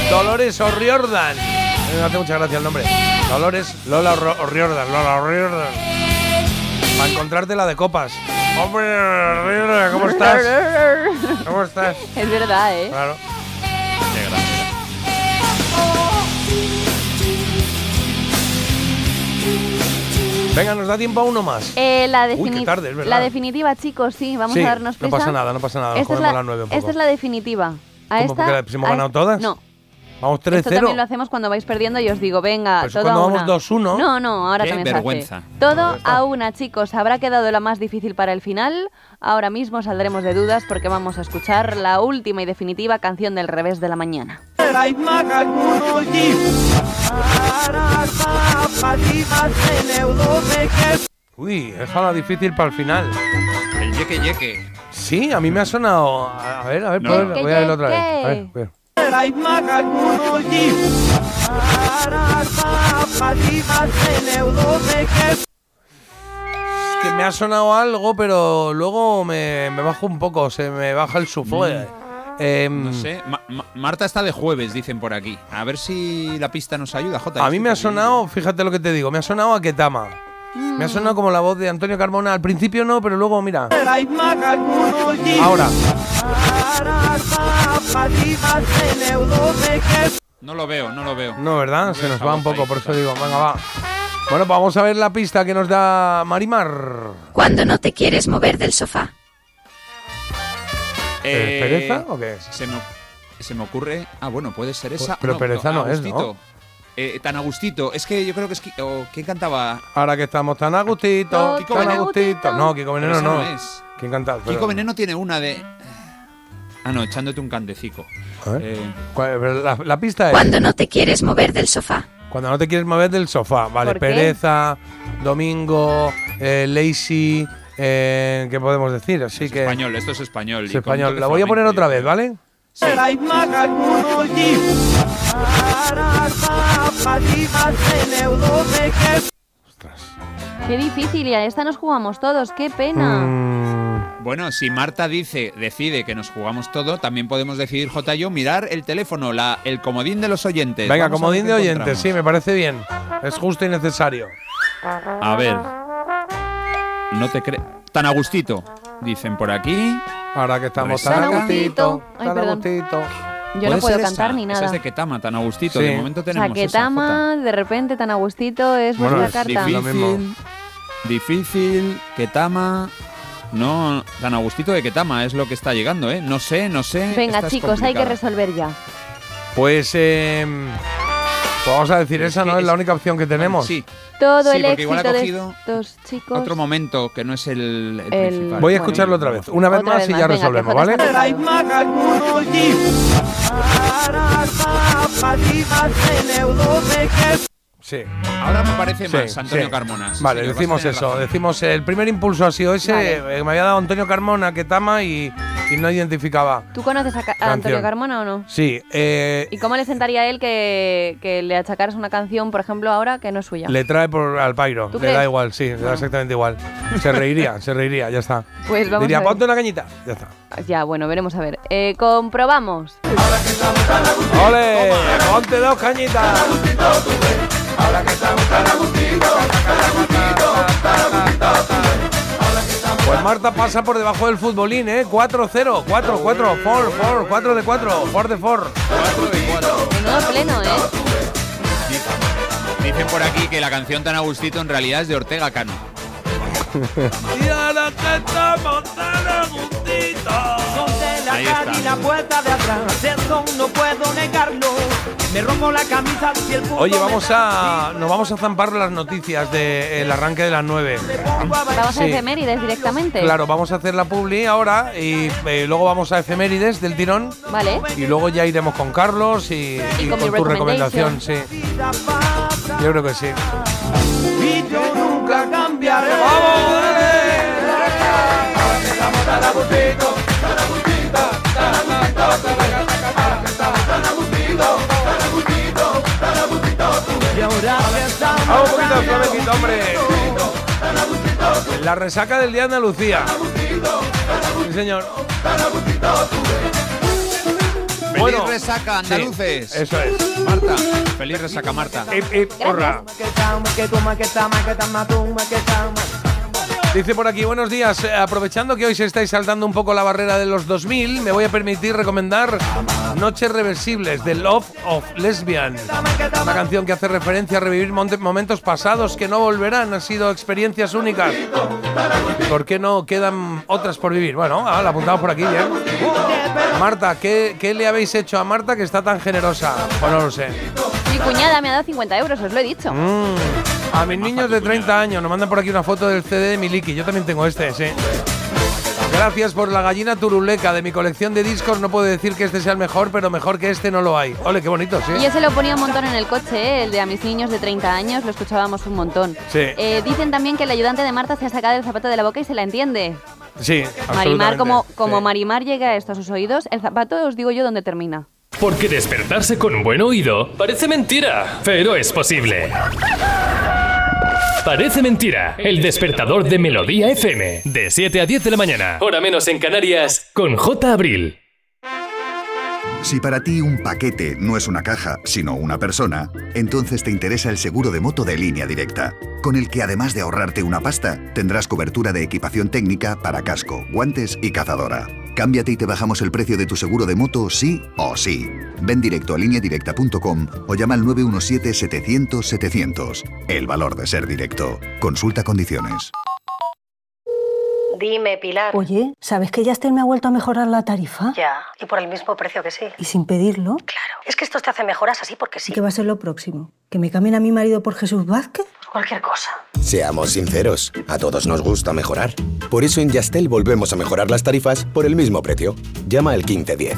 Dolores O'Riordan. Me hace mucha gracia el nombre. Dolores Lola O'Riordan. Lola O'Riordan. Para encontrarte la de copas. Hombre, ¿cómo estás? ¿Cómo estás? Es verdad, ¿eh? Claro. Venga, nos da tiempo a uno más. Eh, la, Uy, qué tarde, es verdad. la definitiva, chicos, sí, vamos Sí, a darnos no prisa. pasa nada, no pasa nada, nos Esta es, la, las nueve un poco. esta es la definitiva. A ¿Cómo, esta, porque hemos a ganado todas? No. Vamos Esto también lo 3-0. hacemos cuando vais perdiendo y os digo, venga, Pues todo cuando a vamos una. 2-1. No, no, ahora Qué también se vergüenza. hace. Todo a una, chicos. Habrá quedado la más difícil para el final. Ahora mismo saldremos de dudas porque vamos a escuchar la última y definitiva canción del revés de la mañana. Uy, esa la difícil para el final. El yeque yeque. Sí, a mí me ha sonado. A ver, a ver, No. Yeque, voy a verlo otra vez. A ver, voy a- Es que me ha sonado algo, pero luego me, me bajo un poco, se me baja el suflé. Em, No sé. Ma- Ma- Marta está de jueves, dicen por aquí. A ver si la pista nos ayuda, Jota. A mí me ha sonado, fíjate lo que te digo, me ha sonado a Ketama. Me ha sonado como la voz de Antonio Carmona. Al principio no, pero luego mira. Ahora. No lo veo, no lo veo. No, ¿verdad? No Se nos va un poco, ahí, por eso digo, venga, va. Bueno, pues vamos a ver la pista que nos da Marimar. Cuando no te quieres mover del sofá. ¿Es pereza o qué es? Se me, se me ocurre. Ah, bueno, puede ser esa. pero pereza no es, Agustito. ¿no? Eh, tan Agustito. Es que yo creo que es. Qui- o, ¿Quién cantaba? Ahora que estamos tan a gustito, Todo Kiko tan Veneno. gustito. No, Kiko Veneno no. no es. ¿Quién canta? Kiko Veneno tiene una de. Ah, no, echándote un ver. Eh, ¿Cuál- pero La, la pista es. Cuando no te quieres mover del sofá. Cuando no te quieres mover del sofá. Vale, pereza, domingo, eh, lazy. Eh, ¿Qué podemos decir? Así que. español, esto es español. Es español. La voy a poner otra vez. ¿vale? Qué difícil, y a esta nos jugamos todos, qué pena. Mm, Bueno, si Marta dice, decide que nos jugamos todo, también podemos decidir, J y yo, mirar el teléfono, la, el comodín de los oyentes. Venga, Vamos comodín de oyentes, sí, me parece bien. Es justo y necesario. A ver. No te crees. Tan Agustito, dicen por aquí. Ahora que estamos tan a gustito, Ay, tan a perdón. gustito. Yo no puedo cantar esa, ni Esa nada. es de Ketama, Tan Agustito. Sí. De momento O sea, tenemos que esa, de repente, tan a gustito, es Bueno, vuestra es carta. Lo mismo. Difícil. Difícil. Ketama. No, Tan Agustito de Ketama es lo que está llegando, ¿eh? No sé, no sé. Venga, esta chicos, hay que resolver ya. Pues, eh, pues vamos a decir, es esa no es es- la única opción que tenemos. Sí. Todo Sí, el porque igual éxito ha de cogido estos chicos. Otro momento que no es el, el El- principal. Voy a Bueno. escucharlo otra vez, una vez Otra más vez y más, ya venga, resolvemos, ¿vale? Sí. Ahora me parece Sí, más Antonio sí. Carmona. sí, Vale, señor, decimos eso. razón. Decimos, el primer impulso ha sido ese. Vale. eh, me había dado Antonio Carmona, Ketama y, y no identificaba. ¿Tú conoces a, Ca- a Canción. Antonio Carmona o no? Sí, eh, ¿Y cómo le sentaría a él que, que le achacaras una canción, por ejemplo, ahora que no es suya? le trae por al Pairo. ¿Tú Le da igual, sí, le da exactamente igual. Se reiría, se reiría, ya está. Pues vamos Diría, a ver. ponte una cañita. Ya está. Ya, bueno, veremos a ver. Eh, comprobamos. ¡Ole! ¡Ponte dos cañitas! Pues Marta pasa por debajo del futbolín, ¿eh? 4-0, 4, 4, 4, 4, 4 de 4, 4 de 4. Menudo pleno, ¿eh? Dicen por aquí que la canción Tan Agustito en realidad es de Ortega Cano. Y ahora que estamos tan a gustito. Son de la Ahí calle está. y la puerta de atrás, eso no puedo negarlo. Me rompo la camisa si el punto Oye, vamos a, nos vamos a zampar las noticias del arranque de las 9. Vamos a Sí. efemérides directamente. Claro, vamos a hacer la publi ahora y eh, luego vamos a efemérides del tirón. Vale. Y luego ya iremos con Carlos y, y con tu recomendación, sí. Yo creo que sí. Y yo nunca cambiaré. ¡Vamos, dale! Y ahora Vamos un poquito de tan flamenquito, hombre. La resaca del día de Andalucía. Sí, señor. Feliz resaca, sí, andaluces. eso es. Marta, feliz resaca, Marta. Hip, hip, hurra. Dice por aquí, buenos días. Eh, Aprovechando que hoy se estáis saltando un poco la barrera de los 2000, me voy a permitir recomendar Noches Reversibles de Love of Lesbian. Una canción que hace referencia a revivir momentos pasados que no volverán. Han sido experiencias únicas. ¿Por qué no quedan otras por vivir? Bueno, ah, la apuntamos por aquí, bien. Marta, ¿qué, qué le habéis hecho a Marta que está tan generosa? Pues no lo sé. Mi cuñada me ha dado 50 euros, os lo he dicho. Mm. A mis niños de 30 años nos mandan por aquí una foto del CD de Miliki. Yo también tengo este, sí. Gracias por la gallina turuleca de mi colección de discos. No puedo decir que este sea el mejor, pero mejor que este no lo hay. Ole, qué bonito, sí. Y yo se lo ponía un montón en el coche, ¿eh? el de a mis niños de 30 años, lo escuchábamos un montón. Sí. Eh, dicen también que el ayudante de Marta se ha sacado el zapato de la boca y se la entiende. Sí, Marimar, como, como Sí. Marimar llega esto a sus oídos, el zapato os digo yo dónde termina. Porque despertarse con un buen oído parece mentira, pero es posible. Parece mentira. El despertador de Melodía FM. De 7 a 10 de la mañana. Hora menos en Canarias. Con J. Abril. Si para ti un paquete no es una caja, sino una persona, entonces te interesa el seguro de moto de línea directa, con el que además de ahorrarte una pasta, tendrás cobertura de equipación técnica para casco, guantes y cazadora. Cámbiate y te bajamos el precio de tu seguro de moto sí o sí. Ven directo a lineadirecta.com o llama al 917-700-700. El valor de ser directo. Consulta condiciones. Dime, Pilar. Oye, ¿sabes que Yastel me ha vuelto a mejorar la tarifa? Ya, y por el mismo precio que sí. Y sin pedirlo. Claro, es que estos te hacen mejoras así porque sí. ¿Qué va a ser lo próximo? ¿Que me cambien a mi marido por Jesús Vázquez? Cualquier cosa. Seamos sinceros, a todos nos gusta mejorar. Por eso en Yastel volvemos a mejorar las tarifas por el mismo precio. Llama al 1510.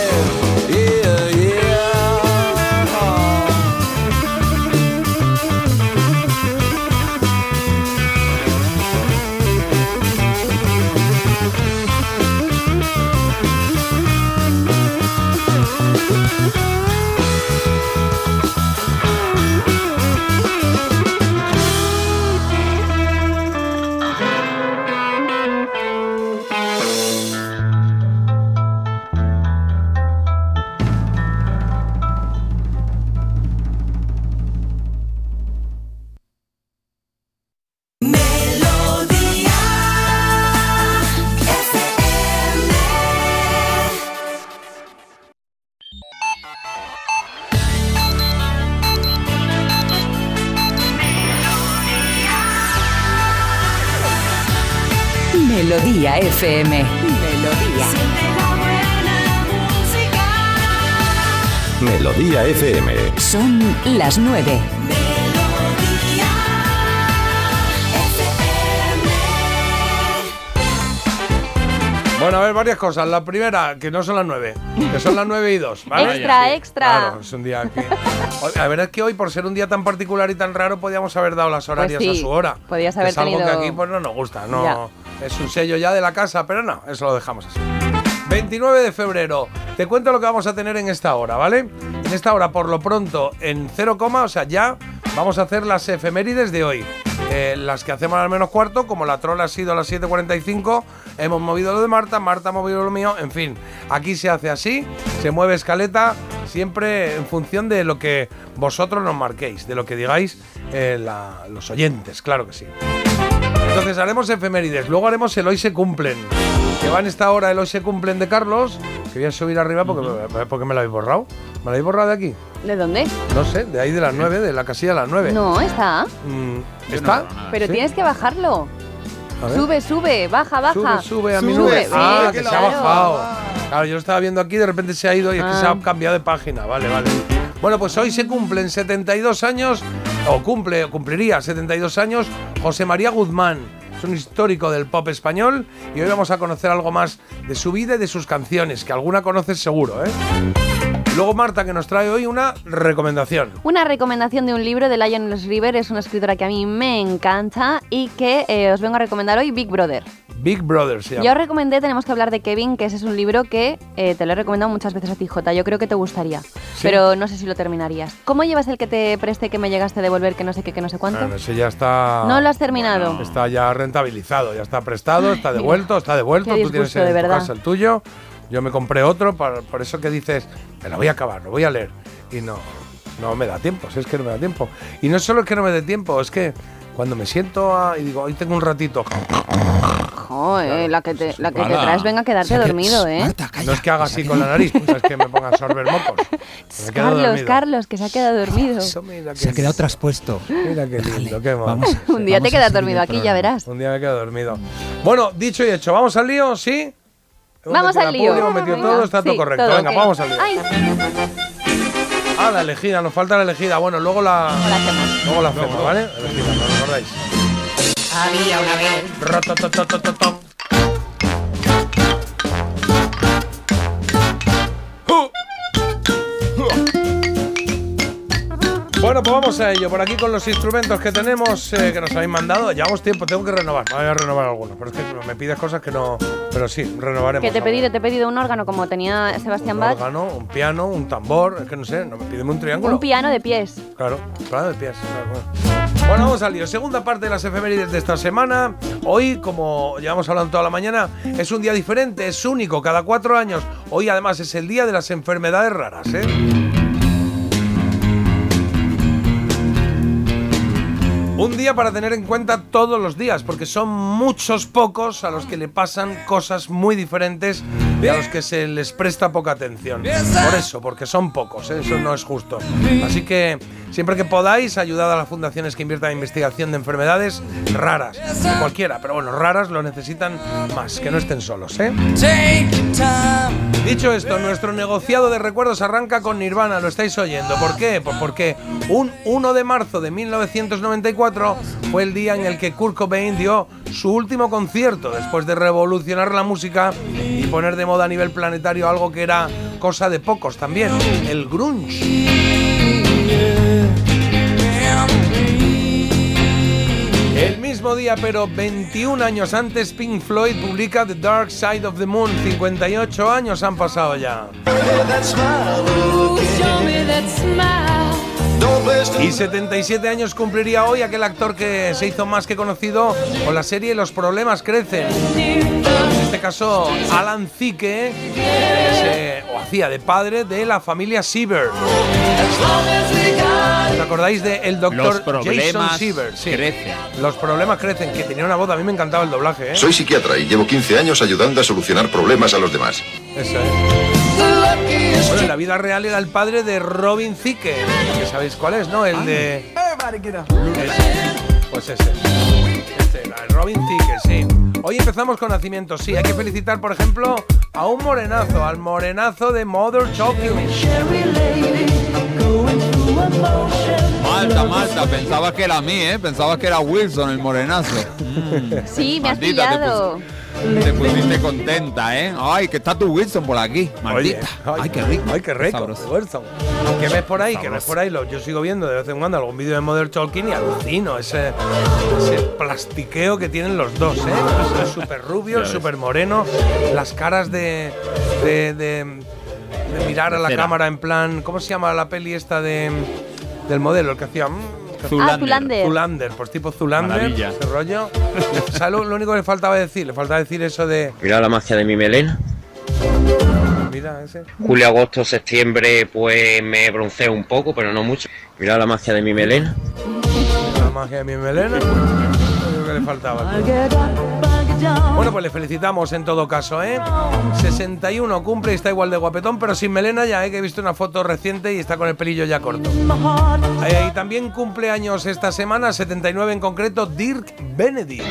FM. Melodía. Melodía FM. Son las nueve. Bueno, a ver, varias cosas. La primera, que no son las 9, que son las 9 y 2. ¿vale? Extra, extra. Claro, es un día que. La verdad es que hoy, por ser un día tan particular y tan raro, podíamos haber dado las horarias Pues sí, a su hora. podías haber es algo tenido- que aquí pues no nos gusta. No, es un sello ya de la casa, pero no, eso lo dejamos así. 29 de febrero. Te cuento lo que vamos a tener en esta hora, ¿vale? En esta hora, por lo pronto, en 0, o sea, ya vamos a hacer las efemérides de hoy. Eh, las que hacemos al menos cuarto, como la trola ha sido a las 7.45, hemos movido lo de Marta, Marta ha movido lo mío, en fin, aquí se hace así, se mueve escaleta, siempre en función de lo que vosotros nos marquéis, de lo que digáis eh, los oyentes, claro que sí. Entonces haremos efemérides, luego haremos el hoy se cumplen. Que va en esta hora el hoy se cumplen de Carlos, que voy a subir arriba porque, porque me lo habéis borrado. ¿Me lo habéis borrado de aquí? ¿De dónde? No sé, de ahí de las 9, de la casilla de las 9. No, está. Mm, ¿Está? Pero ¿Sí? tienes que bajarlo. Sube, sube, baja, baja. Sube, sube a mi Sube, Ah, que se ha claro. bajado. Claro, yo lo estaba viendo aquí, de repente se ha ido y es que Ah. se ha cambiado de página. Vale, vale. Bueno, pues hoy se cumplen 72 años, o cumple, o cumpliría 72 años, José María Guzmán. Es un histórico del pop español y hoy vamos a conocer algo más de su vida y de sus canciones, que alguna conoces seguro, ¿eh? Luego Marta, que nos trae hoy una recomendación. Una recomendación de un libro de Lionel River, es una escritora que a mí me encanta y que eh, os vengo a recomendar hoy, Big Brother. Big Brother se llama. Ya os recomendé Tenemos que hablar de Kevin, que ese es un libro que eh, te lo he recomendado muchas veces a ti, Jota. Yo creo que te gustaría, pero no sé si lo terminarías. ¿Cómo llevas el que te preste que me llegaste a devolver que no sé qué, que no sé cuánto? Bueno, ese ya está. No lo has terminado. Está ya rentabilizado, ya está prestado, está devuelto, está devuelto. Qué Tú tienes en de tu verdad. casa el tuyo. Yo me compré otro, por, por eso que dices, me lo voy a acabar, lo voy a leer. Y no, no me da tiempo, si es que no me da tiempo. Y no solo es que no me dé tiempo, es que cuando me siento a- y digo, hoy tengo un ratito. Joder, la que te, la que te traes, venga a quedarte dormido, ¿eh? no es que haga así con la nariz, pues es que me ponga a sorber mocos. Carlos, dormido. Carlos, que se ha quedado dormido. Se ha quedado traspuesto. Mira qué lindo, qué. Vamos. Un día te Vamos quedas dormido aquí, ya verás. Un día me quedo dormido. Bueno, dicho y hecho, ¿vamos al lío? ¿Sí? Hemos Vamos al la lío. publi, Hemos metido Venga, todo, está todo sí, correcto. todo, Venga, ok. vamos al lío. Ay, Ah, la elegida, nos falta la elegida. Bueno, luego la, luego la hacemos, ¿vale? La elegida, ¿no lo acordáis? Había una vez. Bueno, pues vamos a ello. Por aquí con los instrumentos que tenemos, eh, que nos habéis mandado. Llevamos tiempo, tengo que renovar. Voy a renovar algunos. Pero es que me pides cosas que no. Pero sí, renovaremos. que te he pedido, te he pedido un órgano como tenía Sebastián Un Bach. órgano, un piano, un tambor. Es que no sé, no me pídeme un triángulo. Un piano de pies. Claro, plano de pies. claro. Bueno, vamos al lío. Segunda parte de las efemérides de esta semana. Hoy, como llevamos hablando toda la mañana, es un día diferente, es único, cada cuatro años. Hoy además es el día de las enfermedades raras, ¿eh? Un día para tener en cuenta todos los días, porque son muchos pocos a los que le pasan cosas muy diferentes y a los que se les presta poca atención. Por eso, porque son pocos, ¿eh? eso no es justo. Así que Siempre que podáis, ayudad a las fundaciones que inviertan en investigación de enfermedades raras. Cualquiera, pero bueno, raras lo necesitan más, que no estén solos, ¿eh? Dicho esto, nuestro negociado de recuerdos arranca con Nirvana, lo estáis oyendo. ¿Por qué? Pues porque un 1 de marzo de 1994 fue el día en el que Kurt Cobain dio su último concierto, después de revolucionar la música y poner de moda a nivel planetario algo que era cosa de pocos también, el grunge. El mismo día, pero 21 años antes, Pink Floyd publica The Dark Side of the Moon. 58 años han pasado ya. Y 77 años cumpliría hoy aquel actor que se hizo más que conocido con la serie Los problemas crecen. En este caso, Alan Thicke, que se- o hacía de padre de la familia Siever. ¿Os acordáis de el doctor Los problemas Jason Siever? Sí. crecen. Los problemas crecen, que tenía una voz, a mí me encantaba el doblaje, ¿eh? Soy psiquiatra y llevo 15 años ayudando a solucionar problemas a los demás. Eso es. Bueno, en la vida real era el padre de Robin Thicke, que sabéis cuál es, ¿no? El de... Ese. Pues ese. Este, era Robin Thicke, sí. Hoy empezamos con nacimientos, sí. Hay que felicitar, por ejemplo, a un morenazo, al morenazo de Mother Talking. Malta, Malta, pensaba que era a mí, ¿eh? Pensaba que era Wilson el morenazo. Sí, me has Maldita, pillado. Te pusiste contenta, ¿eh? Ay, que está tu Wilson por aquí. Maldita. ay, qué rico. Ay, qué rico. Wilson. ¿Qué ves por ahí? ¿Qué ves por ahí? Lo- yo sigo viendo de vez en cuando algún vídeo de Mother Talking y alucino ese, ese plastiqueo que tienen los dos, ¿eh? El súper rubio, el súper moreno, las caras de, de, de- de mirar a la Cera. cámara en plan. ¿Cómo se llama la peli esta de, del modelo? El que hacía. mm, Zulander. Ah, Zulander. Zulander, pues tipo Zulander, Maravilla. ese rollo. ¿Sabes lo, lo único que le faltaba decir? Le faltaba decir eso de. Mira la magia de mi melena. Mira ese. Julio, agosto, septiembre, pues me bronceo un poco, pero no mucho. Mira la magia de mi melena. La magia de mi melena. Lo que le faltaba. Bueno, pues le felicitamos en todo caso, ¿eh? 61 cumple y está igual de guapetón, pero sin melena ya, ¿eh? Que he visto una foto reciente y está con el pelillo ya corto. Eh, y también cumple años esta semana, 79 en concreto, Dirk Benedict.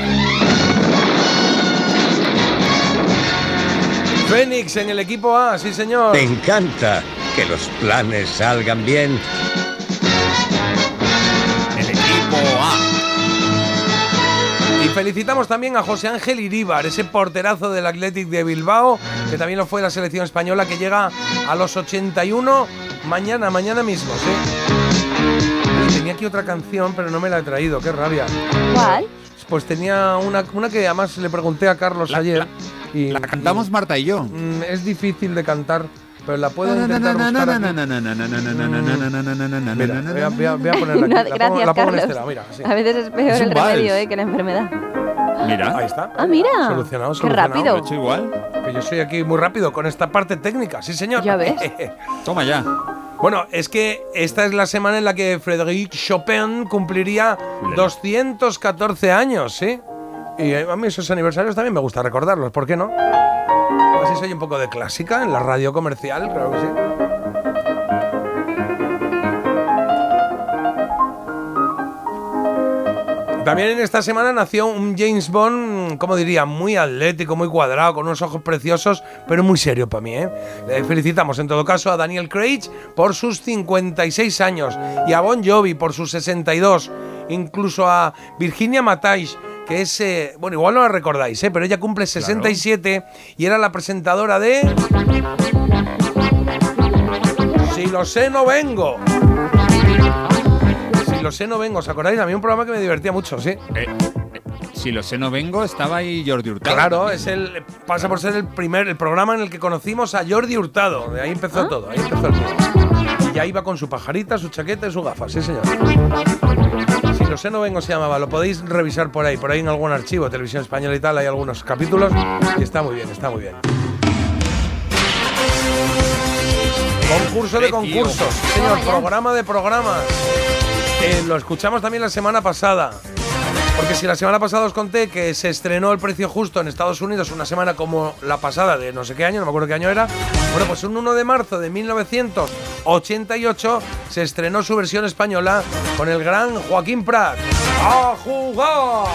Fénix en el equipo A, sí señor. Me encanta que los planes salgan bien. El equipo A. Y felicitamos también a José Ángel Iríbar, ese porterazo del Athletic de Bilbao, que también lo fue la selección española, que llega a los 81 mañana, mañana mismo, ¿sí? Y tenía aquí otra canción, pero no me la he traído, qué rabia. ¿Cuál? Pues tenía una, una que además le pregunté a Carlos ayer. y, La cantamos Marta y yo. Mm, es difícil de cantar, pero la puedo intentar buscar aquí. Mira, voy a, voy ponerla No, aquí. La pongo, gracias, la pongo en Carlos. estela, mira. sí. A veces es peor Es un el remedio vals. eh, que la enfermedad. Mira. Ahí está. Ah, mira. Solucionado, Qué solucionado. rápido. Lo he hecho igual. Que yo soy aquí muy rápido con esta parte técnica, sí señor. Ya ves. Toma ya. Bueno, es que esta es la semana en la que Frédéric Chopin cumpliría 214 años, ¿sí? Y eh, a mí esos aniversarios también me gusta recordarlos, ¿por qué no? Así soy un poco de clásica en la radio comercial, claro que sí. También en esta semana nació un James Bond, como diría, muy atlético, muy cuadrado, con unos ojos preciosos, pero muy serio para mí. ¿eh? Le felicitamos en todo caso a Daniel Craig por sus 56 años y a Bon Jovi por sus 62. Incluso a Virginia Matais, que es, eh, bueno, igual no la recordáis, ¿eh? pero ella cumple 67 y era la presentadora de... Si lo sé, no vengo. Si lo sé, no vengo. ¿Os acordáis? A mí un programa que me divertía mucho, sí. Eh, Si lo sé no vengo, estaba ahí Jordi Hurtado. Claro, también. es el pasa por ser el primer el programa en el que conocimos a Jordi Hurtado. De ahí empezó todo, ahí empezó el todo. Y ya iba con su pajarita, su chaqueta y su gafas, sí señor. Lo sé no vengo se llamaba, lo podéis revisar por ahí, por ahí en algún archivo, televisión española y tal, hay algunos capítulos y está muy bien, está muy bien. Concurso de concursos, señor, programa de programas. Eh, lo escuchamos también la semana pasada. Porque si la semana pasada os conté que se estrenó El Precio Justo en Estados Unidos una semana como la pasada de no sé qué año, no me acuerdo qué año era, bueno, pues un 1 de marzo de 88 se estrenó su versión española con el gran Joaquín Prat. ¡A jugar!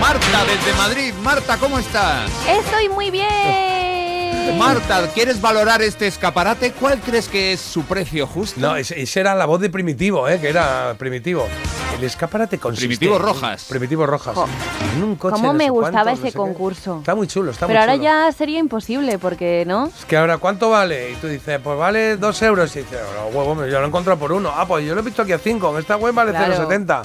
Marta, desde Madrid. Marta, ¿cómo estás? Estoy muy bien. Marta, ¿quieres valorar este escaparate? ¿Cuál crees que es su precio justo? No, ese- esa era la voz de Primitivo, ¿eh? que era Primitivo. El escaparate consiste... Primitivo Rojas. Primitivo Rojas. Jo. En un coche ¿Cómo no me gustaba cuántos, no ese qué. concurso? Está muy chulo, está Pero muy ahora chulo. ya sería imposible, porque ¿no? Es que ahora, ¿cuánto vale? Y tú dices, pues vale dos euros. Y dices, no, huevo, yo lo he encontrado por uno. Ah, pues yo lo he visto aquí a cinco. En esta web vale Claro. 0,70. Claro,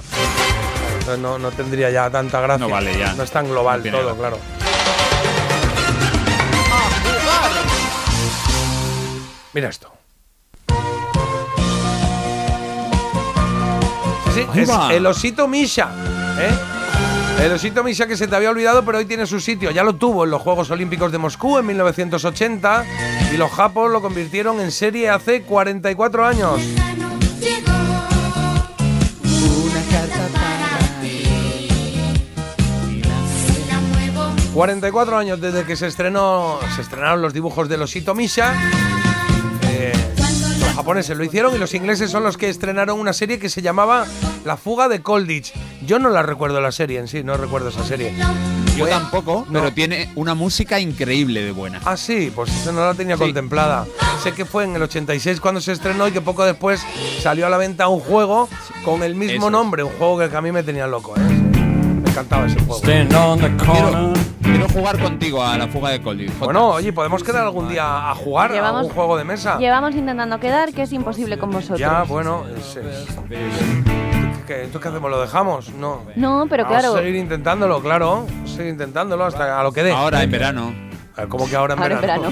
Entonces no, no tendría ya tanta gracia. No vale ya. No es tan global todo, claro. Mira esto. Sí, es el osito Misha. ¿eh? El osito Misha que se te había olvidado, pero hoy tiene su sitio. Ya lo tuvo en los Juegos Olímpicos de Moscú en 1980 y los japos lo convirtieron en serie hace 44 años. Una carta para ti. 44 años desde que se estrenó, se estrenaron los dibujos del osito Misha. Eh, los japoneses lo hicieron y los ingleses son los que estrenaron una serie que se llamaba La fuga de Colditch. Yo no la recuerdo la serie en sí, no recuerdo esa serie. Yo tampoco, pero tiene una música increíble de buena. Ah, sí, pues eso no la tenía Sí. contemplada. Sé que fue en el 86 cuando se estrenó y que poco después salió a la venta un juego con el mismo Eso nombre, un juego que a mí me tenía loco, ¿eh? Me encantaba ese juego. Quiero, quiero jugar contigo a la fuga de. Jota. Bueno, oye, ¿podemos quedar algún día a jugar a Llevamos- un juego de mesa? Llevamos intentando quedar, que es imposible con vosotros. Ya, bueno, es, es- ¿Qué, ¿Entonces qué hacemos? ¿Lo dejamos? No. No, pero Vamos claro. a seguir intentándolo, claro. Seguir intentándolo hasta a lo que dé. Ahora en verano. ¿Cómo que ahora en Ahora en verano?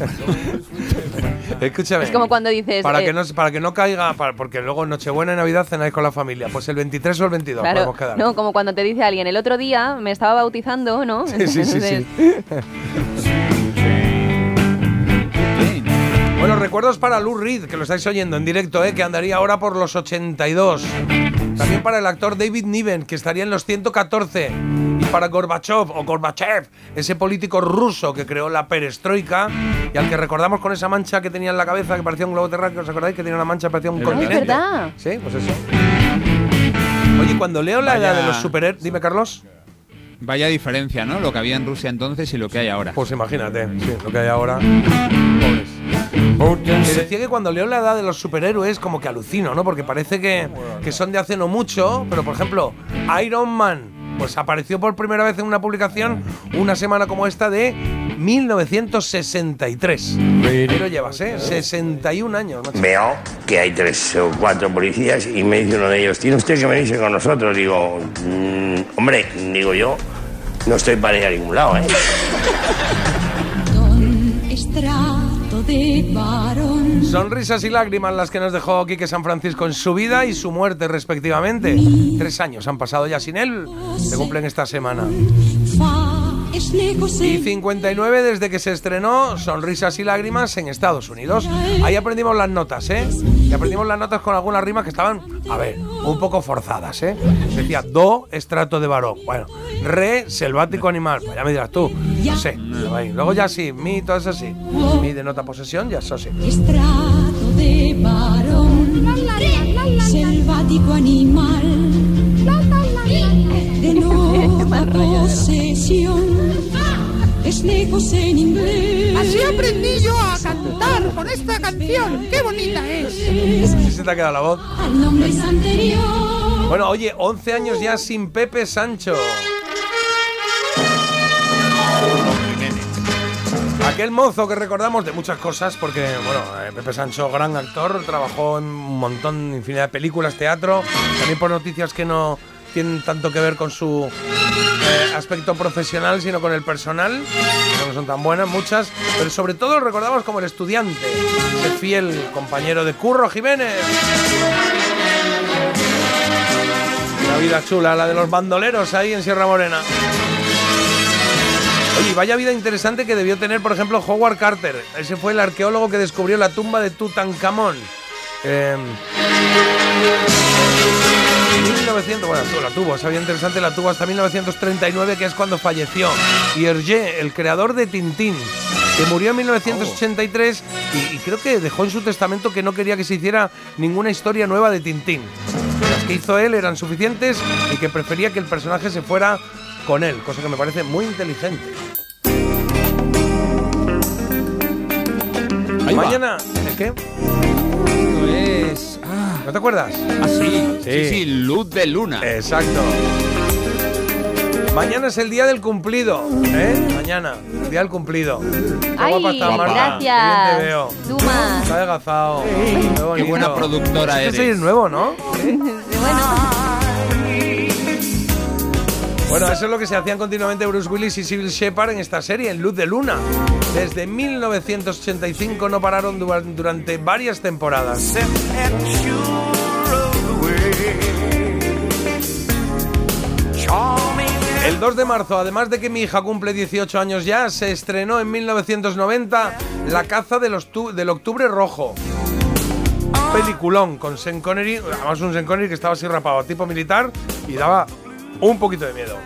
Escúchame. Es como cuando dices. Para, eh, que no, para que no caiga, para- porque luego Nochebuena y Navidad cenáis con la familia. Pues el 23 o el 22 Claro, podemos quedar. no, como cuando te dice alguien, el otro día me estaba bautizando, ¿no? Sí, sí, sí, Bueno, recuerdos para Lou Reed, que lo estáis oyendo en directo, ¿eh? que andaría ahora por los 82. También para el actor David Niven, que estaría en los 114. Y para Gorbachev, o Gorbachev, ese político ruso que creó la perestroika y al que recordamos con esa mancha que tenía en la cabeza, que parecía un globo terráqueo, ¿os acordáis? Que tenía una mancha que parecía un Es continente. verdad. Sí, pues eso. Oye, cuando leo la Vaya- edad de los superhéroes... Dime, Carlos. Vaya diferencia, ¿no? Lo que había en Rusia entonces y lo que hay ahora. Pues imagínate, sí, lo que hay ahora. Pobres. Que decía que cuando leo la edad de los superhéroes, como que alucino, ¿no? Porque parece que, que son de hace no mucho, pero por ejemplo, Iron Man, pues apareció por primera vez en una publicación una semana como esta de 1963. Pero llevas, ¿eh? 61 años, macho. Veo que hay tres o cuatro policías y me dice uno de ellos, ¿tiene usted que venirse con nosotros? Digo, "Mm, hombre, digo yo, no estoy para ir a ningún lado, ¿eh? Sonrisas y lágrimas las que nos dejó Quique San Francisco en su vida y su muerte, respectivamente. Tres años han pasado ya sin él. Se cumplen esta semana. Y 59 desde que se estrenó Sonrisas y Lágrimas en Estados Unidos. Ahí aprendimos las notas, ¿eh? Y aprendimos las notas con algunas rimas que estaban, a ver, un poco forzadas, ¿eh? Decía do, estrato de varón. Bueno, re, selvático animal. Pues ya me dirás tú. No sé. Luego ya sí, mi, todo eso sí. Mi denota posesión, ya eso sí. Estrato de varón. Selvático animal. De nueva posesión. Es lejos en inglés. Así aprendí yo a cantar con esta canción. ¡Qué bonita es! Sí se te ha quedado la voz. Al nombre es anterior. Bueno, oye, 11 años ya sin Pepe Sancho. Aquel mozo que recordamos de muchas cosas, porque, bueno, eh, Pepe Sancho, gran actor, trabajó en un montón, infinidad de películas, teatro, también por noticias que no tienen tanto que ver con su eh, aspecto profesional, sino con el personal, que no son tan buenas, muchas, pero sobre todo lo recordamos como el estudiante, ese fiel compañero de Curro Jiménez. Una vida chula, la de los bandoleros ahí en Sierra Morena. Oye, vaya vida interesante que debió tener, por ejemplo, Howard Carter. Ese fue el arqueólogo que descubrió la tumba de Tutankamón. Eh, 1900, bueno, la tuvo, vida interesante la tuvo hasta 1939, que es cuando falleció. Y Hergé, el creador de Tintín. que murió en 1983 y, y creo que dejó en su testamento que no quería que se hiciera ninguna historia nueva de Tintín. Las que hizo él eran suficientes y que prefería que el personaje se fuera con él, cosa que me parece muy inteligente. Ahí va. Mañana, ¿el qué? ¿No te acuerdas? ah, sí. Sí. sí. Sí, luz de luna. Exacto. Mañana es el día del cumplido, ¿eh? Mañana, el día del cumplido. Qué Ay, guapa Marta. gracias. Te veo. Duma. Está adelgazado. Qué, buena productora Este eres. es nuevo, ¿no? Bueno, eso es lo que se hacían continuamente Bruce Willis y Sybil Shepard en esta serie, en Luz de Luna. Desde 1985 no pararon dura- durante varias temporadas. El 2 de marzo, además de que mi hija cumple 18 años ya, se estrenó en 1990 La caza del, del octubre rojo. Peliculón con Sean Connery, además un Sean Connery que estaba así rapado, tipo militar, y daba un poquito de miedo.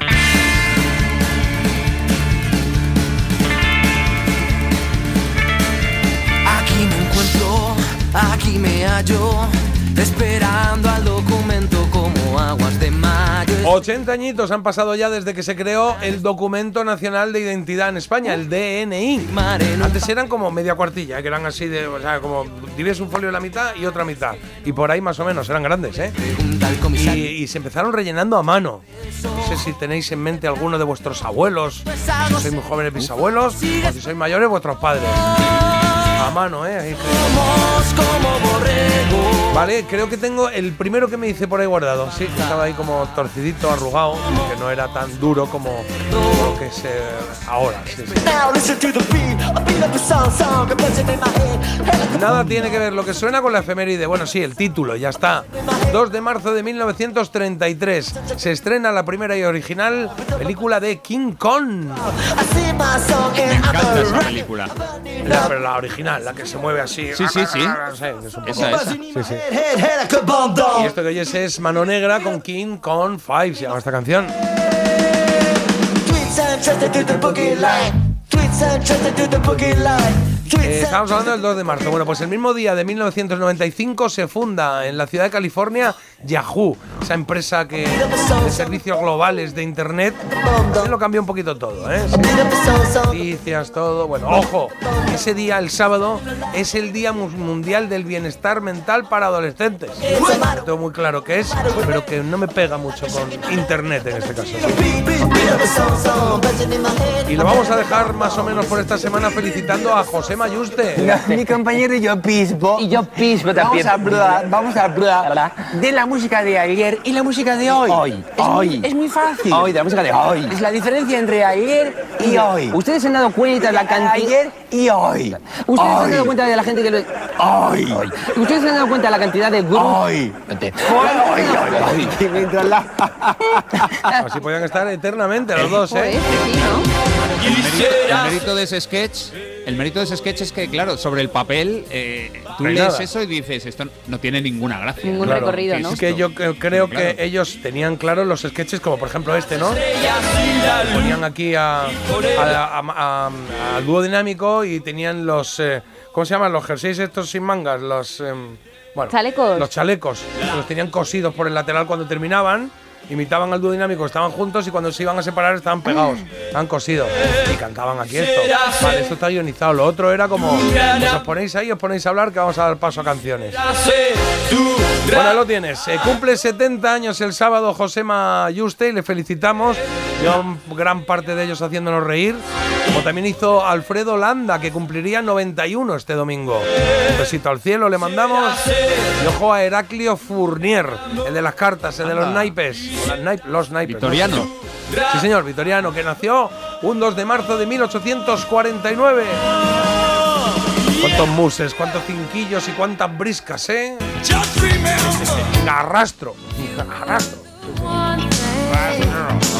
Aquí me encuentro, aquí me hallo, esperando al documento como aguas de mayo. 80 añitos han pasado ya desde que se creó el Documento Nacional de Identidad en España, el DNI. Antes eran como media cuartilla, que eran así de, o sea, como divides un folio en la mitad y otra mitad. Y por ahí más o menos, eran grandes, ¿eh? Y, y se empezaron rellenando a mano. No sé si tenéis en mente alguno de vuestros abuelos, si sois muy jóvenes bisabuelos, o si sois mayores vuestros padres. A mano, ¿eh? Ahí Vale, creo que tengo el primero que me hice por ahí guardado. Sí, estaba ahí como torcidito, arrugado, que no era tan duro como, lo que es eh, ahora. sí, sí. Nada tiene que ver lo que suena con la efeméride. Bueno, sí, el título, ya está. 2 de marzo de 1933 se estrena la primera y original película de King Kong. Me encanta esa película. La, pero la original, la que se mueve así. Sí, sí, sí. No sé, Esa. Sí, sí. Y esto que oyes es Mano Negra con King Kong 5, se llama esta canción. Eh, estamos hablando del 2 de marzo. Bueno, pues el mismo día de 1995 se funda en la ciudad de California Yahoo, esa empresa que de servicios globales de internet. Lo cambió un poquito todo, ¿eh? Sí. Noticias, todo. Bueno, ojo, ese día, el sábado, es el Día Mu- Mundial del Bienestar Mental para Adolescentes. Tengo muy claro qué es, pero que no me pega mucho con internet en este caso. Y lo vamos a dejar más o menos por esta semana felicitando a José Mayuste. Mi compañero y yo pisbo. Y yo pisbo también. Vamos a hablar, vamos a hablar de la música de ayer y la música de hoy. Hoy, Es hoy. Muy, es muy fácil. Hoy, de la música de hoy. Es la diferencia entre ayer y, Y hoy. hoy. ¿Ustedes se han dado cuenta de la cantidad? Ayer y hoy. ¿Ustedes se han Hoy. dado cuenta de la gente que lo... Hoy. ¿Ustedes se han dado cuenta de la cantidad de grupos? Hoy. Hoy, hoy, hoy. Mientras la- Así podían estar eternamente los dos, ¿eh? El mérito, el mérito de ese sketch, el mérito de ese sketch es que, claro, sobre el papel, eh, tú No hay lees nada. eso y dices, esto no tiene ninguna gracia. Claro, Es que yo cre- creo que ellos tenían claro los sketches, como por ejemplo este, ¿no? Ponían aquí a, a- a- a- al dúo dinámico y tenían los. eh, ¿Cómo se llaman? Los jerseys estos sin mangas, los. em, bueno, Chalecos. Los chalecos. Los tenían cosidos por el lateral cuando terminaban. Imitaban al dúo dinámico, estaban juntos y cuando se iban a separar estaban pegados, estaban cosidos y cantaban aquí esto. Vale, esto está guionizado. Lo otro era como, pues os ponéis ahí, os ponéis a hablar que vamos a dar paso a canciones. Bueno, lo tienes. Eh, cumple 70 años el sábado Josema Yuste y le felicitamos. Yo, gran parte de ellos haciéndonos reír. Como también hizo Alfredo Landa, que cumpliría 91 este domingo. Un besito al cielo le mandamos. Y ojo a Heraclio Fournier, el de las cartas, el de los naipes. Los naipes. ¿no? Vitoriano. Sí, señor, Vitoriano, que nació un 2 de marzo de 1849. Cuántos muses, cuántos cinquillos y cuántas briscas, ¿eh? Arrastro. Arrastro.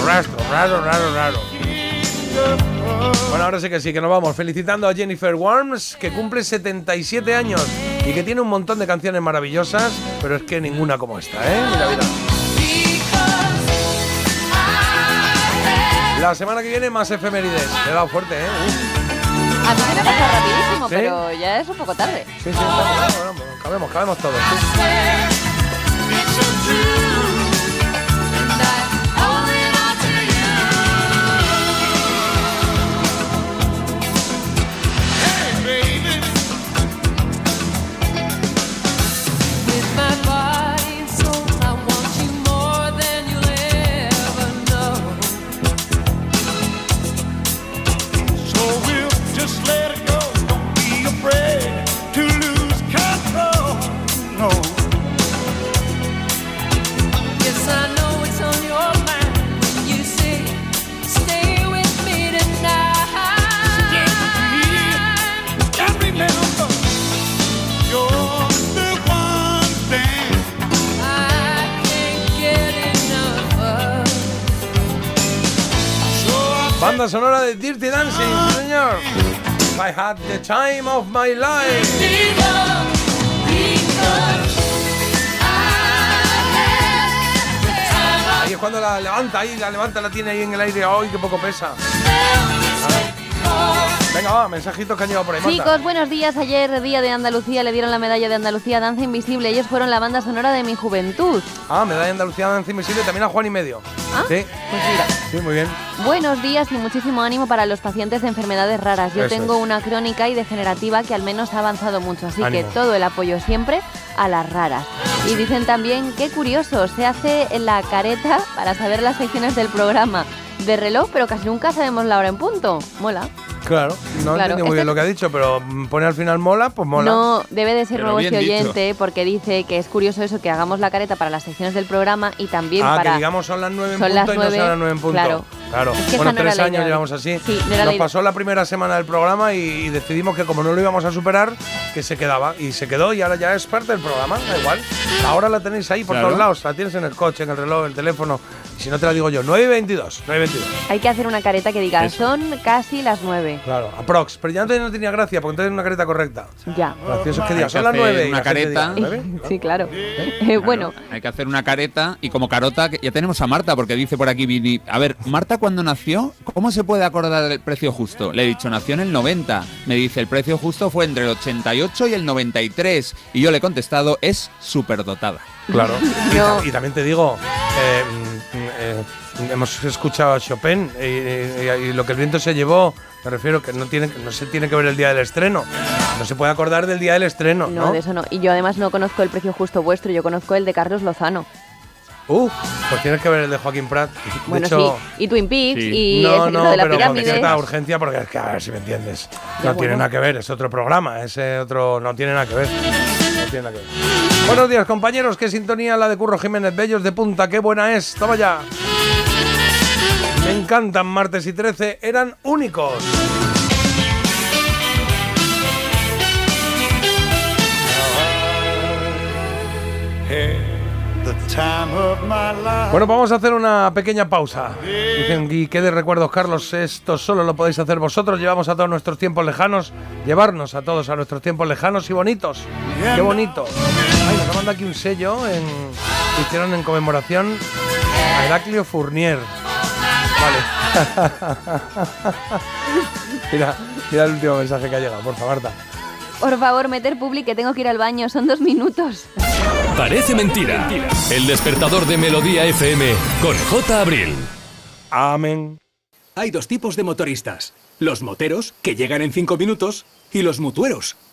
Arrastro, raro, raro, raro. Bueno, ahora sí que sí, que nos vamos. Felicitando a Jennifer Warnes, que cumple 77 años y que tiene un montón de canciones maravillosas, pero es que ninguna como esta, ¿eh? Mira, mira. La semana que viene más efemérides. He dado fuerte, ¿eh? Uf. A mí me pasa rapidísimo, ¿Sí? pero ya es un poco tarde. Sí, sí, está bien, bueno, bueno, cabemos, cabemos todos. sí. Time of my life. Ahí es cuando la levanta, ahí la levanta, la tiene ahí en el aire. ¡Ay, qué poco pesa! Venga, va, mensajitos que han llegado por ahí. Marta. Chicos, buenos días. Ayer, Día de Andalucía, le dieron la medalla de Andalucía a Danza Invisible. Ellos fueron la banda sonora de mi juventud. Ah, medalla de Andalucía Danza Invisible también a Juan y medio. Ah, Sí, Pues mira. sí, muy bien. Buenos días y muchísimo ánimo para los pacientes de enfermedades raras. Yo Eso tengo es. una crónica y degenerativa que al menos ha avanzado mucho, así Ánimo. que todo el apoyo siempre a las raras. Y dicen también, qué curioso, se hace la careta para saber las secciones del programa de reloj, pero casi nunca sabemos la hora en punto. Mola. Claro, no Claro, entendí muy este- bien lo que ha dicho, pero pone al final mola, pues mola. No, debe de ser nuevo este dicho. oyente porque dice que es curioso eso, que hagamos la careta para las secciones del programa y también ah, para... que digamos son las 9 en Son punto las y no nueve, son las 9 en punto. claro. Claro. Es que bueno, no tres años llevamos así. Sí, no Nos pasó la primera semana del programa y, y decidimos que como no lo íbamos a superar, que se quedaba. Y se quedó y ahora ya es parte del programa, da igual. Ahora la tenéis ahí por Claro. todos lados. La tienes en el coche, en el reloj, en el teléfono. Y si no te la digo yo, 9 y 22. 9 y 22. Hay que hacer una careta que diga, Eso. son casi las nueve. Claro, aprox. Pero ya tenía- no tenía gracia porque entonces es una careta correcta. Ya. Gracioso es que Hay diga, que son las hacer 9. y una careta. diga, "¿Nueve?". Sí, claro. Eh, bueno, Hay que hacer una careta y como carota, que ya tenemos a Marta, porque dice por aquí Vini, a ver, Marta cuando nació, ¿cómo se puede acordar del precio justo? Le he dicho, nació en el 90. Me dice, el precio justo fue entre el 88 y el 93. Y yo le he contestado, es superdotada. Claro. Y, No. ta- y también te digo, eh, mm, eh, hemos escuchado a Chopin y, y- y lo que el viento se llevó. Me refiero que no tiene, no se tiene que ver el día del estreno. No se puede acordar del día del estreno, no, ¿no? de eso no. Y yo además no conozco el precio justo vuestro, yo conozco el de Carlos Lozano. Uh, pues tienes que ver el de Joaquín Prat. De Bueno, hecho, sí. Y Twin Peaks Sí. y no, el no, de la pero con cierta urgencia porque es que, a ver si me entiendes. Ya, No tiene nada que ver, es otro programa, ese otro no tiene nada que ver. No tiene nada que ver. Buenos días, compañeros, qué sintonía la de Curro Jiménez Bellos de Punta, qué buena es. Toma ya. Me encantan martes y 13, eran únicos. Bueno, vamos a hacer una pequeña pausa. Dicen, ¿y qué de recuerdos, Carlos? Esto solo lo podéis hacer vosotros. Llevamos a todos nuestros tiempos lejanos. Llevarnos a todos a nuestros tiempos lejanos y bonitos. ¡Qué bonito! Ay, nos ha mandado aquí un sello en, que hicieron en conmemoración a Heraclio Fournier. Vale. mira, mira el último mensaje que ha llegado, por favor, Marta. Por favor, meter public que tengo que ir al baño, son dos minutos. Parece mentira. El despertador de Melodía FM con J. Abril. Amén. Hay dos tipos de motoristas. Los moteros, que llegan en cinco minutos, y los mutueros,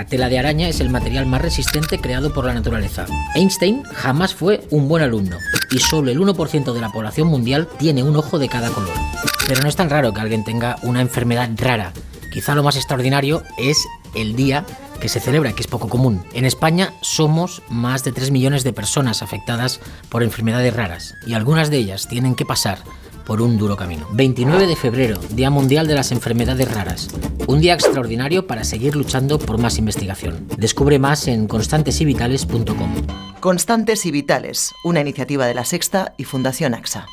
La tela de araña es el material más resistente creado por la naturaleza. Einstein jamás fue un buen alumno y solo el 1% de la población mundial tiene un ojo de cada color. Pero no es tan raro que alguien tenga una enfermedad rara. Quizá lo más extraordinario es el día que se celebra, que es poco común. En España somos más de 3 millones de personas afectadas por enfermedades raras y algunas de ellas tienen que pasar por un duro camino. 29 de febrero, Día Mundial de las Enfermedades Raras. Un día extraordinario para seguir luchando por más investigación. Descubre más en constantesivitales.com. Constantes y Vitales, una iniciativa de la Sexta y Fundación AXA.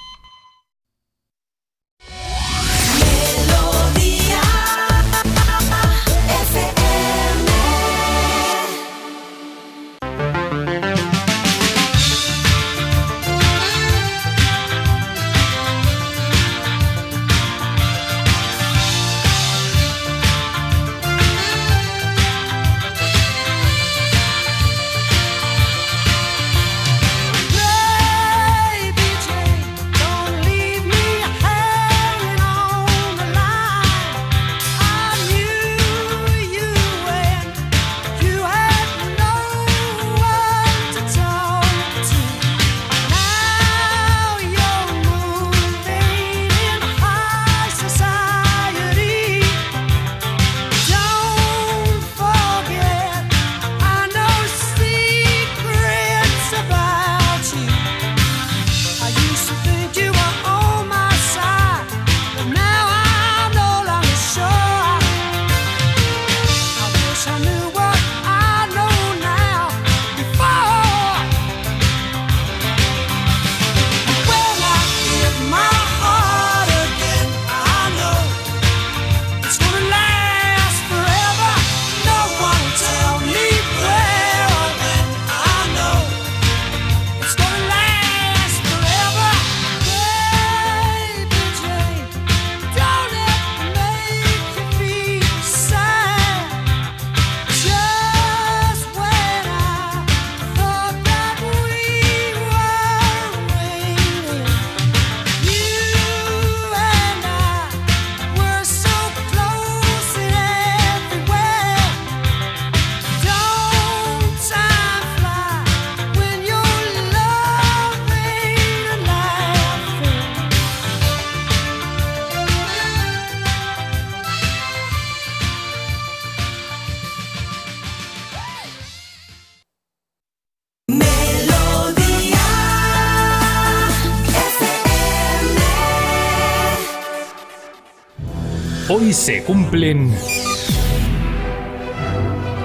Se cumplen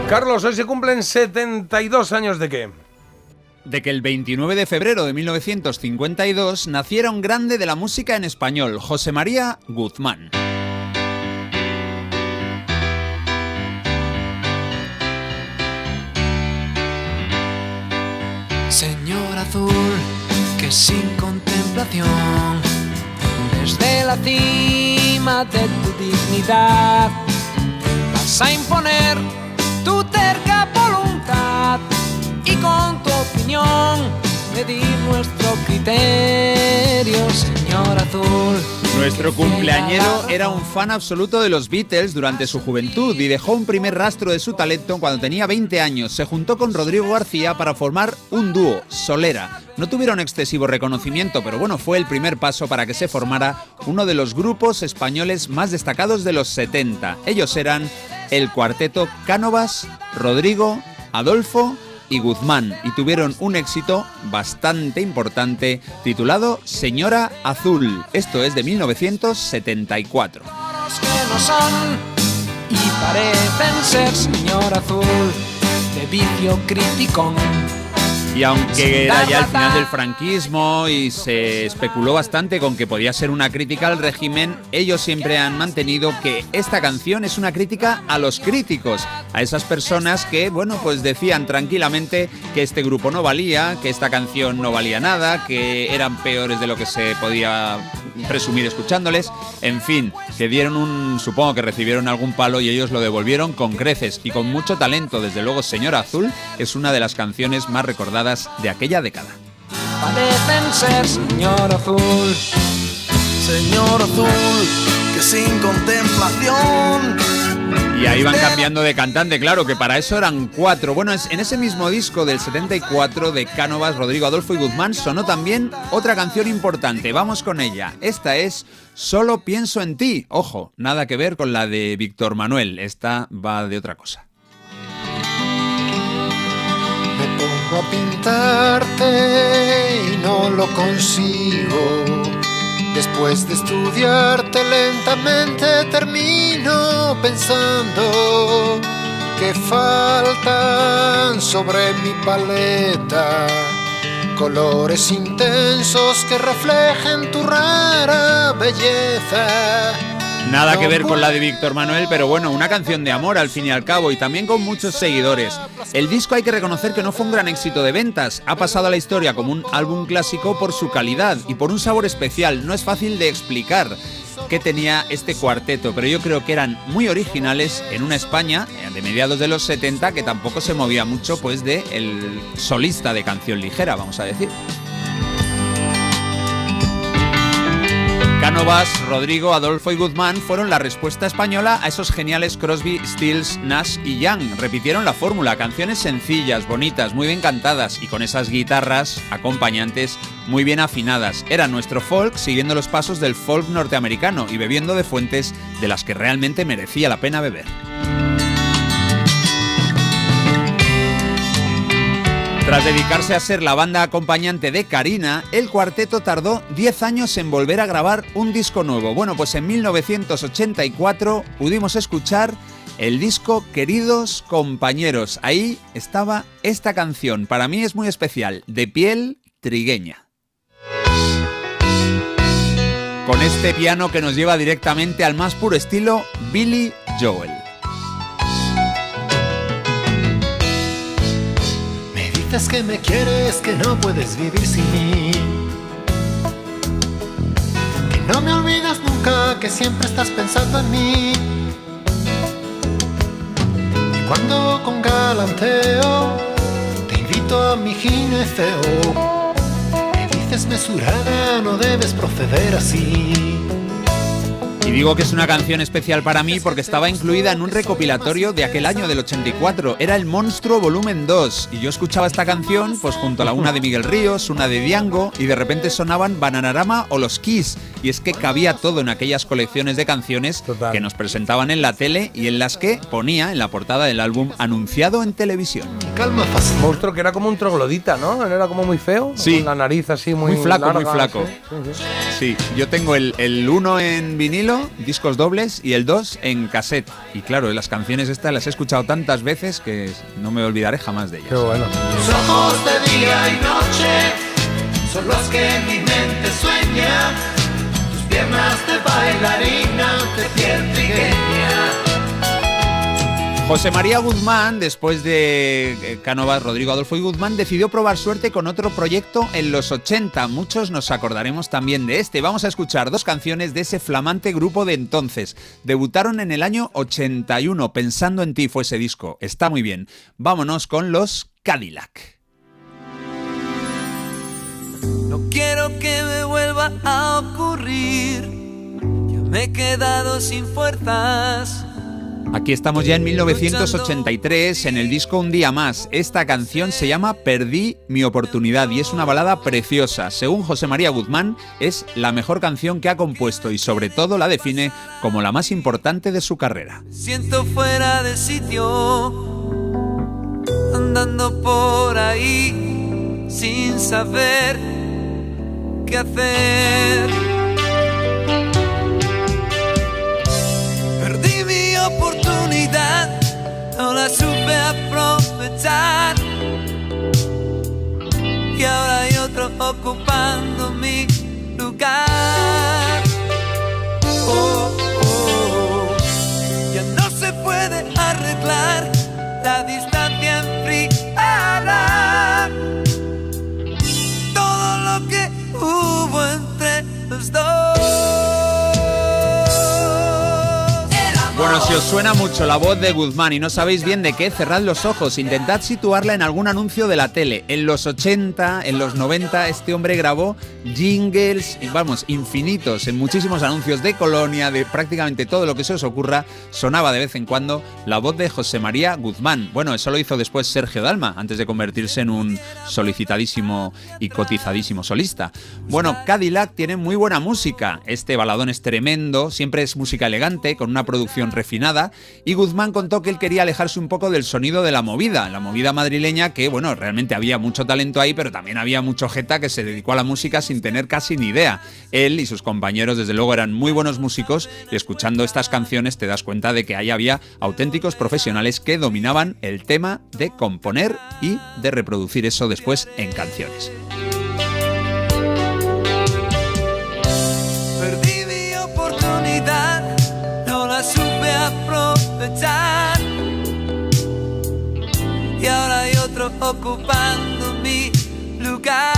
Carlos, hoy se cumplen 72 años de qué? de que el 29 de febrero de 1952 naciera un grande de la música en español, José María Guzmán. Señor azul, que sin contemplación, desde la cima de tu dignidad, vas a imponer tu terca voluntad y con tu opinión medir nuestro criterio, señor azul. Nuestro cumpleañero era un fan absoluto de los Beatles durante su juventud y dejó un primer rastro de su talento cuando tenía 20 años. Se juntó con Rodrigo García para formar un dúo, Solera. No tuvieron excesivo reconocimiento, pero bueno, fue el primer paso para que se formara uno de los grupos españoles más destacados de los 70. Ellos eran el cuarteto Cánovas, Rodrigo, Adolfo y Guzmán y tuvieron un éxito bastante importante titulado Señora Azul. Esto es de 1974. que no son y parecen ser señor azul de vicio criticón. Y aunque era ya el final del franquismo y se especuló bastante con que podía ser una crítica al régimen, ellos siempre han mantenido que esta canción es una crítica a los críticos, a esas personas que, bueno, pues decían tranquilamente que este grupo no valía, que esta canción no valía nada, que eran peores de lo que se podía presumir escuchándoles, en fin, que dieron un, supongo que recibieron algún palo y ellos lo devolvieron con creces y con mucho talento, desde luego Señora Azul es una de las canciones más recordadas de aquella década. Señor azul. Señor azul, que sin contemplación. Y ahí van cambiando de cantante, claro, que para eso eran cuatro. Bueno, en ese mismo disco del 74 de Cánovas, Rodrigo Adolfo y Guzmán sonó también otra canción importante. Vamos con ella. Esta es Solo pienso en ti. Ojo, nada que ver con la de Víctor Manuel. Esta va de otra cosa. Me pongo a pintarte y no lo consigo Después de estudiarte lentamente termino pensando que faltan sobre mi paleta colores intensos que reflejen tu rara belleza. Nada que ver con la de Víctor Manuel, pero bueno, una canción de amor al fin y al cabo y también con muchos seguidores. El disco hay que reconocer que no fue un gran éxito de ventas, ha pasado a la historia como un álbum clásico por su calidad y por un sabor especial, no es fácil de explicar qué tenía este cuarteto, pero yo creo que eran muy originales en una España eh, de mediados de los 70 que tampoco se movía mucho pues de el solista de canción ligera, vamos a decir. Cánovas, Rodrigo, Adolfo y Guzmán fueron la respuesta española a esos geniales Crosby, Stills, Nash y Young. Repitieron la fórmula, canciones sencillas, bonitas, muy bien cantadas y con esas guitarras acompañantes muy bien afinadas. Era nuestro folk siguiendo los pasos del folk norteamericano y bebiendo de fuentes de las que realmente merecía la pena beber. Tras dedicarse a ser la banda acompañante de Karina, el cuarteto tardó 10 años en volver a grabar un disco nuevo. Bueno, pues en 1984 pudimos escuchar el disco Queridos Compañeros. Ahí estaba esta canción, para mí es muy especial, de piel trigueña. Con este piano que nos lleva directamente al más puro estilo Billy Joel. Dices que me quieres, que no puedes vivir sin mí. Que no me olvidas nunca, que siempre estás pensando en mí. Y cuando con galanteo te invito a mi gineceo, me dices mesurada, no debes proceder así. Y digo que es una canción especial para mí porque estaba incluida en un recopilatorio de aquel año del 84. Era El Monstruo Volumen 2. Y yo escuchaba esta canción pues junto a la una de Miguel Ríos, una de Diango y de repente sonaban Bananarama o Los Kiss. Y es que cabía todo en aquellas colecciones de canciones que nos presentaban en la tele y en las que ponía en la portada del álbum anunciado en televisión. Calma fácil. Monstruo que era como un troglodita, ¿no? Era como muy feo. Sí. Con la nariz así muy, Muy flaco, muy flaco. sí, sí, sí. Sí, yo tengo el, el 1 en vinilo, discos dobles, y el 2 en cassette. Y claro, las canciones estas las he escuchado tantas veces que no me olvidaré jamás de ellas. Qué bueno. Tus ojos de día y noche son los que mi mente sueña. Tus piernas de bailarina de piel trigueña. José María Guzmán, después de eh, Cánovas, Rodrigo Adolfo y Guzmán, decidió probar suerte con otro proyecto en los 80. Muchos nos acordaremos también de este. Vamos a escuchar dos canciones de ese flamante grupo de entonces. Debutaron en el año 81. Pensando en ti fue ese disco. Está muy bien. Vámonos con los Cadillac. No quiero que me vuelva a ocurrir. Ya me he quedado sin fuerzas. Aquí estamos ya en 1983 en el disco Un día más. Esta canción se llama Perdí mi oportunidad y es una balada preciosa. Según José María Guzmán, es la mejor canción que ha compuesto y sobre todo la define como la más importante de su carrera. Siento fuera de sitio. Andando por ahí sin saber qué hacer. No la supe aprovechar. Y ahora hay otro ocupando mi lugar. Oh, oh. Ya no se puede arreglar la distancia enfriada. Todo lo que hubo entre los dos. Os suena mucho la voz de Guzmán y no sabéis bien de qué, cerrad los ojos, intentad situarla en algún anuncio de la tele. En los 80, en los 90, este hombre grabó jingles, vamos, infinitos, en muchísimos anuncios de Colonia, de prácticamente todo lo que se os ocurra, sonaba de vez en cuando la voz de José María Guzmán. Bueno, eso lo hizo después Sergio Dalma, antes de convertirse en un solicitadísimo y cotizadísimo solista. Bueno, Cadillac tiene muy buena música. Este baladón es tremendo, siempre es música elegante, con una producción tan refinada, y Guzmán contó que él quería alejarse un poco del sonido de la movida, la movida madrileña que, bueno, realmente había mucho talento ahí, pero también había mucho jeta que se dedicó a la música sin tener casi ni idea. Él y sus compañeros, desde luego, eran muy buenos músicos y escuchando estas canciones te das cuenta de que ahí había auténticos profesionales que dominaban el tema de componer y de reproducir eso después en canciones. Y ahora hay otro ocupando mi lugar.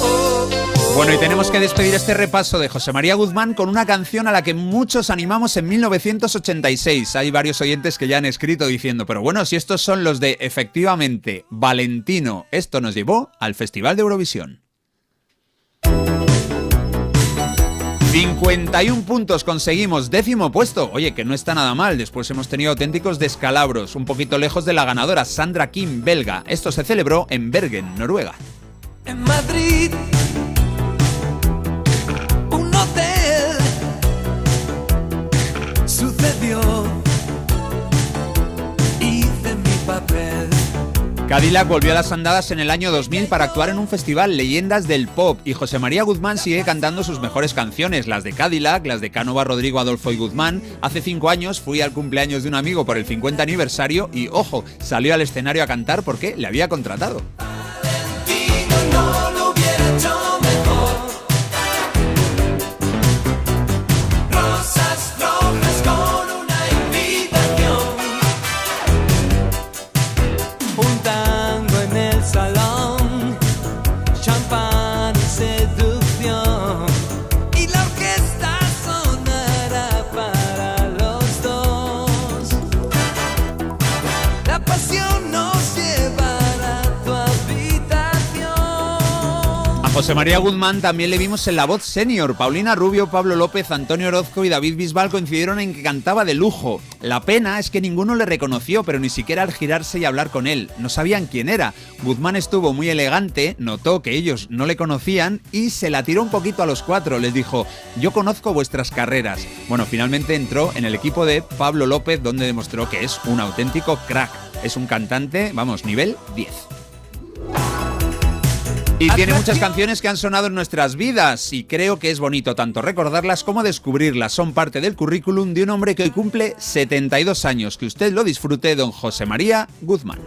Oh, oh. Bueno, y tenemos que despedir este repaso de José María Guzmán con una canción a la que muchos animamos en 1986. Hay varios oyentes que ya han escrito diciendo, pero bueno, si estos son los de efectivamente Valentino, esto nos llevó al Festival de Eurovisión. 51 puntos conseguimos, décimo puesto. Oye, que no está nada mal. Después hemos tenido auténticos descalabros, un poquito lejos de la ganadora, Sandra Kim, belga. Esto se celebró en Bergen, Noruega. En Madrid, Cadillac volvió a las andadas en el año 2000 para actuar en un festival Leyendas del Pop y José María Guzmán sigue cantando sus mejores canciones, las de Cadillac, las de Cánova, Rodrigo, Adolfo y Guzmán. Hace cinco años fui al cumpleaños de un amigo por el 50 aniversario y, ojo, salió al escenario a cantar porque le había contratado. José María Guzmán también le vimos en la voz senior. Paulina Rubio, Pablo López, Antonio Orozco y David Bisbal coincidieron en que cantaba de lujo. La pena es que ninguno le reconoció, pero ni siquiera al girarse y hablar con él. No sabían quién era. Guzmán estuvo muy elegante, notó que ellos no le conocían y se la tiró un poquito a los cuatro. Les dijo, yo conozco vuestras carreras. Bueno, finalmente entró en el equipo de Pablo López, donde demostró que es un auténtico crack. Es un cantante, vamos, nivel 10. Y tiene muchas canciones que han sonado en nuestras vidas y creo que es bonito tanto recordarlas como descubrirlas. Son parte del currículum de un hombre que hoy cumple 72 años. Que usted lo disfrute, don José María Guzmán.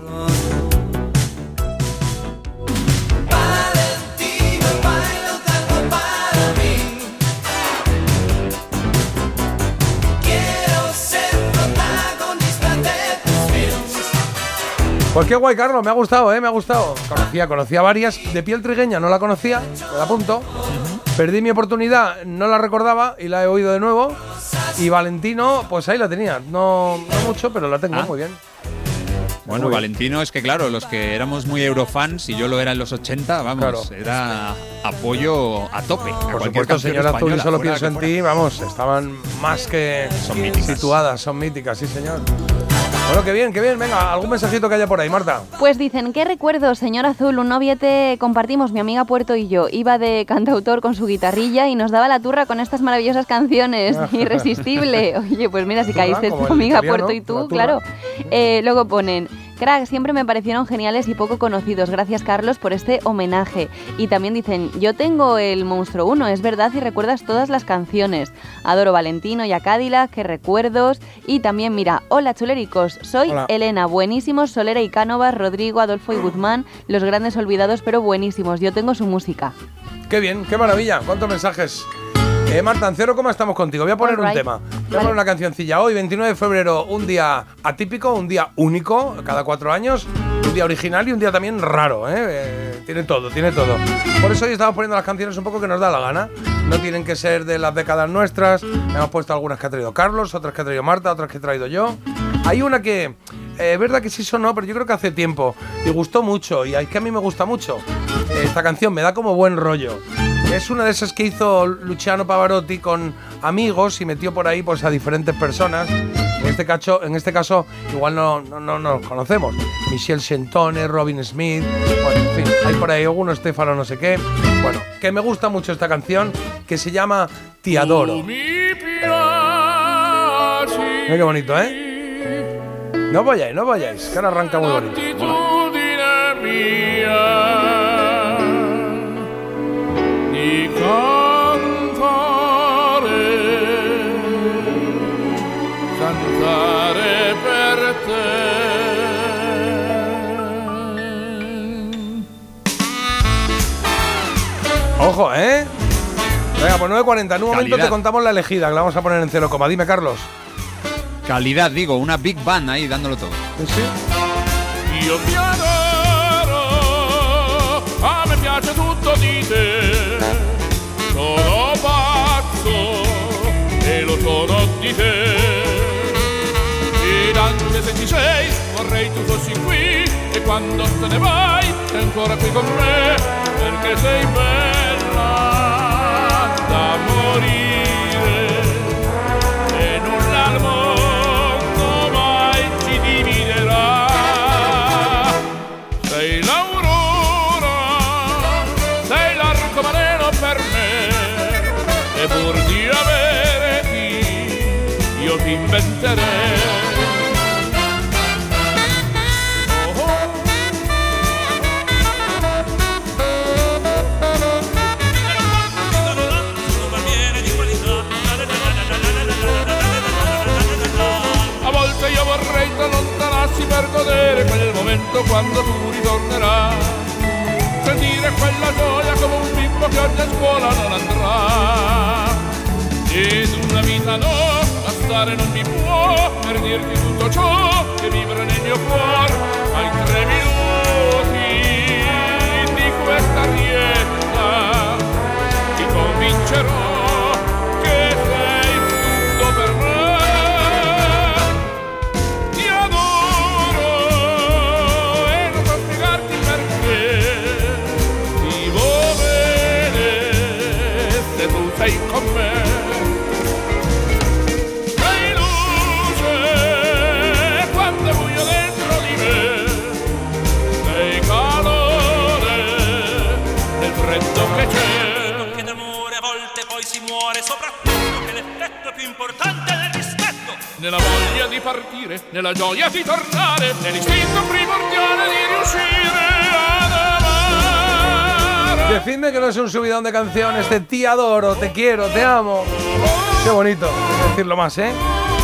Pues qué guay, Carlos, me ha gustado, ¿eh? Me ha gustado. Conocía, conocía varias. De piel trigueña no la conocía, me la apunto. Perdí mi oportunidad, no la recordaba y la he oído de nuevo. Y Valentino, pues ahí la tenía. No, no mucho, pero la tengo Ah. muy bien. Bueno, Muy bien. Valentino es que claro, los que éramos muy eurofans y yo lo era en los 80, vamos, Claro. era apoyo a tope. a Por supuesto, canción señor Azul, solo fuera pienso en ti, vamos, estaban más que Son míticas. situadas, son míticas, sí, señor. Bueno, qué bien, qué bien. Venga, algún mensajito que haya por ahí, Marta. Pues dicen, qué recuerdo, señor Azul, un noviete compartimos, mi amiga Puerto y yo. Iba de cantautor con su guitarrilla y nos daba la turra con estas maravillosas canciones. Irresistible. Oye, pues mira, si caíste tu amiga Puerto y tú, claro. Eh, luego ponen, crack, siempre me parecieron geniales y poco conocidos. Gracias, Carlos, por este homenaje. Y también dicen, yo tengo el Monstruo 1, es verdad, y recuerdas todas las canciones. Adoro Valentino y a Cadillac, qué recuerdos. Y también, mira, hola chulericos, soy Hola. Elena, buenísimos, Solera y Cánovas, Rodrigo, Adolfo y Guzmán, los grandes olvidados, pero buenísimos. Yo tengo su música. Qué bien, qué maravilla. ¿Cuántos mensajes? Eh, Marta, en cero coma estamos contigo. Voy a poner un tema. Voy a poner una cancioncilla. Hoy, 29 de febrero, un día atípico, un día único, cada cuatro años. Un día original y un día también raro. ¿eh? Eh, tiene todo, tiene todo. Por eso hoy estamos poniendo las canciones un poco que nos da la gana. No tienen que ser de las décadas nuestras. Hemos puesto algunas que ha traído Carlos, otras que ha traído Marta, otras que he traído yo. Hay una que, eh, es verdad que sí sonó, pero yo creo que hace tiempo. Y gustó mucho. Y es que a mí me gusta mucho. Esta canción me da como buen rollo. Es una de esas que hizo Luciano Pavarotti con amigos y metió por ahí pues, a diferentes personas. En este caso, en este caso igual no, no, no nos conocemos. Michelle Sentone, Robin Smith, bueno, en fin, hay por ahí alguno, Stefano no sé qué. Bueno, que me gusta mucho esta canción que se llama Te adoro. Mi piedad Mira qué bonito, ¿eh? No vayáis, no vayáis, que ahora arranca muy bonito. Ojo, ¿eh? Venga, pues 9.40. En un momento Calidad. te contamos la elegida, que la vamos a poner en cero coma. Dime, Carlos. Calidad, digo, una big band ahí dándolo todo. Io ti adoro, a me piace tutto di te. Sono pazzo e lo sono di te. Ed anche se ci sei, vorrei tu fossi qui. E quando te ne vai, sei ancora qui con me. Perché sei bella da morire. Inventerei. Volte io vorrei ti allontanassi per godere quel momento quando tu ritornerai. Sentire quella gioia come un bimbo che oggi a scuola non andrà. Ed una vita no, a stare non mi può per dirti tutto ciò che vibra nel mio cuore. Ma in tre minuti di questa rietta ti convincerò Nella voglia di partire, nella gioia di tornare, nell'istinto primordiale di riuscire ad amare. Decidme que no es un subidón de canciones de ti adoro, te quiero, te amo. Qué bonito, hay que decirlo más, ¿eh?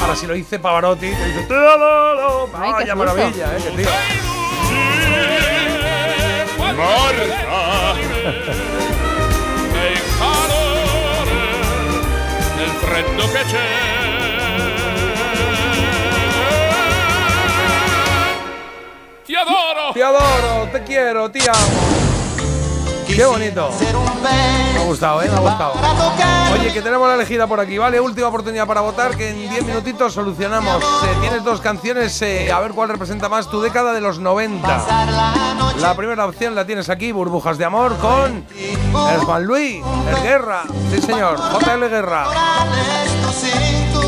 Ahora si lo dice Pavarotti, te dice te adoro. Ay, qué Vaya maravilla, ¿eh? Que tío. Calore nel freddo che c'è. Adoro. Te adoro, te quiero, te amo. Qué bonito. Me ha gustado, ¿eh? Me ha gustado. Oye, que tenemos la elegida por aquí, ¿vale? Última oportunidad para votar, que en 10 minutitos solucionamos. Eh, tienes dos canciones, eh, a ver cuál representa más tu década de los 90. La primera opción la tienes aquí, Burbujas de Amor, con el Juan Luis, el Guerra. Sí, señor, JL Guerra.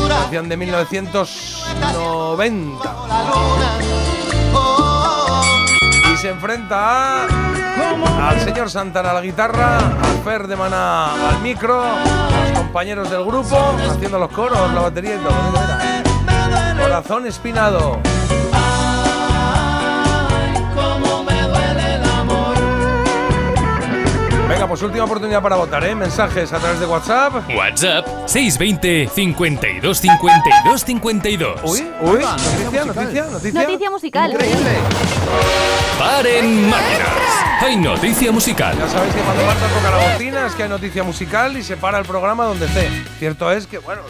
Canción de 1990. Se enfrenta al señor Santana a la guitarra, al Fer de Maná al micro, a los compañeros del grupo haciendo los coros, la batería y todo. Corazón espinado. Venga, pues última oportunidad para votar, ¿eh? Mensajes a través de WhatsApp. WhatsApp 620 52 52 52. Uy, uy, noticia, noticia, noticia. Noticia musical. Paren máquinas. Hay noticia musical. Ya sabéis que cuando Marta toca la bocina es que hay noticia musical y se para el programa donde esté. Cierto es que, bueno,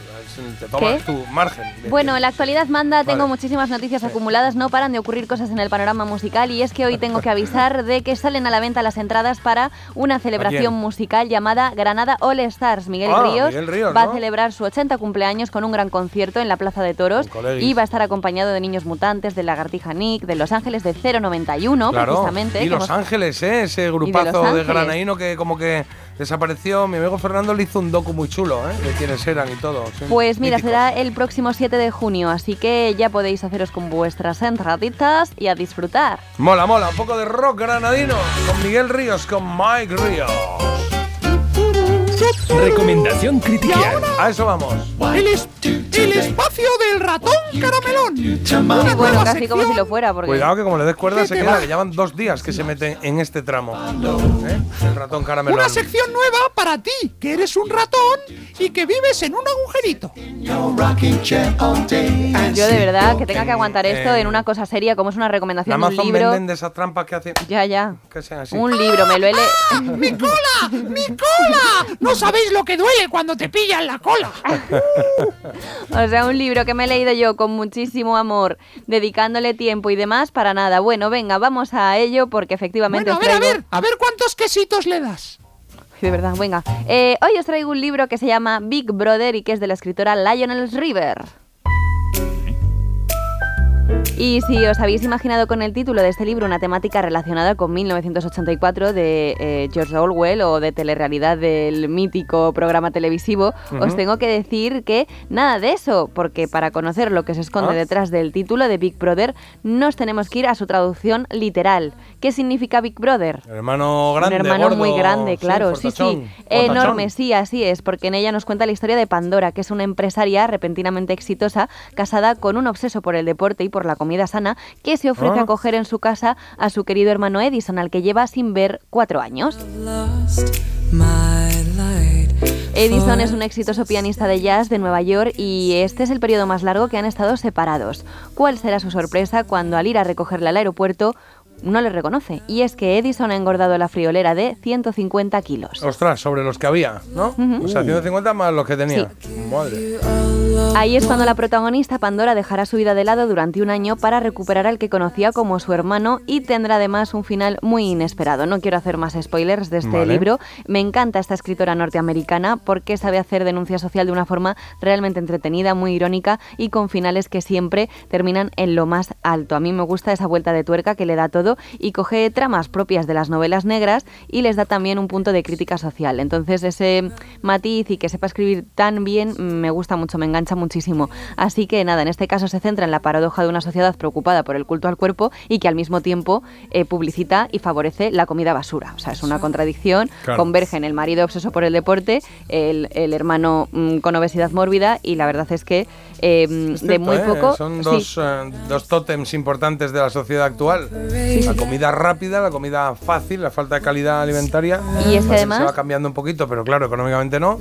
te tomas ¿Qué? tu margen. Bueno, en la actualidad manda, tengo muchísimas noticias acumuladas, no paran de ocurrir cosas en el panorama musical y es que hoy tengo que avisar de que salen a la venta las entradas para una celebración musical llamada Granada All Stars. Miguel Ah, Ríos, Miguel Ríos, va ¿no? a celebrar su 80 cumpleaños con un gran concierto en la Plaza de Toros y va a estar acompañado de Niños Mutantes, de Lagartija Nick, de Los Ángeles de 091, Claro. precisamente. Y Los hemos- Ángeles, ¿eh? Ese grupazo de, Ángeles. granaíno que como que desapareció. Mi amigo Fernando le hizo un docu muy chulo, ¿eh? De quiénes eran y todo. sí, Pues mira, mítico. será el próximo 7 de junio, así que ya podéis haceros con vuestras entraditas y a disfrutar. Mola, mola. Un poco de rock granadino con Miguel Ríos, con Mike Ríos. Recomendación critiquiana. A eso vamos. Él es El espacio del ratón caramelón. Una Bueno, casi como si lo fuera, porque... Cuidado que como le des cuerda se ¿Qué te queda, que llevan dos días que se meten en este tramo. ¿eh? El ratón caramelón. Una sección nueva para ti, que eres un ratón y que vives en un agujerito. Yo de verdad que tenga que aguantar esto Eh, en una cosa seria, como es una En recomendación de un Amazon libro. venden de esas trampas que hacen. Ya, ya. Que sean así. Un libro, me lo he leído. ¡Mi cola! ¡Mi cola! No sabéis lo que duele cuando te pillan la cola. O sea, un libro que me he leído yo con muchísimo amor, dedicándole tiempo y demás para nada. Bueno, venga, vamos a ello porque efectivamente Bueno, a ver, a ver, a ver cuántos quesitos le das. De verdad, venga. Eh, hoy os traigo un libro que se llama Big Brother y que es de la escritora Lionel River. Y si os habéis imaginado con el título de este libro una temática relacionada con 1984 de eh, George Orwell o de telerrealidad del mítico programa televisivo, os tengo que decir que nada de eso, porque para conocer lo que se esconde Ah. detrás del título de Big Brother, nos tenemos que ir a su traducción literal. ¿Qué significa Big Brother? Hermano grande, un hermano gordo, muy grande, sí, claro, sí, sí, fortachón, enorme, sí, así es, porque en ella nos cuenta la historia de Pandora, que es una empresaria repentinamente exitosa, casada con un obseso por el deporte y por la comida sana, que se ofrece Ah. a acoger en su casa a su querido hermano Edison, al que lleva sin ver cuatro años. Edison es un exitoso pianista de jazz de Nueva York y este es el periodo más largo que han estado separados. ¿Cuál será su sorpresa cuando al ir a recogerle al aeropuerto no le reconoce? Y es que Edison ha engordado la friolera de 150 kilos. Ostras, sobre los que había, ¿no? O sea, 150 más los que tenía. Madre. Ahí es cuando la protagonista Pandora dejará su vida de lado durante un año para recuperar al que conocía como su hermano y tendrá además un final muy inesperado. No quiero hacer más spoilers de este Vale. libro. Me encanta esta escritora norteamericana porque sabe hacer denuncia social de una forma realmente entretenida, muy irónica y con finales que siempre terminan en lo más alto. A mí me gusta esa vuelta de tuerca que le da todo y coge tramas propias de las novelas negras y les da también un punto de crítica social. Entonces ese matiz y que sepa escribir tan bien me gusta mucho, me engancha muchísimo. Así que nada, en este caso se centra en la paradoja de una sociedad preocupada por el culto al cuerpo y que al mismo tiempo eh, publicita y favorece la comida basura. O sea, es una contradicción. Claro. Convergen el marido obseso por el deporte, el, el hermano mm, con obesidad mórbida y la verdad es que eh, Es de cierto, muy ¿eh? poco... Son sí. dos, eh, dos tótems importantes de la sociedad actual. La comida rápida, la comida fácil, la falta de calidad alimentaria. Y es que además- Se va cambiando un poquito, pero claro, económicamente no.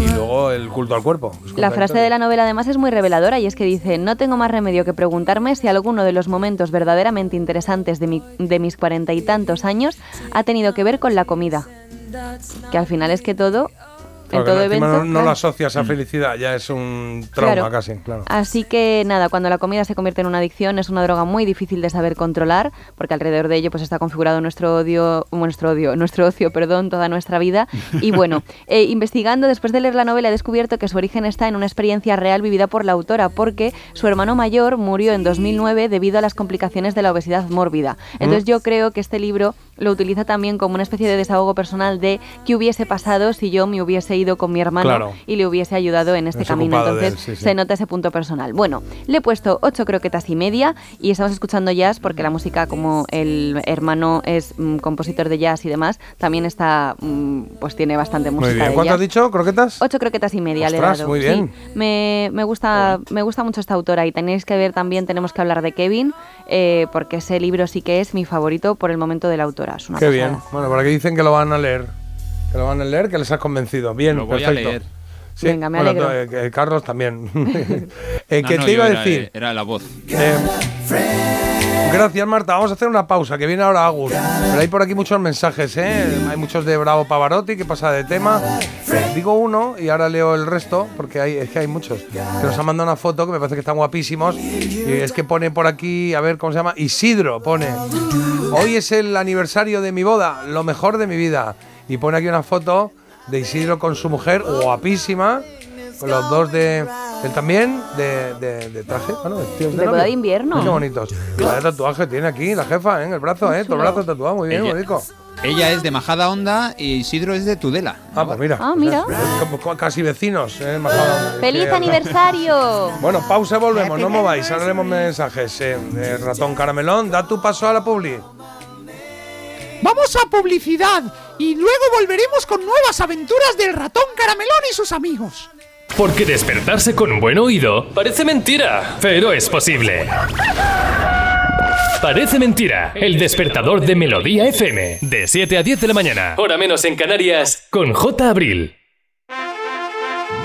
Y luego el culto al cuerpo. La frase de la novela además es muy reveladora y es que dice, no tengo más remedio que preguntarme si alguno de los momentos verdaderamente interesantes de, mi- de mis cuarenta y tantos años ha tenido que ver con la comida. Que al final es que todo, Claro, en que todo no- encima evento... no, no claro. lo asocias a felicidad, ya es un trauma Claro. casi, claro. Así que nada, cuando la comida se convierte en una adicción es una droga muy difícil de saber controlar, porque alrededor de ello pues está configurado nuestro odio, nuestro odio, nuestro ocio, perdón, toda nuestra vida. Y bueno, eh, investigando después de leer la novela he descubierto que su origen está en una experiencia real vivida por la autora, porque su hermano mayor murió en 2009 debido a las complicaciones de la obesidad mórbida. Entonces Mm. yo creo que este libro lo utiliza también como una especie de desahogo personal de qué hubiese pasado si yo me hubiese ido con mi hermano Claro. y le hubiese ayudado en este camino. Entonces él, sí, sí. se nota ese punto personal. Bueno, le he puesto ocho croquetas y media y estamos escuchando jazz porque la música, como el hermano es mm, compositor de jazz y demás, también está, mm, pues tiene bastante música. Muy bien. de ¿Cuánto has dicho? ¿Croquetas? Ocho croquetas y media le he Ostras, dado. muy Sí, bien. me, me gusta, me gusta mucho esta autora y tenéis que ver también, tenemos que hablar de Kevin, eh, porque ese libro sí que es mi favorito por el momento de la autora. Es una Qué pasada. bien. Bueno, por aquí dicen que lo van a leer. Que lo van a leer, que les has convencido. Bien, Lo voy a perfecto. leer. Sí, Venga, me bueno, eh, que Carlos también. Eh, No, ¿Qué no, te iba a era- decir? Era la voz. Eh, gracias, Marta. Vamos a hacer una pausa, que viene ahora Agus. Pero hay por aquí muchos mensajes, ¿eh? Hay muchos de Bravo Pavarotti, que pasa de tema. Eh, digo uno y ahora leo el resto, porque hay, es que hay muchos. Que nos han mandado una foto que me parece que están guapísimos. Y es que pone por aquí, a ver cómo se llama, Isidro, pone. Hoy es el aniversario de mi boda, lo mejor de mi vida. Y pone aquí una foto de Isidro con su mujer, guapísima. Con los dos de. Él también, de, de, de traje, bueno, vestidos de, De boda de invierno. Qué bonitos. Y vaya tatuaje tiene aquí la jefa, ¿eh? En el brazo, ¿eh? Todo el brazo tatuado, muy bien, Ella- bonito. Ella es de Majada Honda y Isidro es de Tudela. Ah, pues mira. Ah, mira. Es como cu- casi vecinos, ¿eh? Majada. ¡Feliz Que- aniversario! Bueno, pausa, volvemos, no mováis, ahora leemos mensajes. Eh, eh, ratón Caramelón, da tu paso a la publi. Vamos a publicidad y luego volveremos con nuevas aventuras del ratón caramelón y sus amigos. Porque despertarse con un buen oído parece mentira, pero es posible. Parece mentira. El despertador de Melodía FM. De 7 a 10 de la mañana. Hora menos en Canarias. Con J. Abril.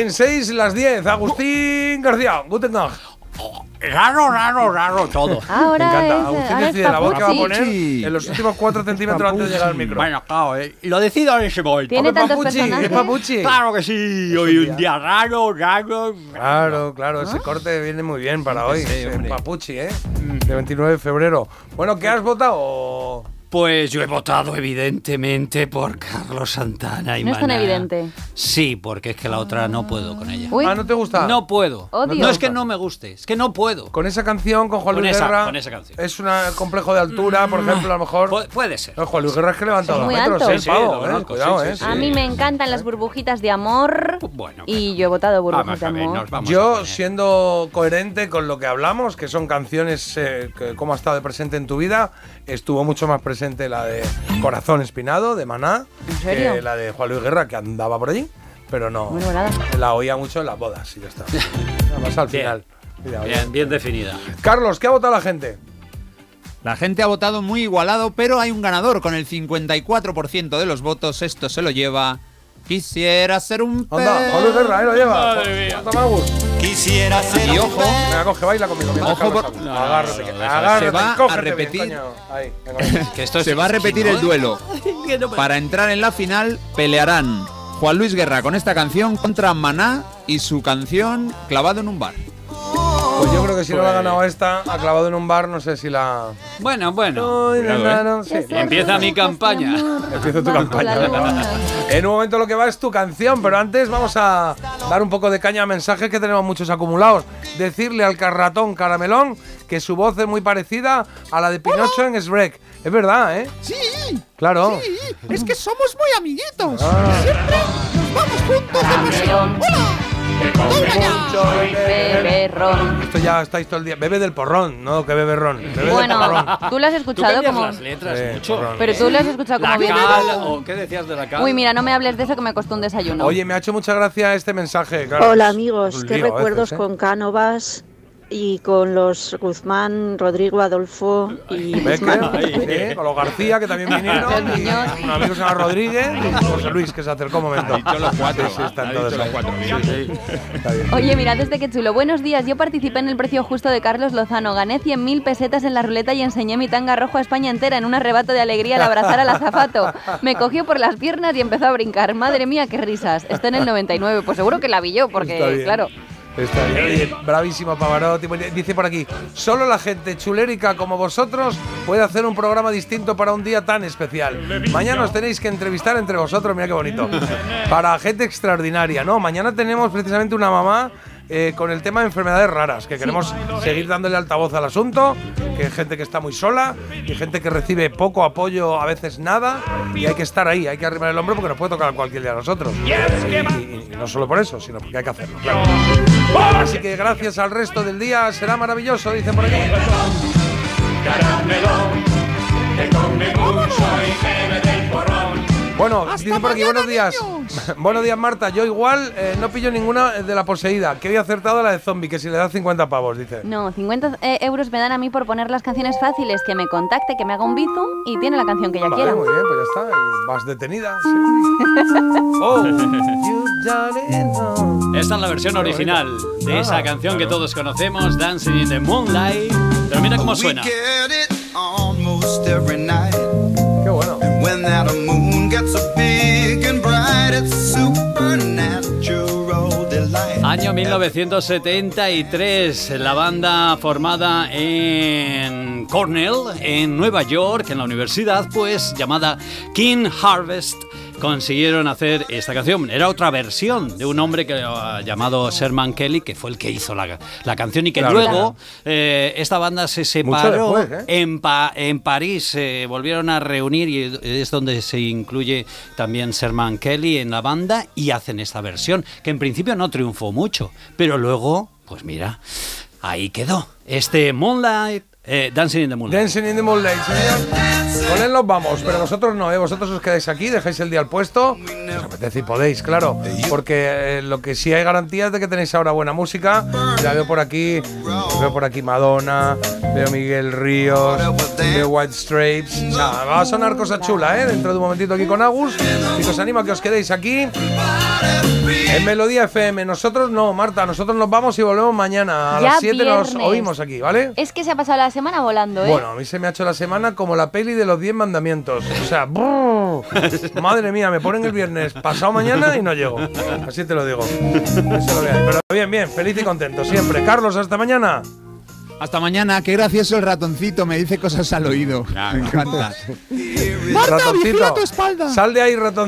En 6, las 10, Agustín García, Guten Tag. Raro, raro, raro todo. Ahora Me encanta. es- Agustín ahora decide es la voz que va a poner en los últimos 4 centímetros antes de llegar al micro. Bueno, claro, eh, lo decido en ese momento. Tiene tantos Papuchi, personajes. es Papuchi. Claro que sí, hoy un día raro, raro. Claro, claro, ese corte viene muy bien para hoy. ese Papuchi, ¿eh? De 29 de febrero. Bueno, ¿qué has votado? Pues yo he votado evidentemente por Carlos Santana y No es tan Maná. evidente. Sí, porque es que la otra no puedo con ella. Uy. Ah, ¿no te gusta? No puedo. Odio. No es que no me guste, es que no puedo. Con esa canción, con Juan Con Luis esa- Guerra, con esa canción. es un complejo de altura, por ejemplo, a lo mejor. Pu- puede ser. No, Juan Luis Guerra es que levanta dos muy metros, alto. el Sí, pavo, lo eh, conozco, Cuidado, sí, eh. sí, A mí me encantan las burbujitas de amor. Bueno, y yo he votado burbujas Vamos de a ver, amor. nos vamos a Yo, poner. siendo coherente con lo que hablamos, que son canciones eh, que cómo ha estado de presente en tu vida, estuvo mucho más presente la de Corazón Espinado, de Maná, ¿En serio? que la de Juan Luis Guerra, que andaba por allí, pero no. Bueno, nada. La oía mucho en las bodas y ya está. Nada más al Bien. final. Mira. Bien, bien definida. Carlos, ¿qué ha votado la gente? La gente ha votado muy igualado, pero hay un ganador con el 54% de los votos. Esto se lo lleva. Quisiera ser un Anda, Juan Luis Guerra, ahí lo lleva. Toma, Gus. Quisiera ser Y ojo, Venga, coge, baila conmigo. Ojo, por-. No, agárrate, no, no, agárrate, se va a bien, repetir. coño. Ahí, venga. Que esto es- se va a repetir el duelo. no me- Para entrar en la final pelearán Juan Luis Guerra con esta canción contra Maná y su canción Clavado en un bar. Pues yo creo que si no la ha ganado esta, ha clavado en un bar, no sé si la. Bueno, bueno. Ay, Cuidado, na, no, sí. Empieza mi campaña. Empiezo tu campaña. En un momento lo que va es tu canción, pero antes vamos a dar un poco de caña a mensajes que tenemos muchos acumulados. Decirle al carratón caramelón que su voz es muy parecida a la de Pinocho en Shrek. Es verdad, ¿eh? Sí, Claro. sí, es que somos muy amiguitos. Ah. Siempre nos vamos juntos de paseo. ¡Hola! Ron. Esto ya estáis todo el día. Bebe del porrón, no que bebe ron. Bebe del Bueno, porrón. tú lo has ¿Tú escuchado como. las letras Sí, mucho? porrón. Pero tú lo has escuchado como La bien. cal, o qué decías de la cal? Uy, mira, no me hables de eso que me costó un desayuno. Oye, me ha hecho mucha gracia este mensaje. claro. Hola amigos, qué recuerdos veces, ¿eh? con Cánovas y con los Guzmán, Rodrigo, Adolfo y Becker, Guzmán. sí, con los García que también vinieron, y un amigo se llama Rodríguez y José Luis que se acercó un momento. Ha dicho los cuatro, Sí, sí, están ha todos dicho los ahí. cuatro, bien. Sí, sí, está bien. Oye, mirad desde qué chulo. Buenos días. Yo participé en el precio justo de Carlos Lozano. Gané 100.000 pesetas en la ruleta y enseñé mi tanga rojo a España entera en un arrebato de alegría al abrazar al azafato. Me cogió por las piernas y empezó a brincar. Madre mía, qué risas. Está en el 99. Pues seguro que la vi yo, porque, claro. Bravísimo Pavarotti. Dice por aquí, solo la gente chulérica como vosotros puede hacer un programa distinto para un día tan especial. Mañana os tenéis que entrevistar entre vosotros, mira qué bonito. Para gente extraordinaria, ¿no? Mañana tenemos precisamente una mamá eh, con el tema de enfermedades raras, que queremos seguir dándole altavoz al asunto, que hay gente que está muy sola y gente que recibe poco apoyo, a veces nada, y hay que estar ahí, hay que arrimar el hombro porque nos puede tocar cualquier día a nosotros. Y, y- y no solo por eso, sino porque hay que hacerlo. claro. Así que gracias al resto del día será maravilloso, dicen por aquí. Bueno, dicen por aquí, buenos días. buenos días, Marta. Yo igual eh, no pillo ninguna de la poseída. Que había acertado la de zombie, que si le da 50 pavos, dice. No, 50 eh, euros me dan a mí por poner las canciones fáciles, que me contacte, que me haga un bizum y tiene la canción que ella Vale, quiera. muy bien, pues ya está. Y vas detenida. sí. oh. Esta es la versión original de esa Ah, canción que todos conocemos, Dancing in the Moonlight. Pero mira cómo suena. Qué bueno. Año 1973, la banda formada en Cornell, en Nueva York, en la universidad, pues llamada King Harvest, consiguieron hacer esta canción. Era otra versión de un hombre que, ah, llamado Sherman Kelly, que fue el que hizo la, la canción y que Claro. luego eh, esta banda se separó después, ¿eh? en, Pa- en París, se volvieron a reunir y es donde se incluye también Sherman Kelly en la banda y hacen esta versión, que en principio no triunfó mucho, pero luego, pues mira, ahí quedó. Este Moonlight, eh, Dancing in the Moonlight. Dancing in the Moonlight, señor. Con él nos vamos, pero vosotros no, ¿eh? Vosotros os quedáis aquí, dejáis el día al puesto. Os apetece y podéis, claro. Porque eh, lo que sí hay garantía es de que tenéis ahora buena música. Ya veo por aquí, veo por aquí Madonna, veo Miguel Ríos, veo White Stripes. O sea, va a sonar cosa chula, ¿eh? Dentro de un momentito aquí con Agus. Y os animo a que os quedéis aquí. En Melodía FM. Nosotros no, Marta, nosotros nos vamos y volvemos mañana. A Ya las 7 nos oímos aquí, ¿vale? Es que se ha pasado la semana volando, ¿eh? Bueno, a mí se me ha hecho la semana como la peli de los 10 mandamientos. O sea, brrr, madre mía, me ponen el viernes pasado mañana y no llego. Así te lo digo. Eso lo. Pero bien, bien, feliz y contento siempre. Carlos, hasta mañana. Hasta mañana, qué gracioso el ratoncito, me dice cosas al oído. Me encanta. Marta, Ratoncito, vigila tu espalda. Sal de ahí, ratón.